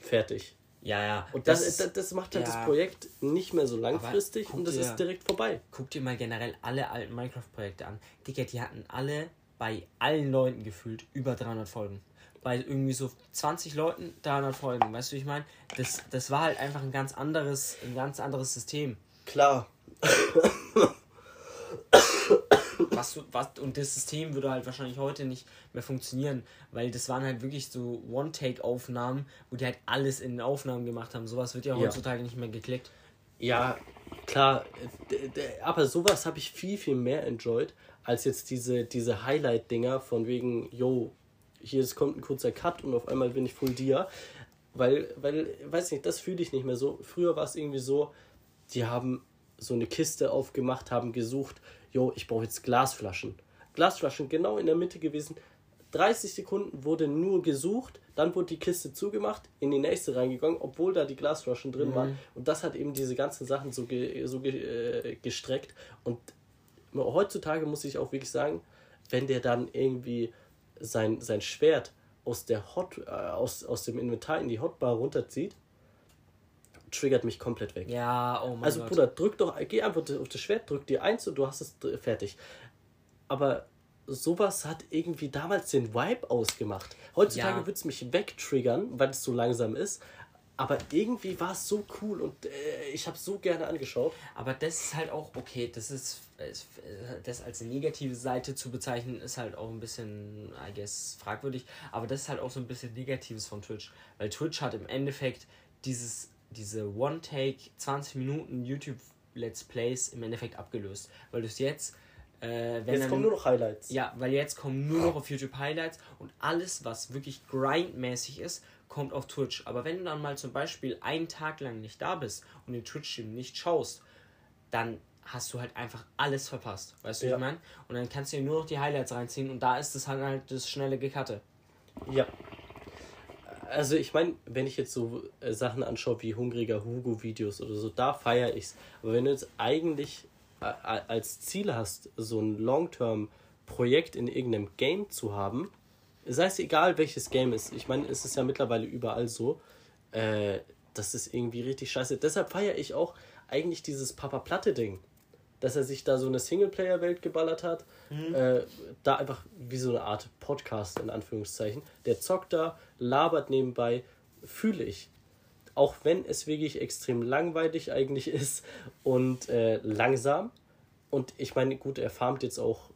fertig. Ja, ja. Und das, das, das macht halt ja. das Projekt nicht mehr so langfristig und das dir- ist direkt vorbei. Guck dir mal generell alle alten Minecraft-Projekte an. Digga, die hatten alle bei allen Leuten gefühlt über 300 Folgen. Bei irgendwie so 20 Leuten 300 Folgen. Weißt du, wie ich meine? Das, das war halt einfach ein ganz anderes, ein ganz anderes System. Klar. Was, was, und das System würde halt wahrscheinlich heute nicht mehr funktionieren, weil das waren halt wirklich so One-Take-Aufnahmen, wo die halt alles in den Aufnahmen gemacht haben. Sowas wird ja Ja. heutzutage nicht mehr geklickt. Ja, klar, aber sowas habe ich viel, viel mehr enjoyed, als jetzt diese, diese Highlight-Dinger von wegen, yo, hier ist, kommt ein kurzer Cut und auf einmal bin ich full dir. Weil, weil, weiß nicht, das fühle ich nicht mehr so. Früher war es irgendwie so, die haben so eine Kiste aufgemacht, haben gesucht, yo, ich brauche jetzt Glasflaschen. Glasflaschen genau in der Mitte gewesen. 30 Sekunden wurde nur gesucht, dann wurde die Kiste zugemacht, in die nächste reingegangen, obwohl da die Glasflaschen drin waren. Und das hat eben diese ganzen Sachen so, ge, so ge, äh, gestreckt. Und heutzutage muss ich auch wirklich sagen, wenn der dann irgendwie sein, sein Schwert aus der Hot, äh, aus, aus dem Inventar in die Hotbar runterzieht, triggert mich komplett weg. Ja, oh mein Also, Gott. Bruder, drück doch, geh einfach auf das Schwert, drück dir eins und du hast es fertig. Aber sowas hat irgendwie damals den Vibe ausgemacht. Heutzutage Ja. würde es mich wegtriggern, weil es so langsam ist. Aber irgendwie war es so cool und äh, ich habe so gerne angeschaut. Aber das ist halt auch, okay, das ist, das als negative Seite zu bezeichnen, ist halt auch ein bisschen, I guess, fragwürdig. Aber das ist halt auch so ein bisschen Negatives von Twitch. Weil Twitch hat im Endeffekt dieses, diese One-Take, 20 Minuten YouTube-Let's Plays im Endeffekt abgelöst. Weil du es jetzt, äh, wenn Jetzt dann- kommen nur noch Highlights. ja, weil jetzt kommen nur noch auf YouTube Highlights und alles, was wirklich grindmäßig ist, kommt auf Twitch. Aber wenn du dann mal zum Beispiel einen Tag lang nicht da bist und den Twitch-Stream nicht schaust, dann hast du halt einfach alles verpasst. Weißt du, wie Ja. ich meine? Und dann kannst du dir nur noch die Highlights reinziehen und da ist es halt, halt das schnelle Gekatte. Ja. Also ich meine, wenn ich jetzt so äh, Sachen anschaue wie hungriger Hugo-Videos oder so, da feiere ich's. Aber wenn du jetzt eigentlich äh, als Ziel hast, so ein Long-Term-Projekt in irgendeinem Game zu haben, sei es egal welches Game ist, ich meine, es ist ja mittlerweile überall so, äh, das ist irgendwie richtig scheiße. Deshalb feiere ich auch eigentlich dieses Papa-Platte-Ding. Dass er sich da so eine Singleplayer-Welt geballert hat, äh, da einfach wie so eine Art Podcast in Anführungszeichen. Der zockt da, labert nebenbei, fühle ich. Auch wenn es wirklich extrem langweilig eigentlich ist und äh, langsam. Und ich meine, gut, er farmt jetzt auch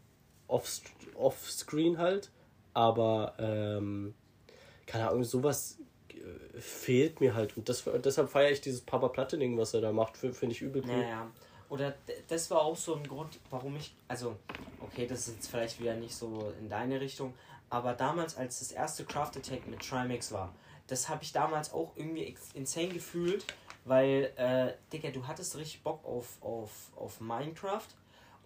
off- off-screen halt, aber ähm, keine Ahnung, sowas äh, fehlt mir halt. Und das, deshalb feiere ich dieses Papa Platte-Ding, was er da macht, finde ich übel cool. Naja. Oder das war auch so ein Grund, warum ich, also, okay, das ist jetzt vielleicht wieder nicht so in deine Richtung, aber damals, als das erste Craft Attack mit Trimax war, das habe ich damals auch irgendwie insane gefühlt, weil, äh, Digga, du hattest richtig Bock auf, auf, auf Minecraft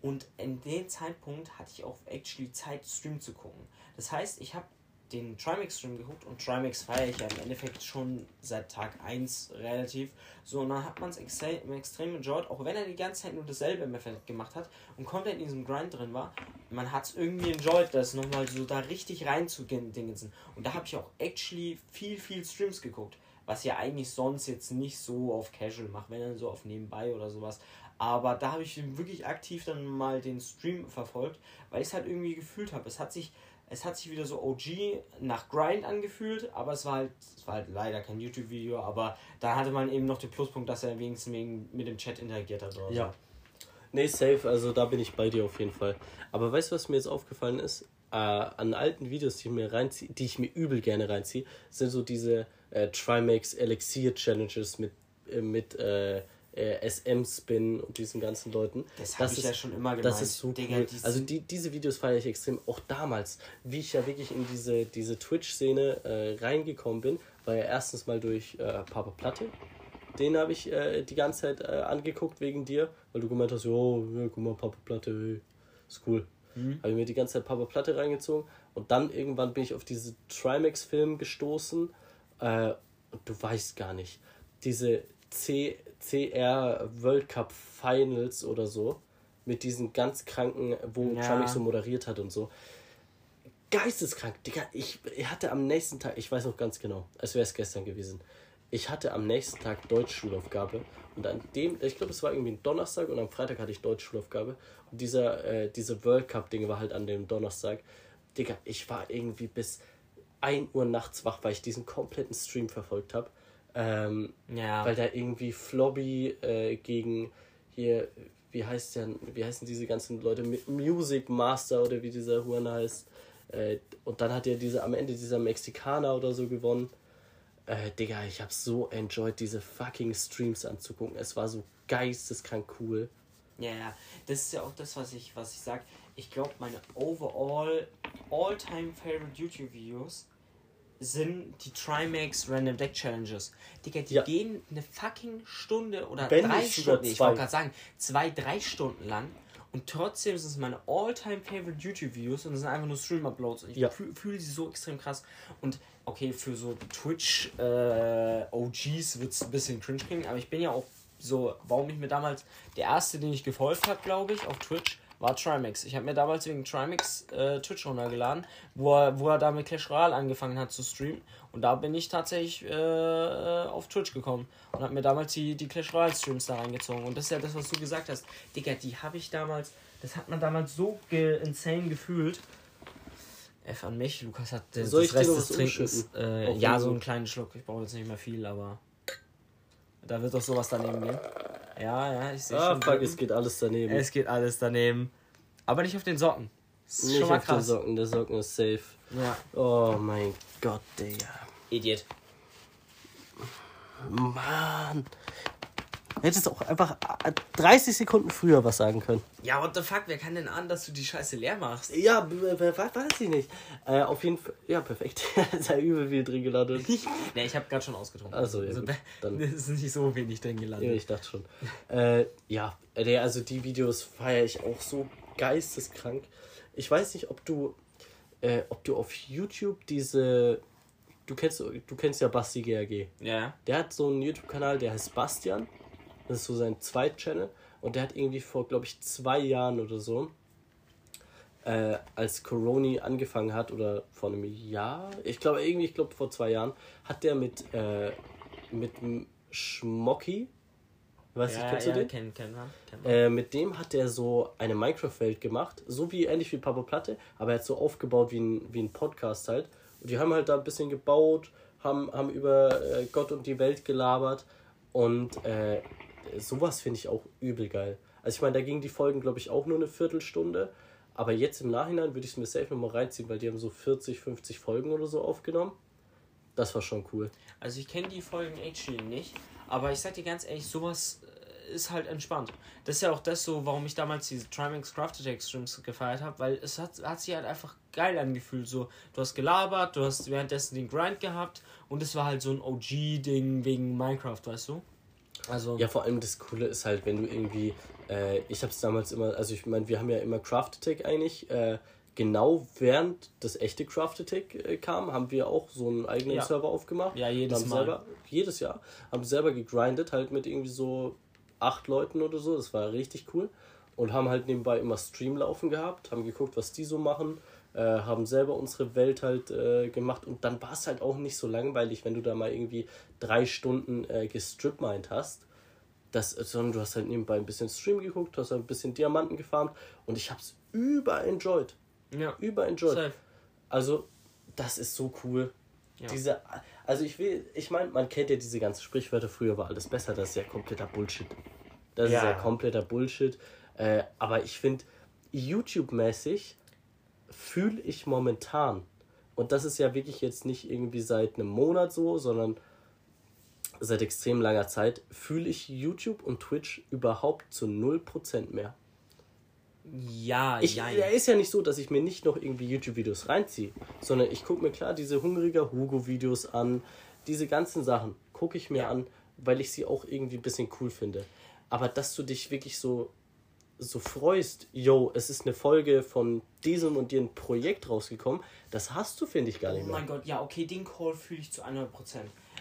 und in dem Zeitpunkt hatte ich auch actually Zeit, Stream zu gucken. Das heißt, ich habe den Trimax-Stream geguckt und Trimax feiere ich ja im Endeffekt schon seit Tag 1 relativ. So, und dann hat man es extrem, extrem enjoyed, auch wenn er die ganze Zeit nur dasselbe im Endeffekt gemacht hat und komplett in diesem Grind drin war. Man hat es irgendwie enjoyed, das nochmal so da richtig reinzudingsen. Und da habe ich auch actually viel, viel Streams geguckt. Was ja eigentlich sonst jetzt nicht so auf Casual macht, wenn dann so auf nebenbei oder sowas. Aber da habe ich wirklich aktiv dann mal den Stream verfolgt, weil ich es halt irgendwie gefühlt habe. Es hat sich, es hat sich wieder so OG nach Grind angefühlt, aber es war halt, es war halt leider kein YouTube-Video, aber da hatte man eben noch den Pluspunkt, dass er wenigstens wegen, mit dem Chat interagiert hat Ja. Nee, safe, also da bin ich bei dir auf jeden Fall. Aber weißt du, was mir jetzt aufgefallen ist? Äh, an alten Videos, die ich mir reinziehe, die ich mir übel gerne reinziehe, sind so diese äh, Trimax Elixir Challenges mit, äh, mit äh, äh, SM-Spin und diesen ganzen Leuten. Das hab ich ja schon immer Das gemeint. ist so Digga, cool. Also die, diese Videos feiere ich extrem. Auch damals, wie ich ja wirklich in diese, diese Twitch-Szene äh, reingekommen bin, war ja erstens mal durch äh, Papa Platte. Den habe ich äh, die ganze Zeit äh, angeguckt wegen dir, weil du gemeint hast, jo, ja, guck mal, Papa Platte, hey, ist cool. Habe ich mir die ganze Zeit Papa Platte reingezogen und dann irgendwann bin ich auf diese Trimax-Film gestoßen äh, und du weißt gar nicht, diese C CR World Cup Finals oder so mit diesen ganz kranken, wo Ja. Trimax so moderiert hat und so. Geisteskrank, Digga. Ich, ich hatte am nächsten Tag, ich weiß noch ganz genau, als wäre es gestern gewesen. Ich hatte am nächsten Tag Deutschschulaufgabe und an dem, ich glaube, es war irgendwie ein Donnerstag und am Freitag hatte ich Deutschschulaufgabe und dieser, äh, diese World Cup-Ding war halt an dem Donnerstag. Digga, ich war irgendwie bis 1 Uhr nachts wach, weil ich diesen kompletten Stream verfolgt habe. Ähm, Ja. weil da irgendwie Flobby äh, gegen hier, wie heißt der, wie heißen diese ganzen Leute, Music Master oder wie dieser Huan heißt. Äh, und dann hat er diese am Ende dieser Mexikaner oder so gewonnen. Äh, Digga, ich habe so enjoyed, diese fucking Streams anzugucken. Es war so geisteskrank cool. Ja, ja, das ist ja auch das, was ich, was ich sag. Ich glaube, meine overall all-time favorite YouTube-Videos sind die Trimax Random Deck Challenges. Digga, die Ja. gehen eine fucking Stunde oder Wenn drei Stunden. Ich zwei. wollte gerade sagen, zwei, drei Stunden lang. Und trotzdem sind es meine all-time favorite YouTube-Videos und es sind einfach nur Stream-Uploads. Und ich Ja. fühle fühl sie so extrem krass. Und okay, für so Twitch äh, OGs wird es ein bisschen cringe klingen, aber ich bin ja auch so, warum ich mir damals, der erste, den ich gefolgt habe, glaube ich, auf Twitch, war Trimax. Ich habe mir damals wegen Trimax äh, Twitch runtergeladen, wo er, wo er da mit Clash Royale angefangen hat zu streamen. Und da bin ich tatsächlich äh, auf Twitch gekommen und habe mir damals die, die Clash Royale Streams da reingezogen. Und das ist ja das, was du gesagt hast. Digga, die habe ich damals Das hat man damals so ge insane gefühlt. F an mich, Lukas hat ich das Rest des Trinkens. Äh, ja, so einen kleinen Schluck. Ich brauche jetzt nicht mehr viel, aber. Da wird doch sowas daneben gehen. Ja, ja, ich sehe Ah, schon. fuck, es geht alles daneben. es geht alles daneben. Aber nicht auf den Socken. Das ist Nicht schon mal auf den krass. Socken, der Socken ist safe. Ja. Oh mein Gott, Digga. Idiot. Mann. Hättest auch einfach äh, 30 Sekunden früher was sagen können. Ja, what the fuck, wer kann denn an, dass du die Scheiße leer machst? Ja, weiß ich nicht. Äh, auf jeden Fall. Ja, perfekt. ja übel viel drin gelandet. ne, ich habe gerade schon ausgetrunken. Also, ja, gut, dann- ist nicht so wenig drin Ja, gelandet. ich dachte schon. Äh, ja, äh, also die Videos feiere ich auch so geisteskrank. Ich weiß nicht, ob du, äh, ob du auf YouTube diese. Du kennst, du kennst ja Basti GRG. Ja. Der hat so einen YouTube-Kanal, der heißt Bastian. Das ist so sein Zweit-Channel. Und der hat irgendwie vor, glaube ich, zwei Jahren oder so, äh, als Coroni angefangen hat, oder vor einem Jahr, ich glaube, irgendwie, ich glaube, vor zwei Jahren, hat der mit, äh, mit Schmocki, weiß ich, ja, kennst ja, du den? Kenn, kenn man, kenn man. Äh, mit dem hat er so eine Minecraft-Welt gemacht, so wie ähnlich wie Papa Platte, aber er hat so aufgebaut wie ein, wie ein Podcast halt. Und die haben halt da ein bisschen gebaut, haben, haben über äh, Gott und die Welt gelabert und äh, sowas finde ich auch übel geil. Also ich meine, da gingen die Folgen, glaube ich, auch nur eine Viertelstunde, aber jetzt im Nachhinein würde ich es mir safe nochmal reinziehen, weil die haben so 40, 50 Folgen oder so aufgenommen. Das war schon cool. Also ich kenne die Folgen HD nicht, aber ich sag dir ganz ehrlich, sowas äh, ist halt entspannt. Das ist ja auch das so, warum ich damals diese Trimax Crafted Extremes gefeiert habe, weil es hat, hat sich halt einfach geil angefühlt. So, du hast gelabert, du hast währenddessen den Grind gehabt und es war halt so ein OG-Ding wegen Minecraft, weißt du? Also, Ja, vor allem das Coole ist halt, wenn du irgendwie, äh, ich habe es damals immer, also ich meine, wir haben ja immer Craft Attack eigentlich, äh, genau während das echte Craft Attack äh, kam, haben wir auch so einen eigenen Ja. Server aufgemacht. Ja, jedes haben Mal. Selber, jedes Jahr. Haben selber gegrindet, halt mit irgendwie so acht Leuten oder so, das war richtig cool. Und haben halt nebenbei immer Stream laufen gehabt, haben geguckt, was die so machen, äh, haben selber unsere Welt halt äh, gemacht und dann war es halt auch nicht so langweilig, wenn du da mal irgendwie drei Stunden äh, gestripmined hast. Das, sondern du hast halt nebenbei ein bisschen Stream geguckt, hast ein bisschen Diamanten gefarmt und ich hab's über enjoyed. ja, Über enjoyed. safe. Also, das ist so cool. Ja. Diese, also ich will, ich meine, man kennt ja diese ganzen Sprichwörter, früher war alles besser, das ist ja kompletter Bullshit. Das Ja. ist ja kompletter Bullshit. Äh, aber ich finde, YouTube-mäßig fühle ich momentan, und das ist ja wirklich jetzt nicht irgendwie seit einem Monat so, sondern seit extrem langer Zeit, fühle ich YouTube und Twitch überhaupt zu 0% mehr. Ja, Ich, ja, ist ja nicht so, dass ich mir nicht noch irgendwie YouTube-Videos reinziehe, sondern ich gucke mir klar diese hungriger Hugo-Videos an, diese ganzen Sachen gucke ich mir Ja. an, weil ich sie auch irgendwie ein bisschen cool finde. Aber dass du dich wirklich so, so freust, yo, es ist eine Folge von diesem und jenem Projekt rausgekommen, das hast du, finde ich, gar Oh nicht mehr. mein Gott, ja, okay, den Call fühle ich zu 100%.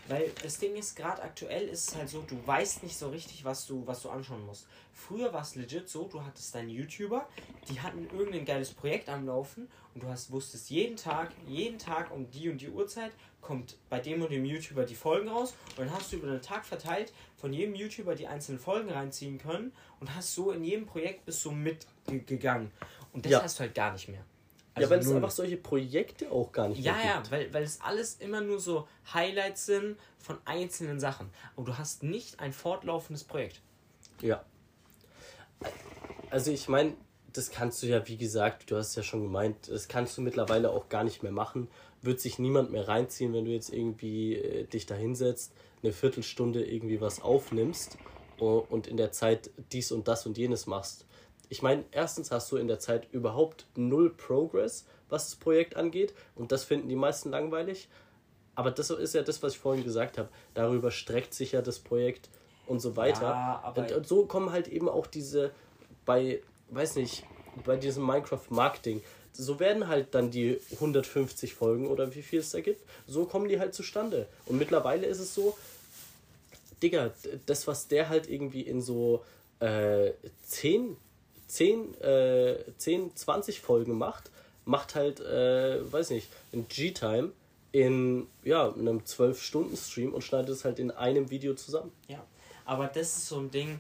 Weil das Ding ist, gerade aktuell ist es halt so, du weißt nicht so richtig, was du, was du anschauen musst. Früher war es legit so, du hattest deine YouTuber, die hatten irgendein geiles Projekt am Laufen und du hast, wusstest jeden Tag, jeden Tag um die und die Uhrzeit kommt bei dem und dem YouTuber die Folgen raus und dann hast du über den Tag verteilt von jedem YouTuber die einzelnen Folgen reinziehen können und hast so in jedem Projekt bist du mitgegangen. Und das Ja. hast du halt gar nicht mehr. Ja, Also weil es einfach solche Projekte auch gar nicht Ja, ja, gibt. weil, weil es alles immer nur so Highlights sind von einzelnen Sachen. Und du hast nicht ein fortlaufendes Projekt. Ja. Also ich meine, das kannst du ja, wie gesagt, du hast es ja schon gemeint, das kannst du mittlerweile auch gar nicht mehr machen. Wird sich niemand mehr reinziehen, wenn du jetzt irgendwie äh, dich da hinsetzt, eine Viertelstunde irgendwie was aufnimmst o- und in der Zeit dies und das und jenes machst. Ich meine, erstens hast du in der Zeit überhaupt null Progress, was das Projekt angeht, und das finden die meisten langweilig. Aber das ist ja das, was ich vorhin gesagt habe. Darüber streckt sich ja das Projekt und so weiter. Ja, und, und so kommen halt eben auch diese bei, weiß nicht, bei diesem Minecraft-Marketing. So werden halt dann die 150 Folgen oder wie viel es da gibt, so kommen die halt zustande. Und mittlerweile ist es so, Digga, das, was der halt irgendwie in so äh, 10, 10, äh, 10, 20 Folgen macht, macht halt, äh, weiß nicht, ein G-Time in ja, einem 12-Stunden-Stream und schneidet es halt in einem Video zusammen. Ja. Aber das ist so ein Ding.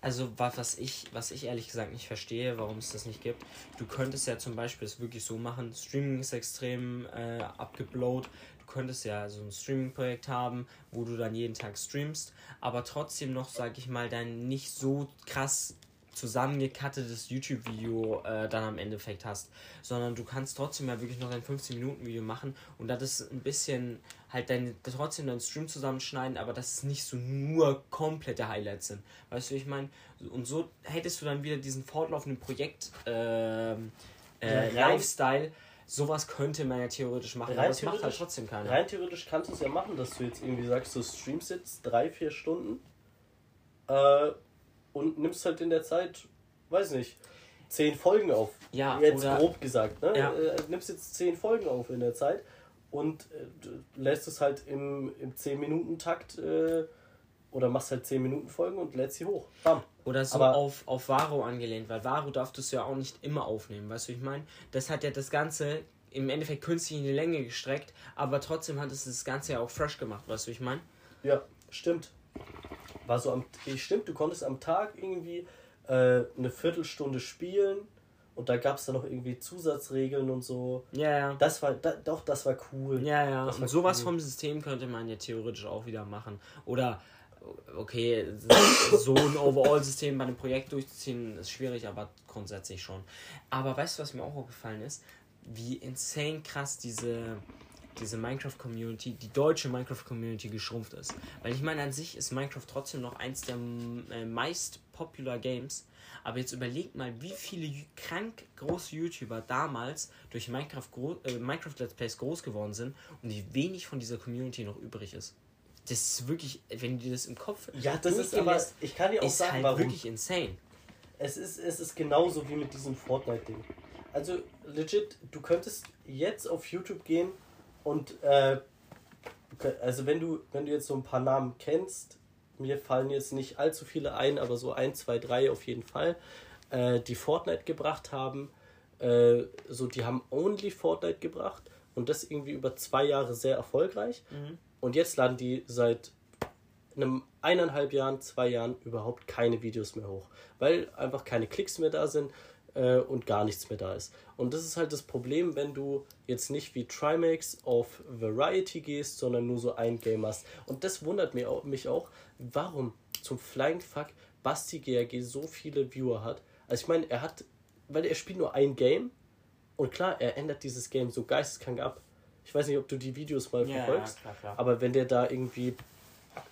Also was, ich, was ich ehrlich gesagt nicht verstehe, warum es das nicht gibt. Du könntest ja zum Beispiel es wirklich so machen. Streaming ist extrem äh, abgeblowt. Du könntest ja so ein Streaming-Projekt haben, wo du dann jeden Tag streamst, aber trotzdem noch, sag ich mal, dein nicht so krass zusammengekattetes YouTube-Video äh, dann am Endeffekt hast, sondern du kannst trotzdem ja wirklich noch ein 15-Minuten-Video machen und das ist ein bisschen halt deine, trotzdem deinen Stream zusammenschneiden, aber dass es nicht so nur komplette Highlights sind. Weißt du, ich meine? Und so hättest du dann wieder diesen fortlaufenden Projekt ähm, äh, Ja, rein- Lifestyle. Sowas könnte man ja theoretisch machen, aber das macht halt trotzdem keiner. Rein theoretisch kannst du es ja machen, dass du jetzt irgendwie sagst, du streamst jetzt drei, vier Stunden äh, und nimmst halt in der Zeit, weiß nicht, zehn Folgen auf. Ja, jetzt oder- grob gesagt, ne? Ja. Äh, nimmst jetzt zehn Folgen auf in der Zeit und äh, lässt es halt im, im 10-Minuten-Takt äh, oder machst halt 10 Minuten Folgen und lädst sie hoch. Bam. Oder so Aber- auf, auf Varo angelehnt, weil Varo darfst du ja auch nicht immer aufnehmen, weißt du, ich meine? Das hat ja das Ganze im Endeffekt künstlich in die Länge gestreckt, aber trotzdem hat es das Ganze ja auch fresh gemacht, weißt du, ich meine? Ja, stimmt. War so am, eh, stimmt, du konntest am Tag irgendwie äh, eine Viertelstunde spielen und da gab es dann noch irgendwie Zusatzregeln und so. Ja, ja. Das war, da, doch, das war cool. Ja, ja. Und sowas cool. vom System könnte man ja theoretisch auch wieder machen. Oder, okay, so ein Overall-System bei einem Projekt durchzuziehen ist schwierig, aber grundsätzlich schon. Aber weißt du, was mir auch aufgefallen ist? Wie insane krass diese, diese Minecraft-Community, die deutsche Minecraft-Community geschrumpft ist. Weil ich meine, an sich ist Minecraft trotzdem noch eins der äh, meist popular Games. Aber jetzt überlegt mal, wie viele krank große YouTuber damals durch Minecraft, äh, Minecraft Let's Plays groß geworden sind und wie wenig von dieser Community noch übrig ist. Das ist wirklich, wenn du dir das im Kopf Ja, das ist aber, lässt, ich kann dir auch ist sagen, halt warum. wirklich insane. Es ist, es ist genauso wie mit diesem Fortnite-Ding. Also, legit, du könntest jetzt auf YouTube gehen und, äh, also wenn du, wenn du jetzt so ein paar Namen kennst, mir fallen jetzt nicht allzu viele ein, aber so ein, zwei, drei auf jeden Fall, äh, die Fortnite gebracht haben, äh, so die haben only Fortnite gebracht und das irgendwie über zwei Jahre sehr erfolgreich. Und jetzt laden die seit einem eineinhalb Jahren, zwei Jahren überhaupt keine Videos mehr hoch, weil einfach keine Klicks mehr da sind äh, und gar nichts mehr da ist. Und das ist halt das Problem, wenn du jetzt nicht wie Trimax auf Variety gehst, sondern nur so ein Game hast. Und das wundert mich auch, mich auch warum zum Flying Fuck Basti GRG so viele Viewer hat. Also ich meine, er hat, weil er spielt nur ein Game und klar, er ändert dieses Game so geisteskrank ab. Ich weiß nicht, ob du die Videos mal Ja, verfolgst, klar, klar. aber wenn der da irgendwie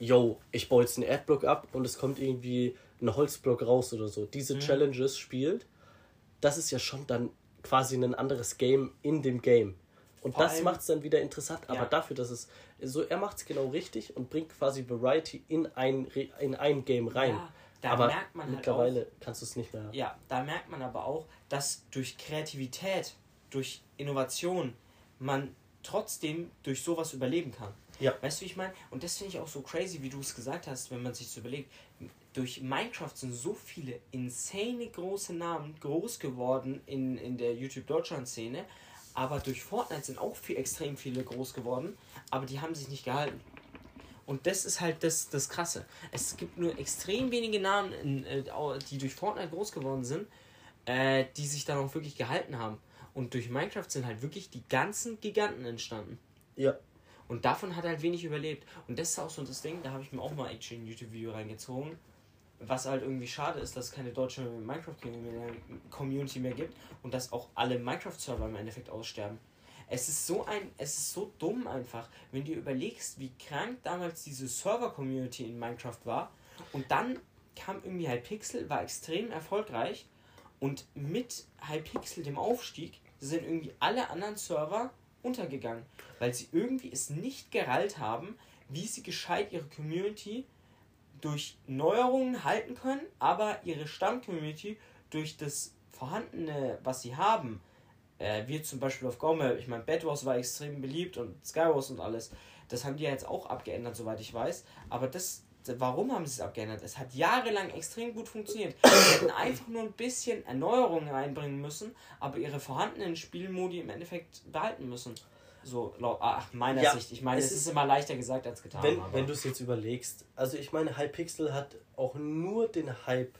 yo, ich baue jetzt einen Erdblock ab und es kommt irgendwie ein Holzblock raus oder so, Mhm. diese Challenges spielt, das ist ja schon dann quasi ein anderes Game in dem Game. Und Vor das macht es dann wieder interessant, aber Ja. dafür, dass es so, er macht es genau richtig und bringt quasi Variety in ein, in ein Game rein. Ja, da aber merkt man halt mittlerweile kannst du es nicht mehr. Ja, da merkt man aber auch, dass durch Kreativität, durch Innovation, man trotzdem durch sowas überleben kann. Ja. Weißt du, wie ich meine? Und das finde ich auch so crazy, wie du es gesagt hast, wenn man sich so überlegt. Durch Minecraft sind so viele insane große Namen groß geworden in, in der YouTube-Deutschland-Szene. Aber durch Fortnite sind auch viel, extrem viele groß geworden, aber die haben sich nicht gehalten. Und das ist halt das, das Krasse. Es gibt nur extrem wenige Namen, in, äh, die durch Fortnite groß geworden sind, äh, die sich dann auch wirklich gehalten haben. Und durch Minecraft sind halt wirklich die ganzen Giganten entstanden. Ja. Und davon hat halt wenig überlebt. Und das ist auch so das Ding, da habe ich mir auch mal actually ein YouTube-Video reingezogen. Was halt irgendwie schade ist, dass es keine deutsche Minecraft-Community mehr gibt und dass auch alle Minecraft-Server im Endeffekt aussterben. Es ist so ein, es ist so dumm einfach, wenn du überlegst, wie krank damals diese Server-Community in Minecraft war. Und dann kam irgendwie Hypixel, war extrem erfolgreich. Und mit Hypixel, dem Aufstieg, sind irgendwie alle anderen Server untergegangen. Weil sie irgendwie es nicht gerallt haben, wie sie gescheit ihre Community durch Neuerungen halten können, aber ihre Stamm-Community durch das vorhandene, was sie haben, äh, wie zum Beispiel auf Gaume, ich meine, Bed Wars war extrem beliebt und Skywars und alles, das haben die ja jetzt auch abgeändert, soweit ich weiß, aber das, warum haben sie es abgeändert? Es hat jahrelang extrem gut funktioniert. Sie hätten einfach nur ein bisschen Erneuerungen reinbringen müssen, aber ihre vorhandenen Spielmodi im Endeffekt behalten müssen. So, laut ach, meiner Ja, Sicht. Ich meine, es es ist, ist- immer leichter gesagt als getan. Wenn, wenn du es jetzt überlegst, also ich meine, Hypixel hat auch nur den Hype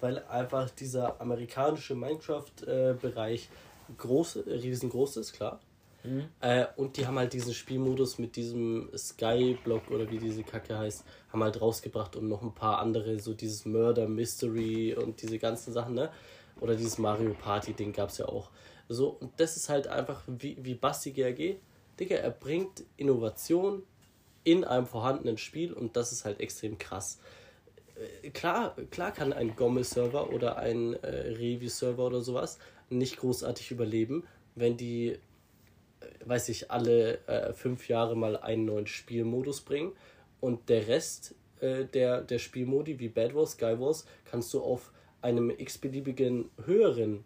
weil einfach dieser amerikanische Minecraft-Bereich groß, riesengroß ist, klar. Mhm. Äh, und die haben halt diesen Spielmodus mit diesem Skyblock oder wie diese Kacke heißt, haben halt rausgebracht und noch ein paar andere, so dieses Murder Mystery und diese ganzen Sachen, ne? Oder dieses Mario Party-Ding gab es ja auch. So, und das ist halt einfach wie, wie Basti GRG. Digga, er bringt Innovation in einem vorhandenen Spiel und das ist halt extrem krass. Äh, Klar, klar kann ein Gomme-Server oder ein äh, Revi-Server oder sowas nicht großartig überleben, wenn die, äh, weiß ich, alle äh, fünf Jahre mal einen neuen Spielmodus bringen und der Rest äh, der, der Spielmodi wie Bad Wars, Sky Wars kannst du auf einem x-beliebigen höheren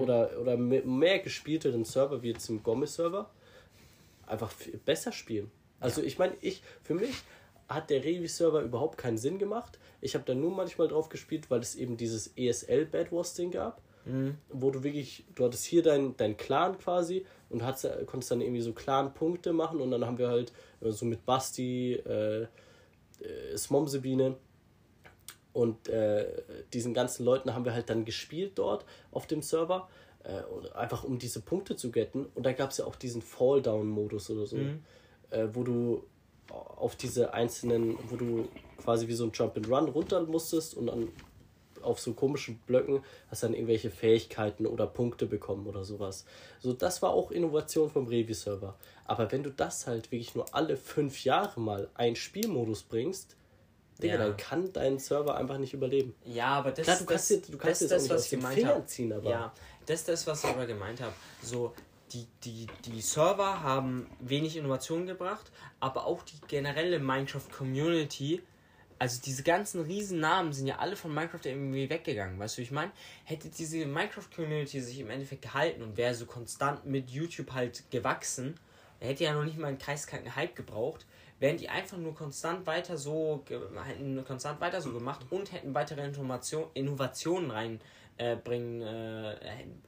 oder, oder me- mehr gespielteren Server wie jetzt im Gomme-Server einfach besser spielen. Also ich meine, ich, für mich hat der Revi-Server überhaupt keinen Sinn gemacht. Ich habe da nur manchmal drauf gespielt, weil es eben dieses ESL Bad Wars Ding gab, wo du wirklich, du hattest hier dein, dein Clan quasi und hattest, konntest dann irgendwie so Clan-Punkte machen und dann haben wir halt äh, so mit Basti, äh, äh, Smomsebine und äh, diesen ganzen Leuten haben wir halt dann gespielt dort auf dem Server. Äh, einfach um diese Punkte zu getten. Und da gab es ja auch diesen Fall-Down-Modus oder so, äh, wo du auf diese einzelnen, wo du quasi wie so ein Jump-and-Run runter musstest und dann auf so komischen Blöcken hast dann irgendwelche Fähigkeiten oder Punkte bekommen oder sowas. So, das war auch Innovation vom Revi-Server. Aber wenn du das halt wirklich nur alle fünf Jahre mal einen Spielmodus bringst, Digga, Ja. dann kann dein Server einfach nicht überleben. Ja, aber das Klar, du das, dir- du kannst das, das das, auch nicht was ich gemeint habe. ziehen, aber- Ja, das ist das, was ich aber gemeint habe. So, die, die, die Server haben wenig Innovation gebracht, aber auch die generelle Minecraft-Community, also diese ganzen riesen Namen sind ja alle von Minecraft irgendwie weggegangen, weißt du, wie ich meine? Hätte diese Minecraft-Community sich im Endeffekt gehalten und wäre so konstant mit YouTube halt gewachsen, hätte ja noch nicht mal einen kreiskranken Hype gebraucht, wären die einfach nur konstant weiter so hätten konstant weiter so gemacht und hätten weitere Information, Innovationen rein äh, äh, hätten,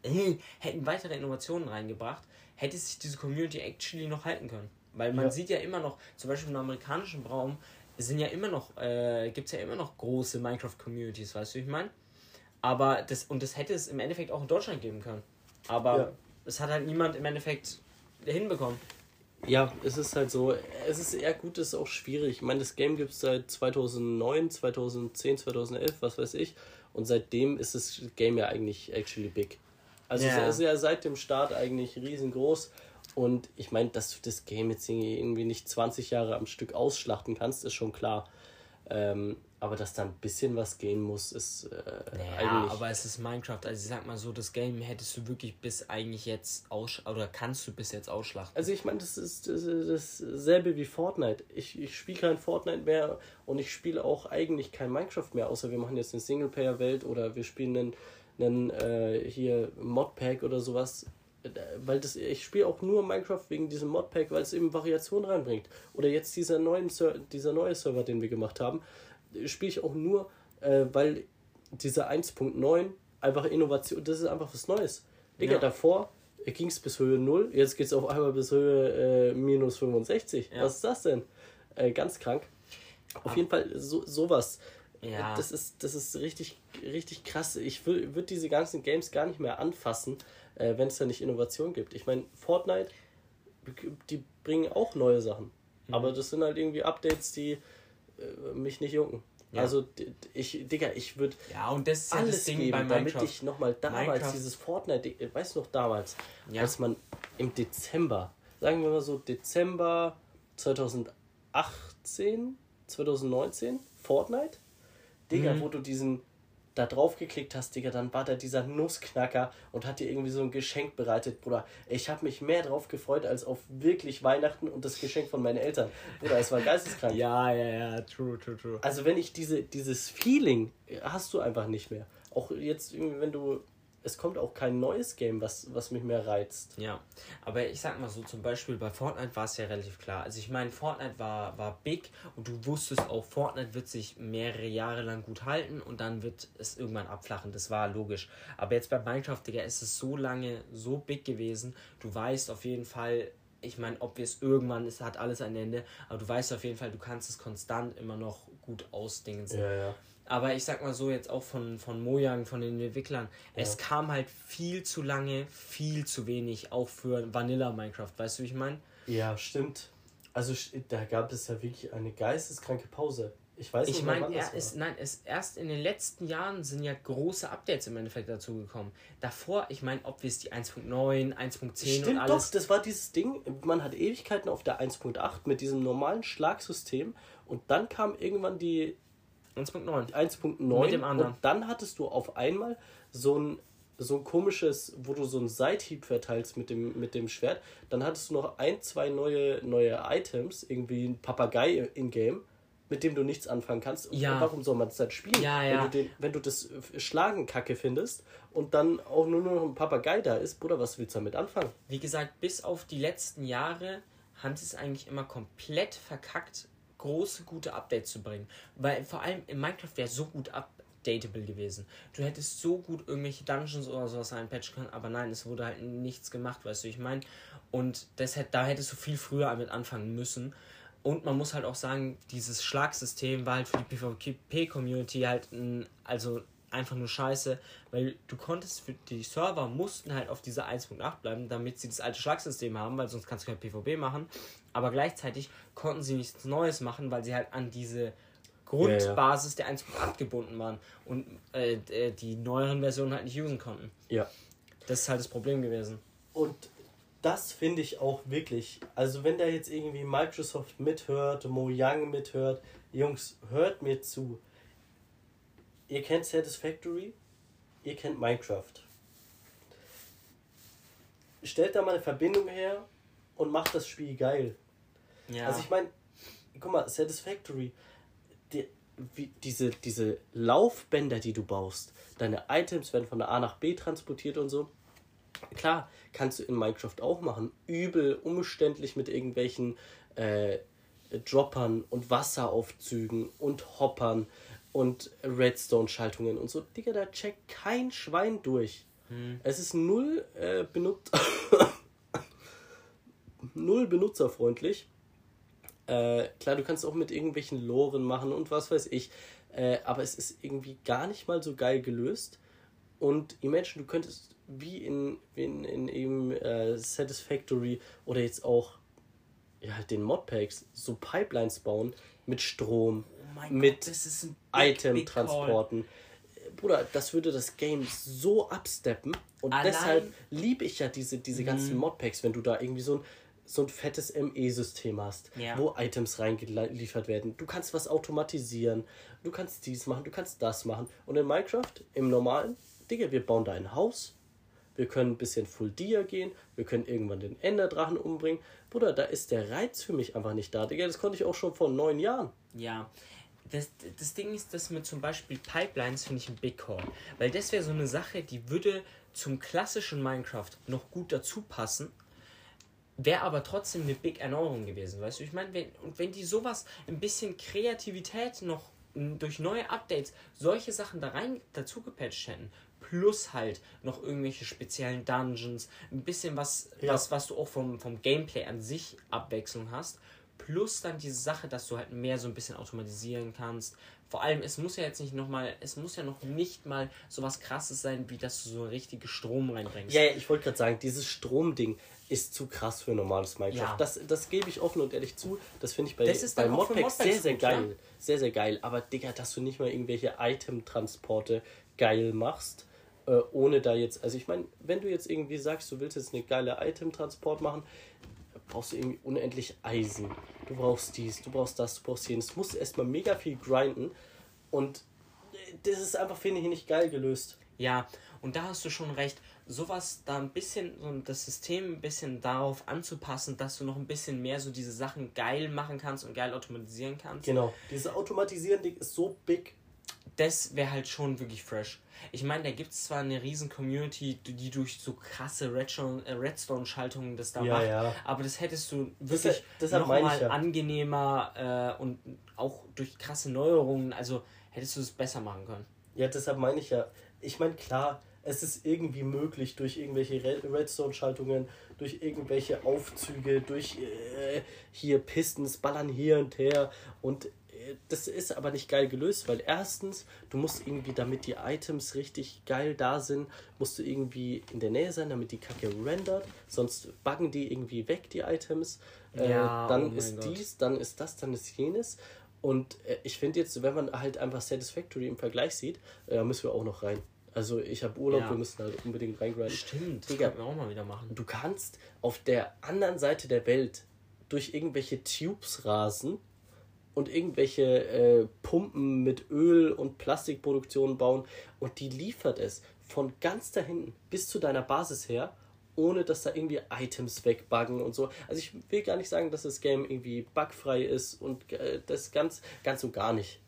äh, hätten weitere Innovationen reingebracht, hätte sich diese Community actually noch halten können. Weil man Ja. sieht ja immer noch, zum Beispiel im amerikanischen Raum sind ja immer noch, äh, gibt es ja immer noch große Minecraft-Communities, weißt du, wie ich meine? Aber das, und das hätte es im Endeffekt auch in Deutschland geben können. Aber Ja. es hat halt niemand im Endeffekt hinbekommen. Ja, es ist halt so, es ist eher gut, es ist auch schwierig. Ich meine, das Game gibt es seit 2009, 2010, 2011, was weiß ich. Und seitdem ist das Game ja eigentlich actually big. Also Ja. es ist ja seit dem Start eigentlich riesengroß. Und ich meine, dass du das Game jetzt irgendwie nicht 20 Jahre am Stück ausschlachten kannst, ist schon klar. Ähm, aber dass da ein bisschen was gehen muss, ist äh, Ja, eigentlich. aber es ist Minecraft. Also ich sag mal so, das Game hättest du wirklich bis eigentlich jetzt aus oder kannst du bis jetzt ausschlachten. Also ich meine, das ist, das ist dasselbe wie Fortnite. Ich, ich spiele kein Fortnite mehr und ich spiele auch eigentlich kein Minecraft mehr, außer wir machen jetzt eine Singleplayer-Welt oder wir spielen einen, einen äh, hier Modpack oder sowas. Äh, Weil das, ich spiele auch nur Minecraft wegen diesem Modpack, weil es eben Variation reinbringt. Oder jetzt dieser, neuen Ser dieser neue Server, den wir gemacht haben, spiele ich auch nur, äh, weil dieser 1.9 einfach Innovation, das ist einfach was Neues. Digga, Ja. davor ging es bis Höhe 0, jetzt geht es auf einmal bis Höhe äh, minus 65. Ja. Was ist das denn? Äh, ganz krank. Auf jeden Fall so, sowas. Ja. Das ist, das ist richtig, richtig krass. Ich würde diese ganzen Games gar nicht mehr anfassen, äh, wenn es da nicht Innovation gibt. Ich meine, Fortnite, die bringen auch neue Sachen. Mhm. Aber das sind halt irgendwie Updates, die äh, mich nicht jucken. Ja. Also, ich, Digga, ich würde Ja, und das ist ja das alles Ding geben, bei damit Minecraft. ich nochmal damals Minecraft- dieses Fortnite, äh, weißt du noch damals, Ja. als man im Dezember, sagen wir mal so Dezember 2018, 2019, Fortnite, Digga, Mhm. wo du diesen da drauf geklickt hast, Digga, dann war da dieser Nussknacker und hat dir irgendwie so ein Geschenk bereitet, Bruder. Ich habe mich mehr drauf gefreut als auf wirklich Weihnachten und das Geschenk von meinen Eltern. Bruder, es war geisteskrank. Ja, ja, ja, true, true, true. Also wenn ich diese, dieses Feeling äh, hast du einfach nicht mehr. Auch jetzt irgendwie, wenn du. Es kommt auch kein neues Game, was, was mich mehr reizt. Ja, aber ich sag mal so, zum Beispiel bei Fortnite war es ja relativ klar. Also ich meine, Fortnite war, war big und du wusstest auch, Fortnite wird sich mehrere Jahre lang gut halten und dann wird es irgendwann abflachen. Das war logisch. Aber jetzt bei Minecraft, Digga, ist es so lange so big gewesen. Du weißt auf jeden Fall, ich meine, ob wir es irgendwann, es hat alles ein Ende, aber du weißt auf jeden Fall, du kannst es konstant immer noch gut ausdingen. ja. Aber ich sag mal so, jetzt auch von, von Mojang, von den Entwicklern, es kam halt viel zu lange, viel zu wenig, auch für Vanilla Minecraft, weißt du, wie ich meine? Ja, stimmt. Also da gab es ja wirklich eine geisteskranke Pause. Ich weiß Ich nicht mehr, meine, wann er ist, nein, es erst in den letzten Jahren sind ja große Updates im Endeffekt dazugekommen. Davor, ich meine, ob wir es die 1.9, 1.10 und Stimmt alles. doch, das war dieses Ding, man hat Ewigkeiten auf der 1.8 mit diesem normalen Schlagsystem und dann kam irgendwann die 1.9. 1.9 Mit dem anderen. und dann hattest du auf einmal so ein so ein komisches, wo du so einen Seithieb verteilst mit dem, mit dem Schwert. Dann hattest du noch ein, zwei neue, neue Items, irgendwie ein Papagei in-game, mit dem du nichts anfangen kannst. Ja. Und warum soll man das dann spielen? Ja, wenn, ja. Du den, wenn du das Schlagen kacke findest und dann auch nur noch ein Papagei da ist, Bruder, was willst du damit anfangen? Wie gesagt, bis auf die letzten Jahre haben sie es eigentlich immer komplett verkackt, große, gute Updates zu bringen. Weil vor allem in Minecraft wäre so gut updatable gewesen. Du hättest so gut irgendwelche Dungeons oder sowas reinpatchen können, aber nein, es wurde halt nichts gemacht, weißt du, ich meine. Und das da hättest du viel früher damit anfangen müssen. Und man muss halt auch sagen, dieses Schlagsystem war halt für die PvP-Community halt ein, also einfach nur scheiße, weil du konntest für die Server mussten halt auf dieser 1.8 bleiben, damit sie das alte Schlagsystem haben, weil sonst kannst du kein PvP machen. Aber gleichzeitig konnten sie nichts Neues machen, weil sie halt an diese Grundbasis der 1.8 gebunden waren und äh, äh, die neueren Versionen halt nicht usen konnten. Ja. Das ist halt das Problem gewesen. Und das finde ich auch wirklich. Also wenn da jetzt irgendwie Microsoft mithört, Mojang mithört, Jungs, hört mir zu. Ihr kennt Satisfactory, ihr kennt Minecraft. Stellt da mal eine Verbindung her und macht das Spiel geil. Ja. Also ich meine, guck mal, Satisfactory, die, wie, diese, diese Laufbänder, die du baust, deine Items werden von der A nach B transportiert und so. Klar, kannst du in Minecraft auch machen. Übel umständlich mit irgendwelchen äh, Droppern und Wasseraufzügen und Hoppern und Redstone-Schaltungen und so. Digga, da checkt kein Schwein durch. Es ist null äh, benutzt. null benutzerfreundlich. Äh, klar, du kannst auch mit irgendwelchen Loren machen und was weiß ich. Äh, aber es ist irgendwie gar nicht mal so geil gelöst. Und Imagine, du könntest wie in, in, in eben äh, Satisfactory oder jetzt auch ja, halt den Modpacks so Pipelines bauen mit Strom, mein mit Item-Transporten. Bruder, das würde das Game so absteppen. Und Allein- deshalb liebe ich ja diese, diese ganzen Modpacks, wenn du da irgendwie so ein, so ein fettes ME-System hast, Ja. wo Items reingeliefert werden. Du kannst was automatisieren, du kannst dies machen, du kannst das machen. Und in Minecraft, im normalen, Digga, wir bauen da ein Haus, wir können ein bisschen Full Dia gehen, wir können irgendwann den Enderdrachen umbringen. Bruder, da ist der Reiz für mich einfach nicht da. Digga, das konnte ich auch schon vor neun Jahren. Ja. Das, das Ding ist, dass mit zum Beispiel Pipelines finde ich ein Big Call. Weil das wäre so eine Sache, die würde zum klassischen Minecraft noch gut dazu passen, wäre aber trotzdem eine Big Erneuerung gewesen, weißt du? Ich meine, wenn, und wenn die sowas, ein bisschen Kreativität noch durch neue Updates, solche Sachen da rein dazu gepatcht hätten, plus halt noch irgendwelche speziellen Dungeons, ein bisschen was, Ja. was, was du auch vom, vom Gameplay an sich Abwechslung hast, plus dann diese Sache, dass du halt mehr so ein bisschen automatisieren kannst. Vor allem, es muss ja jetzt nicht nochmal, es muss ja noch nicht mal so was krasses sein, wie dass du so richtig Strom reinbringst. Ja, ja ich wollte gerade sagen, dieses Stromding ist zu krass für normales Minecraft. Ja. Das, das gebe ich offen und ehrlich zu. Das finde ich bei, Das ist bei Modpacks sehr, sehr gut, geil. ja. Sehr, sehr geil. Aber Digga, dass du nicht mal irgendwelche Item-Transporte geil machst, äh, ohne da jetzt. Also ich meine, wenn du jetzt irgendwie sagst, du willst jetzt eine geile Item-Transport machen, brauchst du irgendwie unendlich Eisen. Du brauchst dies, du brauchst das, du brauchst jenes. Du musst erstmal mega viel grinden. Und äh, das ist einfach, finde ich, nicht geil gelöst. Ja, und da hast du schon recht. Sowas da ein bisschen, so das System ein bisschen darauf anzupassen, dass du noch ein bisschen mehr so diese Sachen geil machen kannst und geil automatisieren kannst. Genau. Dieses Automatisieren-Ding ist so big. Das wäre halt schon wirklich fresh. Ich meine, da gibt es zwar eine riesen Community, die durch so krasse äh, Redstone-Schaltungen das da Ja, macht, ja. aber das hättest du wirklich nochmal ja. angenehmer äh, und auch durch krasse Neuerungen, also hättest du es besser machen können. Ja, deshalb meine ich ja. Ich meine, klar, es ist irgendwie möglich durch irgendwelche Red- Redstone-Schaltungen, durch irgendwelche Aufzüge, durch äh, hier Pistons ballern hier und her und das ist aber nicht geil gelöst, weil erstens, du musst irgendwie, damit die Items richtig geil da sind, musst du irgendwie in der Nähe sein, damit die Kacke rendert, sonst buggen die irgendwie weg, die Items. Äh, Ja, dann oh ist Gott. dies, dann ist das, dann ist jenes. Und äh, ich finde jetzt, wenn man halt einfach Satisfactory im Vergleich sieht, äh, müssen wir auch noch rein. Also ich habe Urlaub, Ja. wir müssen halt unbedingt reingrinden. Stimmt, das Digga. könnten wir auch mal wieder machen. Du kannst auf der anderen Seite der Welt durch irgendwelche Tubes rasen und irgendwelche äh, Pumpen mit Öl und Plastikproduktion bauen und die liefert es von ganz da hinten bis zu deiner Basis her, ohne dass da irgendwie Items wegbuggen und so. Also ich will gar nicht sagen, dass das Game irgendwie bugfrei ist und äh, das ganz, ganz und gar nicht.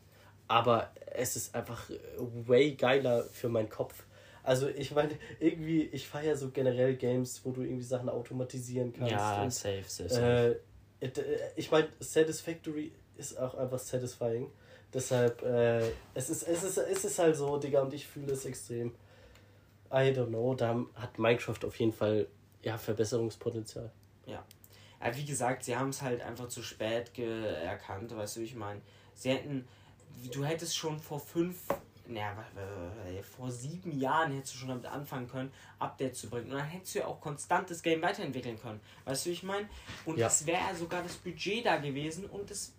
Aber es ist einfach äh, way geiler für meinen Kopf. Also ich meine, irgendwie, ich feiere so generell Games, wo du irgendwie Sachen automatisieren kannst. Ja, und, safe, safe, safe. äh, äh, ich meine, Satisfactory ist auch einfach satisfying. Deshalb, äh, es, ist, es, ist, es ist halt so, Digga, und ich fühle es extrem. I don't know, da hat Minecraft auf jeden Fall ja, Verbesserungspotenzial. Ja. Aber wie gesagt, sie haben es halt einfach zu spät erkannt, weißt du, wie ich meine. Sie hätten, du hättest schon vor fünf, naja, vor sieben Jahren hättest du schon damit anfangen können, Updates zu bringen. Und dann hättest du ja auch konstant das Game weiterentwickeln können. Weißt du, wie ich meine? Und Ja. es wäre sogar das Budget da gewesen und es,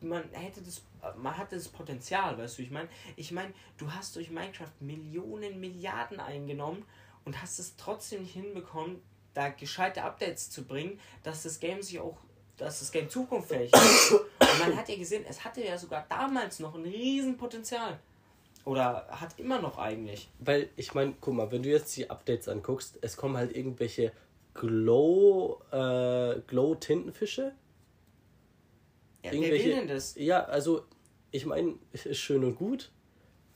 man hätte das, man hatte das Potenzial, weißt du, ich meine? Ich meine, du hast durch Minecraft Millionen, Milliarden eingenommen und hast es trotzdem nicht hinbekommen, da gescheite Updates zu bringen, dass das Game sich auch, dass das Game zukunftsfähig ist. Und man hat ja gesehen, es hatte ja sogar damals noch ein riesen Potenzial. Oder hat immer noch eigentlich. Weil, ich meine, guck mal, wenn du jetzt die Updates anguckst, es kommen halt irgendwelche Glow, äh, Glow-Tintenfische. Ja, Irgendwelche- wer will denn das? Ja, also, ich meine, ist schön und gut,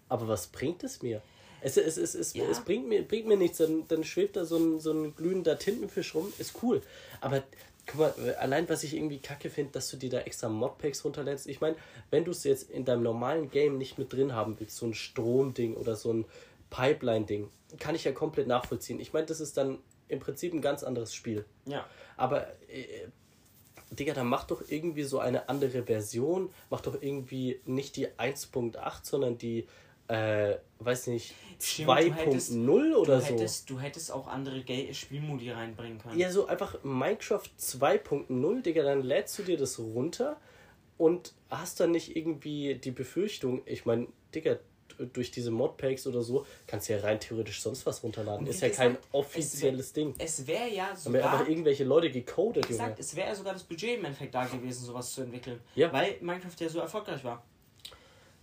aber was bringt es mir? Es, es, es, es, Ja. es bringt, mir, bringt mir nichts, dann, dann schwebt da so ein, so ein glühender Tintenfisch rum, ist cool. Aber guck mal, allein was ich irgendwie kacke finde, dass du dir da extra Modpacks runterlädst. Ich meine, wenn du es jetzt in deinem normalen Game nicht mit drin haben willst, so ein Stromding oder so ein Pipeline-Ding, kann ich ja komplett nachvollziehen. Ich meine, das ist dann im Prinzip ein ganz anderes Spiel. Ja. Aber, äh, Digga, dann mach doch irgendwie so eine andere Version. Mach doch irgendwie nicht die 1.8, sondern die, äh, weiß nicht, Stimmt, du hättest- 2.0 oder du so. hättest, Du hättest auch andere Ga- Spielmodi reinbringen können. Ja, so einfach Minecraft 2.0, Digga, dann lädst du dir das runter und hast dann nicht irgendwie die Befürchtung, ich meine, Digga, durch diese Modpacks oder so kannst du ja rein theoretisch sonst was runterladen. Ist ja kein gesagt, offizielles Ding. Es wäre ja Haben wir sogar. einfach irgendwelche Leute gecodet, Junge. gesagt, es wäre ja sogar das Budget im Endeffekt da gewesen, sowas zu entwickeln. Ja. Weil Minecraft ja so erfolgreich war.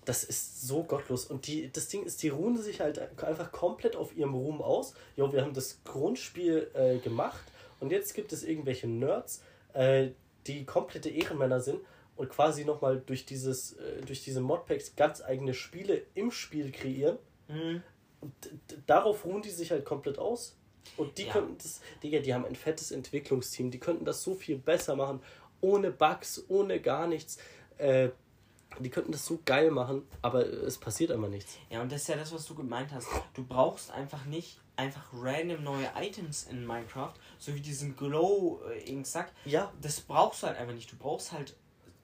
Das ist so gottlos. Und die, das Ding ist, die ruhen sich halt einfach komplett auf ihrem Ruhm aus. Jo, wir haben das Grundspiel äh, gemacht und jetzt gibt es irgendwelche Nerds, äh, die komplette Ehrenmänner sind und quasi nochmal durch dieses, äh, durch diese Modpacks ganz eigene Spiele im Spiel kreieren. Mhm. Und darauf ruhen die sich halt komplett aus. Und die Ja. könnten das, Digga, die haben ein fettes Entwicklungsteam, die könnten das so viel besser machen, ohne Bugs, ohne gar nichts. Äh, die könnten das so geil machen, aber es passiert einfach nichts. Ja, und das ist ja das, was du gemeint hast. Du brauchst einfach nicht einfach random neue Items in Minecraft, so wie diesen Glow-Ink-Sack. Ja. Das brauchst du halt einfach nicht. Du brauchst halt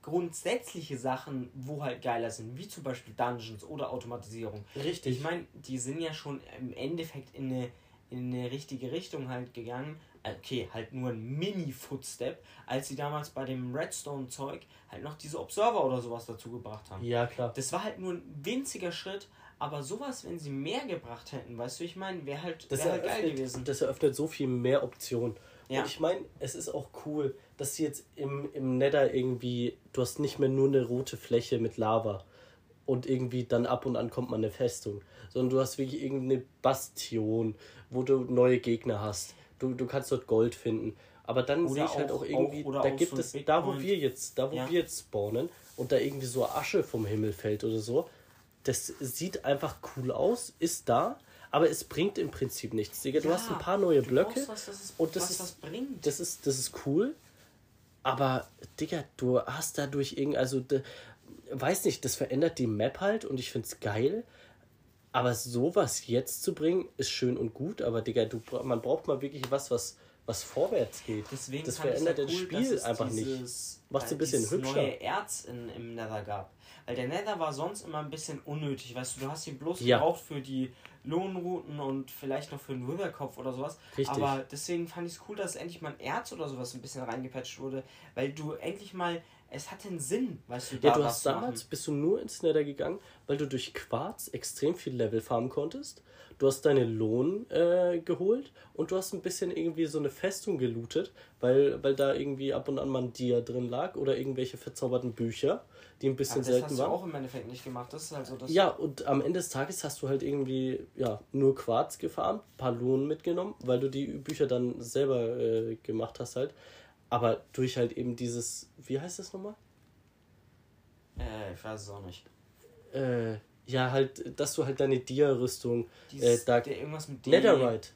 grundsätzliche Sachen, wo halt geiler sind, wie zum Beispiel Dungeons oder Automatisierung. Richtig. Ich meine, die sind ja schon im Endeffekt in eine, in eine richtige Richtung halt gegangen. Okay, halt nur ein Mini-Footstep, als sie damals bei dem Redstone-Zeug halt noch diese Observer oder sowas dazu gebracht haben. Ja, klar. Das war halt nur ein winziger Schritt, aber sowas, wenn sie mehr gebracht hätten, weißt du, ich meine, wäre halt, Das wär halt geil gewesen. das eröffnet so viel mehr Optionen. Ja. Und ich meine, es ist auch cool, dass sie jetzt im, im Nether irgendwie, du hast nicht mehr nur eine rote Fläche mit Lava und irgendwie dann ab und an kommt man eine Festung, sondern du hast wirklich irgendeine Bastion, wo du neue Gegner hast. Du, du kannst dort Gold finden. Aber dann sehe ich halt auch- auch irgendwie, auch- da gibt so es, da wo wir jetzt, da wo Ja. wir jetzt spawnen und da irgendwie so Asche vom Himmel fällt oder so, das sieht einfach cool aus, ist da, aber es bringt im Prinzip nichts. Digga, du Ja, hast ein paar neue du Blöcke was, das ist- und das was ist, bringt. Das ist, das ist cool, aber Digga, du hast dadurch irgend, also de, weiß nicht, das verändert die Map halt und ich find's geil. Aber sowas jetzt zu bringen, ist schön und gut, aber Digga, du, man braucht mal wirklich was, was was vorwärts geht. Deswegen das verändert ja das cool, Spiel dass es einfach dieses, nicht. Macht es äh, ein bisschen dieses hübscher. neue Erz in, im Nether gab. Weil der Nether war sonst immer ein bisschen unnötig. Weißt du, du hast ihn bloß Ja. gebraucht für die Lohnrouten und vielleicht noch für den Witherkopf oder sowas. Richtig. Aber deswegen fand ich es cool, dass endlich mal ein Erz oder sowas ein bisschen reingepatcht wurde. Weil du endlich mal, es hatte einen Sinn, weißt du, da Ja, du hast zu machen. damals, bist du nur ins Nether gegangen, weil du durch Quarz extrem viel Level farmen konntest. Du hast deine Lohn äh, geholt und du hast ein bisschen irgendwie so eine Festung gelootet, weil, weil da irgendwie ab und an mal ein Dia drin lag oder irgendwelche verzauberten Bücher, die ein bisschen Aber das selten hast du waren. auch im Endeffekt nicht gemacht. Das ist halt so das. Ja, und am Ende des Tages hast du halt irgendwie ja, nur Quarz gefarmt, ein paar Lohn mitgenommen, weil du die Bücher dann selber äh, gemacht hast halt. Aber durch halt eben dieses, wie heißt das nochmal? Äh, ich weiß es auch nicht. Äh, ja, halt, dass du halt deine Dia-Rüstung, äh, da, der irgendwas mit. Netherite,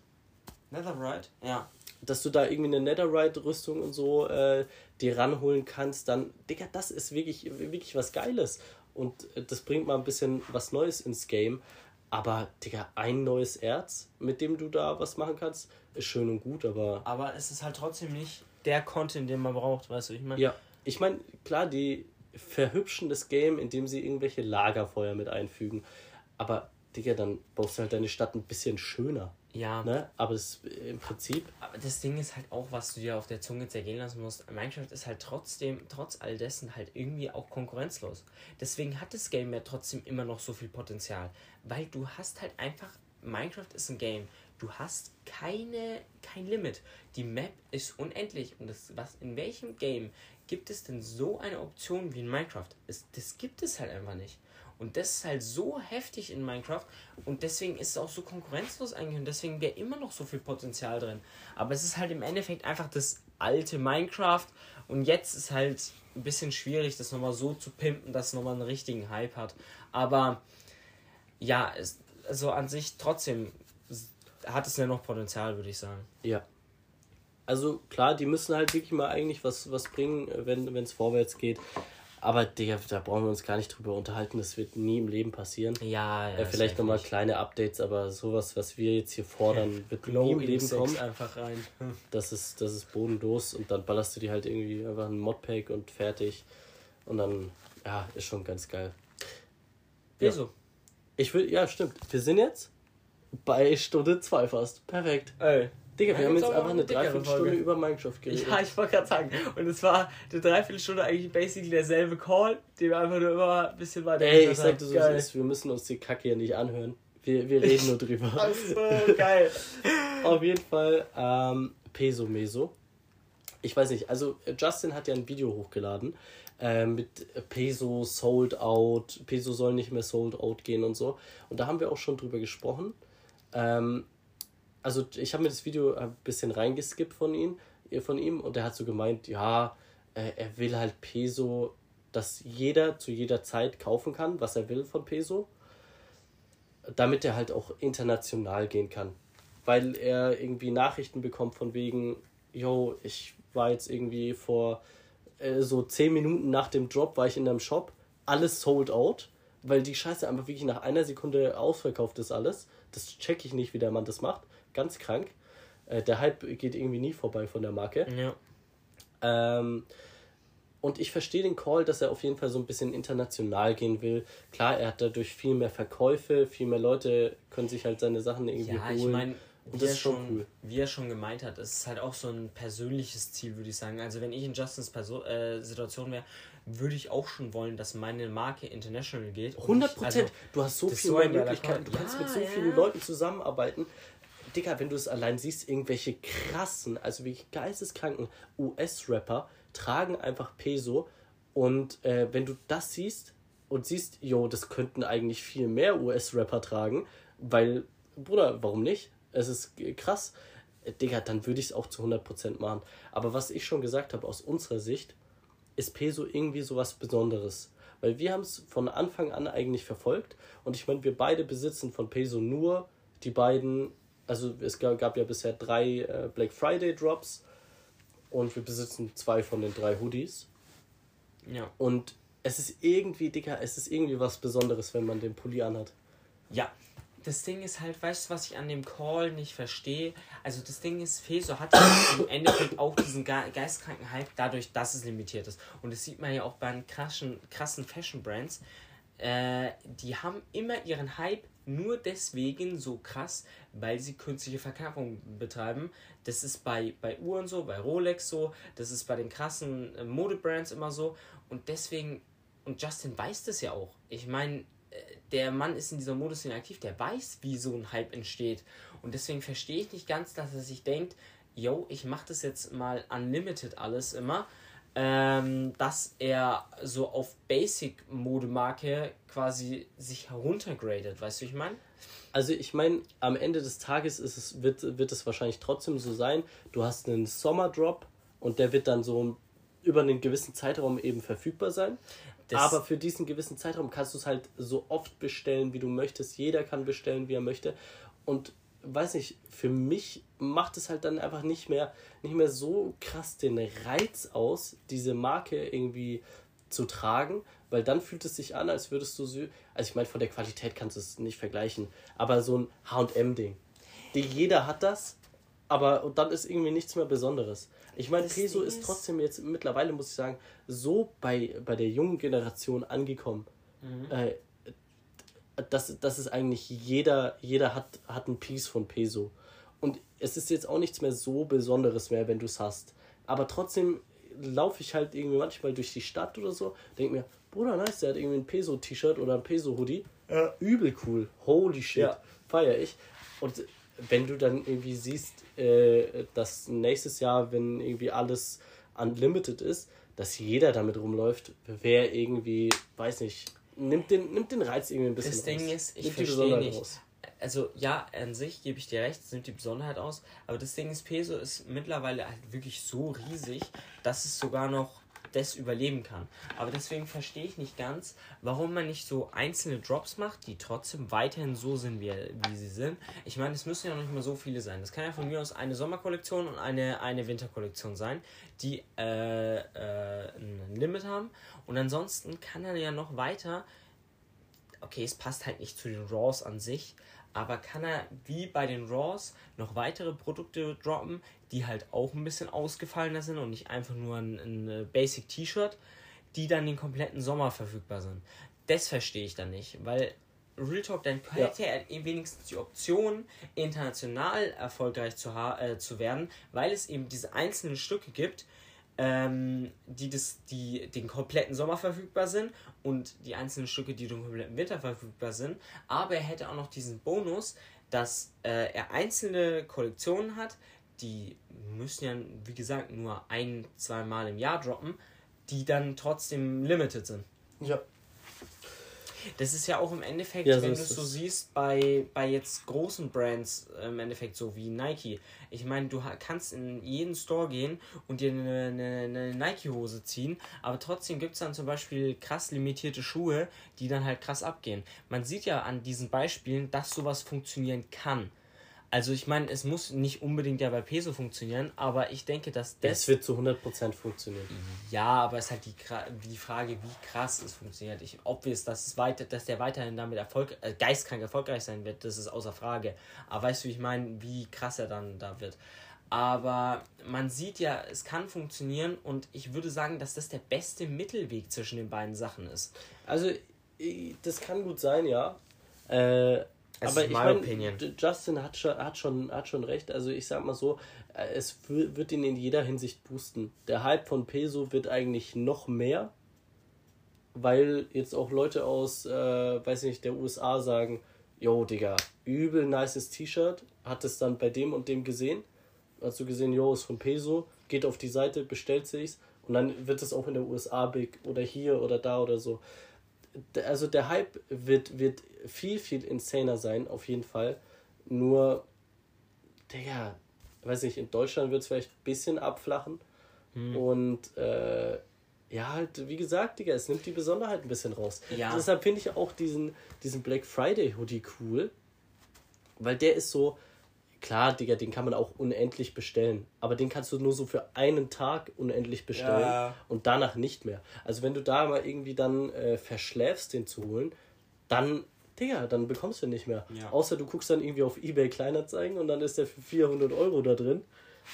Netherite? Ja. dass du da irgendwie eine Netherite-Rüstung und so äh, dir ranholen kannst, dann, Digga, das ist wirklich, wirklich was Geiles. Und äh, das bringt mal ein bisschen was Neues ins Game. Aber, Digga, ein neues Erz, mit dem du da was machen kannst, ist schön und gut, aber. Aber es ist halt trotzdem nicht der Content, den man braucht, weißt du, ich meine? Ja, ich meine, klar, die verhübschen das Game, indem sie irgendwelche Lagerfeuer mit einfügen. Aber, Digga, dann baust du halt deine Stadt ein bisschen schöner. Ja. Ne? Aber das, im Prinzip, Aber das Ding ist halt auch, was du dir auf der Zunge zergehen lassen musst. Minecraft ist halt trotzdem, trotz all dessen, halt irgendwie auch konkurrenzlos. Deswegen hat das Game ja trotzdem immer noch so viel Potenzial. Weil du hast halt einfach, Minecraft ist ein Game. Du hast keine, kein Limit. Die Map ist unendlich. Und das, was, in welchem Game gibt es denn so eine Option wie in Minecraft? Es, das gibt es halt einfach nicht. Und das ist halt so heftig in Minecraft und deswegen ist es auch so konkurrenzlos eigentlich und deswegen wäre immer noch so viel Potenzial drin. Aber es ist halt im Endeffekt einfach das alte Minecraft und jetzt ist halt ein bisschen schwierig, das nochmal so zu pimpen, dass es nochmal einen richtigen Hype hat. Aber ja, es, also an sich trotzdem hat es ja noch Potenzial, würde ich sagen. ja. Also klar, die müssen halt wirklich mal eigentlich was, was bringen, wenn es vorwärts geht. Aber Digga, da brauchen wir uns gar nicht drüber unterhalten. Das wird nie im Leben passieren. Ja, ja. Äh, vielleicht nochmal kleine Updates, aber sowas, was wir jetzt hier fordern, wird nie im Leben kommen. einfach rein. Das ist, das ist bodenlos und dann ballerst du dir halt irgendwie einfach ein Modpack und fertig. Und dann, ja, ist schon ganz geil. Ja. Wieso? Ich will, ja, stimmt. Wir sind jetzt bei Stunde 2 fast. Perfekt. Ey. Digga, Ja, wir haben gibt's jetzt einfach eine Dreiviertelstunde über Minecraft geredet. Ja, ich wollte gerade sagen. Und es war eine Dreiviertelstunde eigentlich basically derselbe Call, den wir einfach nur immer ein bisschen weiter Ey, ich gehört sag haben. dir so, es ist, wir müssen uns die Kacke hier nicht anhören. Wir, wir reden nur drüber. Ach so, geil. Auf jeden Fall ähm, Peso Meso. Ich weiß nicht, also Justin hat ja ein Video hochgeladen äh, mit Peso sold out, Peso soll nicht mehr sold out gehen und so. Und da haben wir auch schon drüber gesprochen. Ähm, also ich habe mir das Video ein bisschen reingeskippt von ihm, von ihm und er hat so gemeint, ja, äh, er will halt Peso, dass jeder zu jeder Zeit kaufen kann, was er will von Peso, damit er halt auch international gehen kann. Weil er irgendwie Nachrichten bekommt von wegen, yo, ich war jetzt irgendwie vor äh, so 10 Minuten nach dem Drop war ich in einem Shop, alles sold out, weil die Scheiße einfach wirklich nach einer Sekunde ausverkauft ist alles. Das check ich nicht, wie der Mann das macht. Ganz krank. Äh, der Hype geht irgendwie nie vorbei von der Marke. Ja. Ähm, und ich verstehe den Call, dass er auf jeden Fall so ein bisschen international gehen will. Klar, er hat dadurch viel mehr Verkäufe, viel mehr Leute können sich halt seine Sachen irgendwie Ja, holen. ich meine, Und wie, das er ist schon schon, cool. wie er schon gemeint hat, es ist halt auch so ein persönliches Ziel, würde ich sagen. Also wenn ich in Justins Perso äh, Situation wäre, würde ich auch schon wollen, dass meine Marke international geht. Und 100 ich- Prozent. also, du hast so viele so Möglichkeiten. Du Call. kannst Ja, mit so ja. vielen Leuten zusammenarbeiten. Digga, wenn du es allein siehst, irgendwelche krassen, also wirklich geisteskranken US-Rapper tragen einfach Peso. Und äh, wenn du das siehst und siehst, yo, das könnten eigentlich viel mehr US-Rapper tragen, weil, Bruder, warum nicht? Es ist krass. Äh, Digga, dann würde ich es auch zu 100% machen. Aber was ich schon gesagt habe, aus unserer Sicht, ist Peso irgendwie sowas Besonderes. Weil wir haben es von Anfang an eigentlich verfolgt. Und ich meine, wir beide besitzen von Peso nur die beiden, also es gab, gab ja bisher drei äh, Black Friday Drops. Und wir besitzen zwei von den drei Hoodies. ja. Und es ist irgendwie, Dicker, es ist irgendwie was Besonderes, wenn man den Pulli anhat. Ja, das Ding ist halt, weißt du, was ich an dem Call nicht verstehe? Also das Ding ist, Feso hat im Endeffekt auch diesen ge geistkranken Hype dadurch, dass es limitiert ist. Und das sieht man ja auch bei den krassen, krassen Fashion-Brands. Äh, die haben immer ihren Hype nur deswegen so krass, weil sie künstliche Verknappung betreiben. Das ist bei, bei Uhren so, bei Rolex so, das ist bei den krassen äh, Modebrands immer so. Und deswegen, und Justin weiß das ja auch. Ich meine, der Mann ist in dieser Modesszene aktiv, der weiß, wie so ein Hype entsteht. Und deswegen verstehe ich nicht ganz, dass er sich denkt, yo, ich mache das jetzt mal unlimited alles immer, ähm, dass er so auf Basic-Modemarke quasi sich heruntergradet. Weißt du, ich meine? Also ich meine, am Ende des Tages ist es, wird, wird es wahrscheinlich trotzdem so sein, du hast einen Sommerdrop und der wird dann so über einen gewissen Zeitraum eben verfügbar sein. Das aber für diesen gewissen Zeitraum kannst du es halt so oft bestellen, wie du möchtest. Jeder kann bestellen, wie er möchte. Und weiß nicht, für mich macht es halt dann einfach nicht mehr, nicht mehr so krass den Reiz aus, diese Marke irgendwie zu tragen, weil dann fühlt es sich an, als würdest du sie, also ich meine, von der Qualität kannst du es nicht vergleichen, aber so ein H&M-Ding. Jeder hat das, aber und dann ist irgendwie nichts mehr Besonderes. Ich meine, Peso ist trotzdem jetzt mittlerweile, muss ich sagen, so bei, bei der jungen Generation angekommen. Mhm. Äh, dass, dass es eigentlich jeder, jeder hat, hat ein Piece von Peso. Und es ist jetzt auch nichts mehr so Besonderes mehr, wenn du es hast. Aber trotzdem laufe ich halt irgendwie manchmal durch die Stadt oder so, denke mir, Bruder, nice, der hat irgendwie ein Peso-T-Shirt oder ein Peso-Hoodie. Ja. Übel cool. Holy shit. Ja. Feier ich. Und wenn du dann irgendwie siehst, äh, dass nächstes Jahr, wenn irgendwie alles unlimited ist, dass jeder damit rumläuft, wer irgendwie, weiß nicht, nimmt den, nimmt den Reiz irgendwie ein bisschen Das Ding raus. ist, ich verstehe nicht. Raus. Also ja, an sich gebe ich dir recht, es nimmt die Besonderheit aus, aber das Ding ist, Peso ist mittlerweile halt wirklich so riesig, dass es sogar noch das überleben kann. Aber deswegen verstehe ich nicht ganz, warum man nicht so einzelne Drops macht, die trotzdem weiterhin so sind, wie, wie sie sind. Ich meine, es müssen ja noch nicht mal so viele sein. Das kann ja von mir aus eine Sommerkollektion und eine, eine Winterkollektion sein, die äh, äh, ein Limit haben. Und ansonsten kann er ja noch weiter. Okay, es passt halt nicht zu den Raws an sich, aber kann er wie bei den Raws noch weitere Produkte droppen, die halt auch ein bisschen ausgefallener sind und nicht einfach nur ein, ein äh, Basic T-Shirt, die dann den kompletten Sommer verfügbar sind. Das verstehe ich dann nicht, weil Real Talk, dann hätte ja. er wenigstens die Option, international erfolgreich zu, äh, zu werden, weil es eben diese einzelnen Stücke gibt, ähm, die, das, die den kompletten Sommer verfügbar sind und die einzelnen Stücke, die den kompletten Winter verfügbar sind. Aber er hätte auch noch diesen Bonus, dass äh, er einzelne Kollektionen hat, die müssen ja, wie gesagt, nur ein, zwei Mal im Jahr droppen, die dann trotzdem limited sind. Ja. Das ist ja auch im Endeffekt, ja, so wenn du es so siehst, bei, bei jetzt großen Brands im Endeffekt so wie Nike. Ich meine, du kannst in jeden Store gehen und dir eine, eine, eine Nike-Hose ziehen, aber trotzdem gibt es dann zum Beispiel krass limitierte Schuhe, die dann halt krass abgehen. Man sieht ja an diesen Beispielen, dass sowas funktionieren kann. Also ich meine, es muss nicht unbedingt ja bei Peso funktionieren, aber ich denke, dass das... Es wird zu 100% funktionieren. Ja, aber es ist halt die, die Frage, wie krass es funktioniert. Ich, ob es, dass, es weiter, dass der weiterhin damit Erfolg, äh, geistkrank erfolgreich sein wird, das ist außer Frage. Aber weißt du, ich meine, wie krass er dann da wird. Aber man sieht ja, es kann funktionieren und ich würde sagen, dass das der beste Mittelweg zwischen den beiden Sachen ist. Also, das kann gut sein, ja. Äh, es aber ich meine, Justin hat schon, hat, schon, hat schon recht. Also ich sag mal so, äh, es wird ihn in jeder Hinsicht boosten. Der Hype von Peso wird eigentlich noch mehr, weil jetzt auch Leute aus, äh, weiß nicht, der USA sagen, yo, Digga, übel nices T-Shirt, hat es dann bei dem und dem gesehen. Hast du gesehen, yo, ist von Peso, geht auf die Seite, bestellt sich's und dann wird es auch in der USA big oder hier oder da oder so also der Hype wird, wird viel, viel insaner sein, auf jeden Fall. Nur, Digga, weiß nicht, in Deutschland wird es vielleicht ein bisschen abflachen. Hm. Und äh, ja, halt, wie gesagt, Digga, es nimmt die Besonderheit ein bisschen raus. Ja. Deshalb finde ich auch diesen, diesen Black Friday Hoodie cool. Weil der ist so, Klar, Digga, den kann man auch unendlich bestellen. Aber den kannst du nur so für einen Tag unendlich bestellen ja. und danach nicht mehr. Also wenn du da mal irgendwie dann äh, verschläfst, den zu holen, dann, Digga, dann bekommst du nicht mehr. Ja. Außer du guckst dann irgendwie auf Ebay Kleinanzeigen und dann ist der für 400 Euro da drin.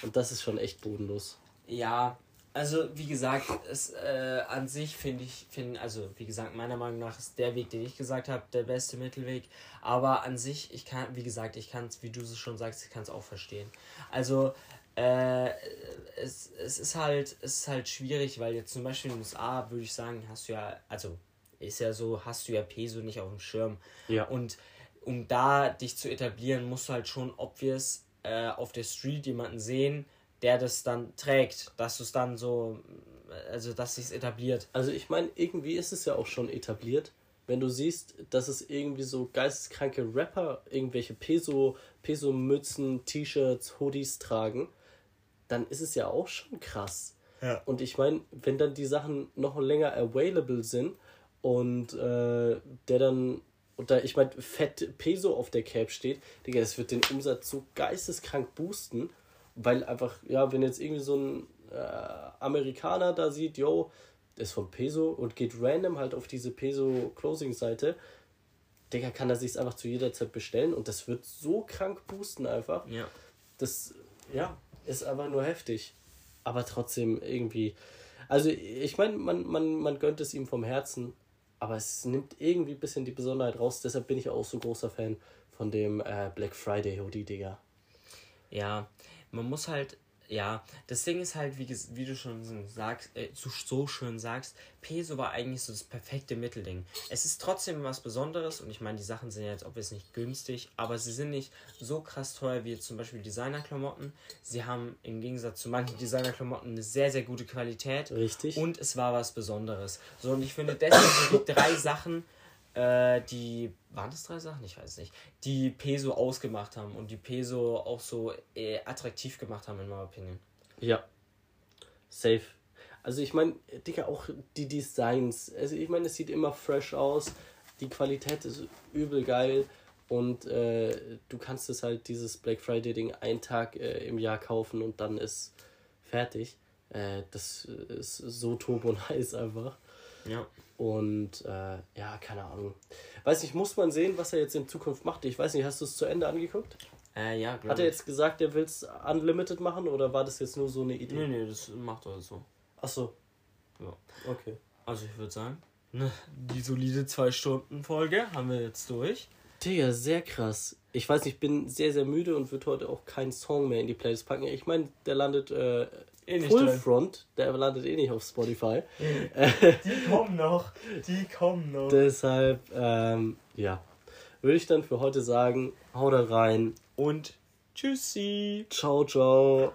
Und das ist schon echt bodenlos. Ja, also wie gesagt, es äh, an sich finde ich, find, also wie gesagt, meiner Meinung nach ist der Weg, den ich gesagt habe, der beste Mittelweg. Aber an sich, ich kann, wie gesagt, ich kann es, wie du es schon sagst, ich kann es auch verstehen. Also äh, es, es ist halt, es ist halt schwierig, weil jetzt zum Beispiel in den USA würde ich sagen, hast du ja, also ist ja so, hast du ja Peso nicht auf dem Schirm. Ja. Und um da dich zu etablieren, musst du halt schon obvious äh, auf der Street jemanden sehen, der das dann trägt, dass du es dann so, also dass sich's etabliert. Also ich meine, irgendwie ist es ja auch schon etabliert. Wenn du siehst, dass es irgendwie so geisteskranke Rapper irgendwelche Peso, Peso-Mützen, T-Shirts, Hoodies tragen, dann ist es ja auch schon krass. Ja. Und ich meine, wenn dann die Sachen noch länger available sind und äh, der dann, und da, ich meine, fett Peso auf der Cap steht, Digga, das wird den Umsatz so geisteskrank boosten, weil einfach, ja, wenn jetzt irgendwie so ein äh, Amerikaner da sieht, yo, der ist von Peso und geht random halt auf diese Peso-Closing-Seite, Digga, kann er sich einfach zu jeder Zeit bestellen und das wird so krank boosten einfach. Ja. Das, ja, ist einfach nur heftig. Aber trotzdem irgendwie. Also, ich meine, man, man, man gönnt es ihm vom Herzen, aber es nimmt irgendwie ein bisschen die Besonderheit raus. Deshalb bin ich auch so großer Fan von dem äh, Black Friday Hoodie, Digga. Ja, man muss halt, ja, das Ding ist halt, wie, wie du schon so sagst, äh, so, so schön sagst, Peso war eigentlich so das perfekte Mittelding. Es ist trotzdem was Besonderes und ich meine, die Sachen sind ja jetzt obviously nicht günstig, aber sie sind nicht so krass teuer wie jetzt zum Beispiel Designerklamotten. Sie haben im Gegensatz zu manchen Designerklamotten eine sehr, sehr gute Qualität. Richtig. Und es war was Besonderes. So, und ich finde, deswegen sind die drei Sachen, äh, die, waren das drei Sachen? Ich weiß nicht. Die Peso ausgemacht haben und die Peso auch so äh, attraktiv gemacht haben, in meiner Opinion. Ja. Safe. Also ich meine, Digga, auch die Designs. Also ich meine, es sieht immer fresh aus. Die Qualität ist übel geil. Und äh, du kannst es halt, dieses Black Friday-Ding, einen Tag äh, im Jahr kaufen und dann ist fertig. Äh, das ist so turbo nice einfach. Ja. Und äh, ja, keine Ahnung. Weiß nicht, muss man sehen, was er jetzt in Zukunft macht. Ich weiß nicht, hast du es zu Ende angeguckt? Äh, ja, Hat er jetzt gesagt, er will es unlimited machen oder war das jetzt nur so eine Idee? Nee, nee, das macht er so. Achso, Ja. okay. Also ich würde sagen, ne, die solide 2-Stunden-Folge haben wir jetzt durch. Digga, sehr krass. Ich weiß nicht, ich bin sehr, sehr müde und würde heute auch keinen Song mehr in die Playlist packen. Ich meine, der landet äh, Eh nicht Full drin. Front, der landet eh nicht auf Spotify. Die kommen noch. Die kommen noch. Deshalb, ähm, ja, würde ich dann für heute sagen, hau da rein. Und tschüssi. Ciao, ciao.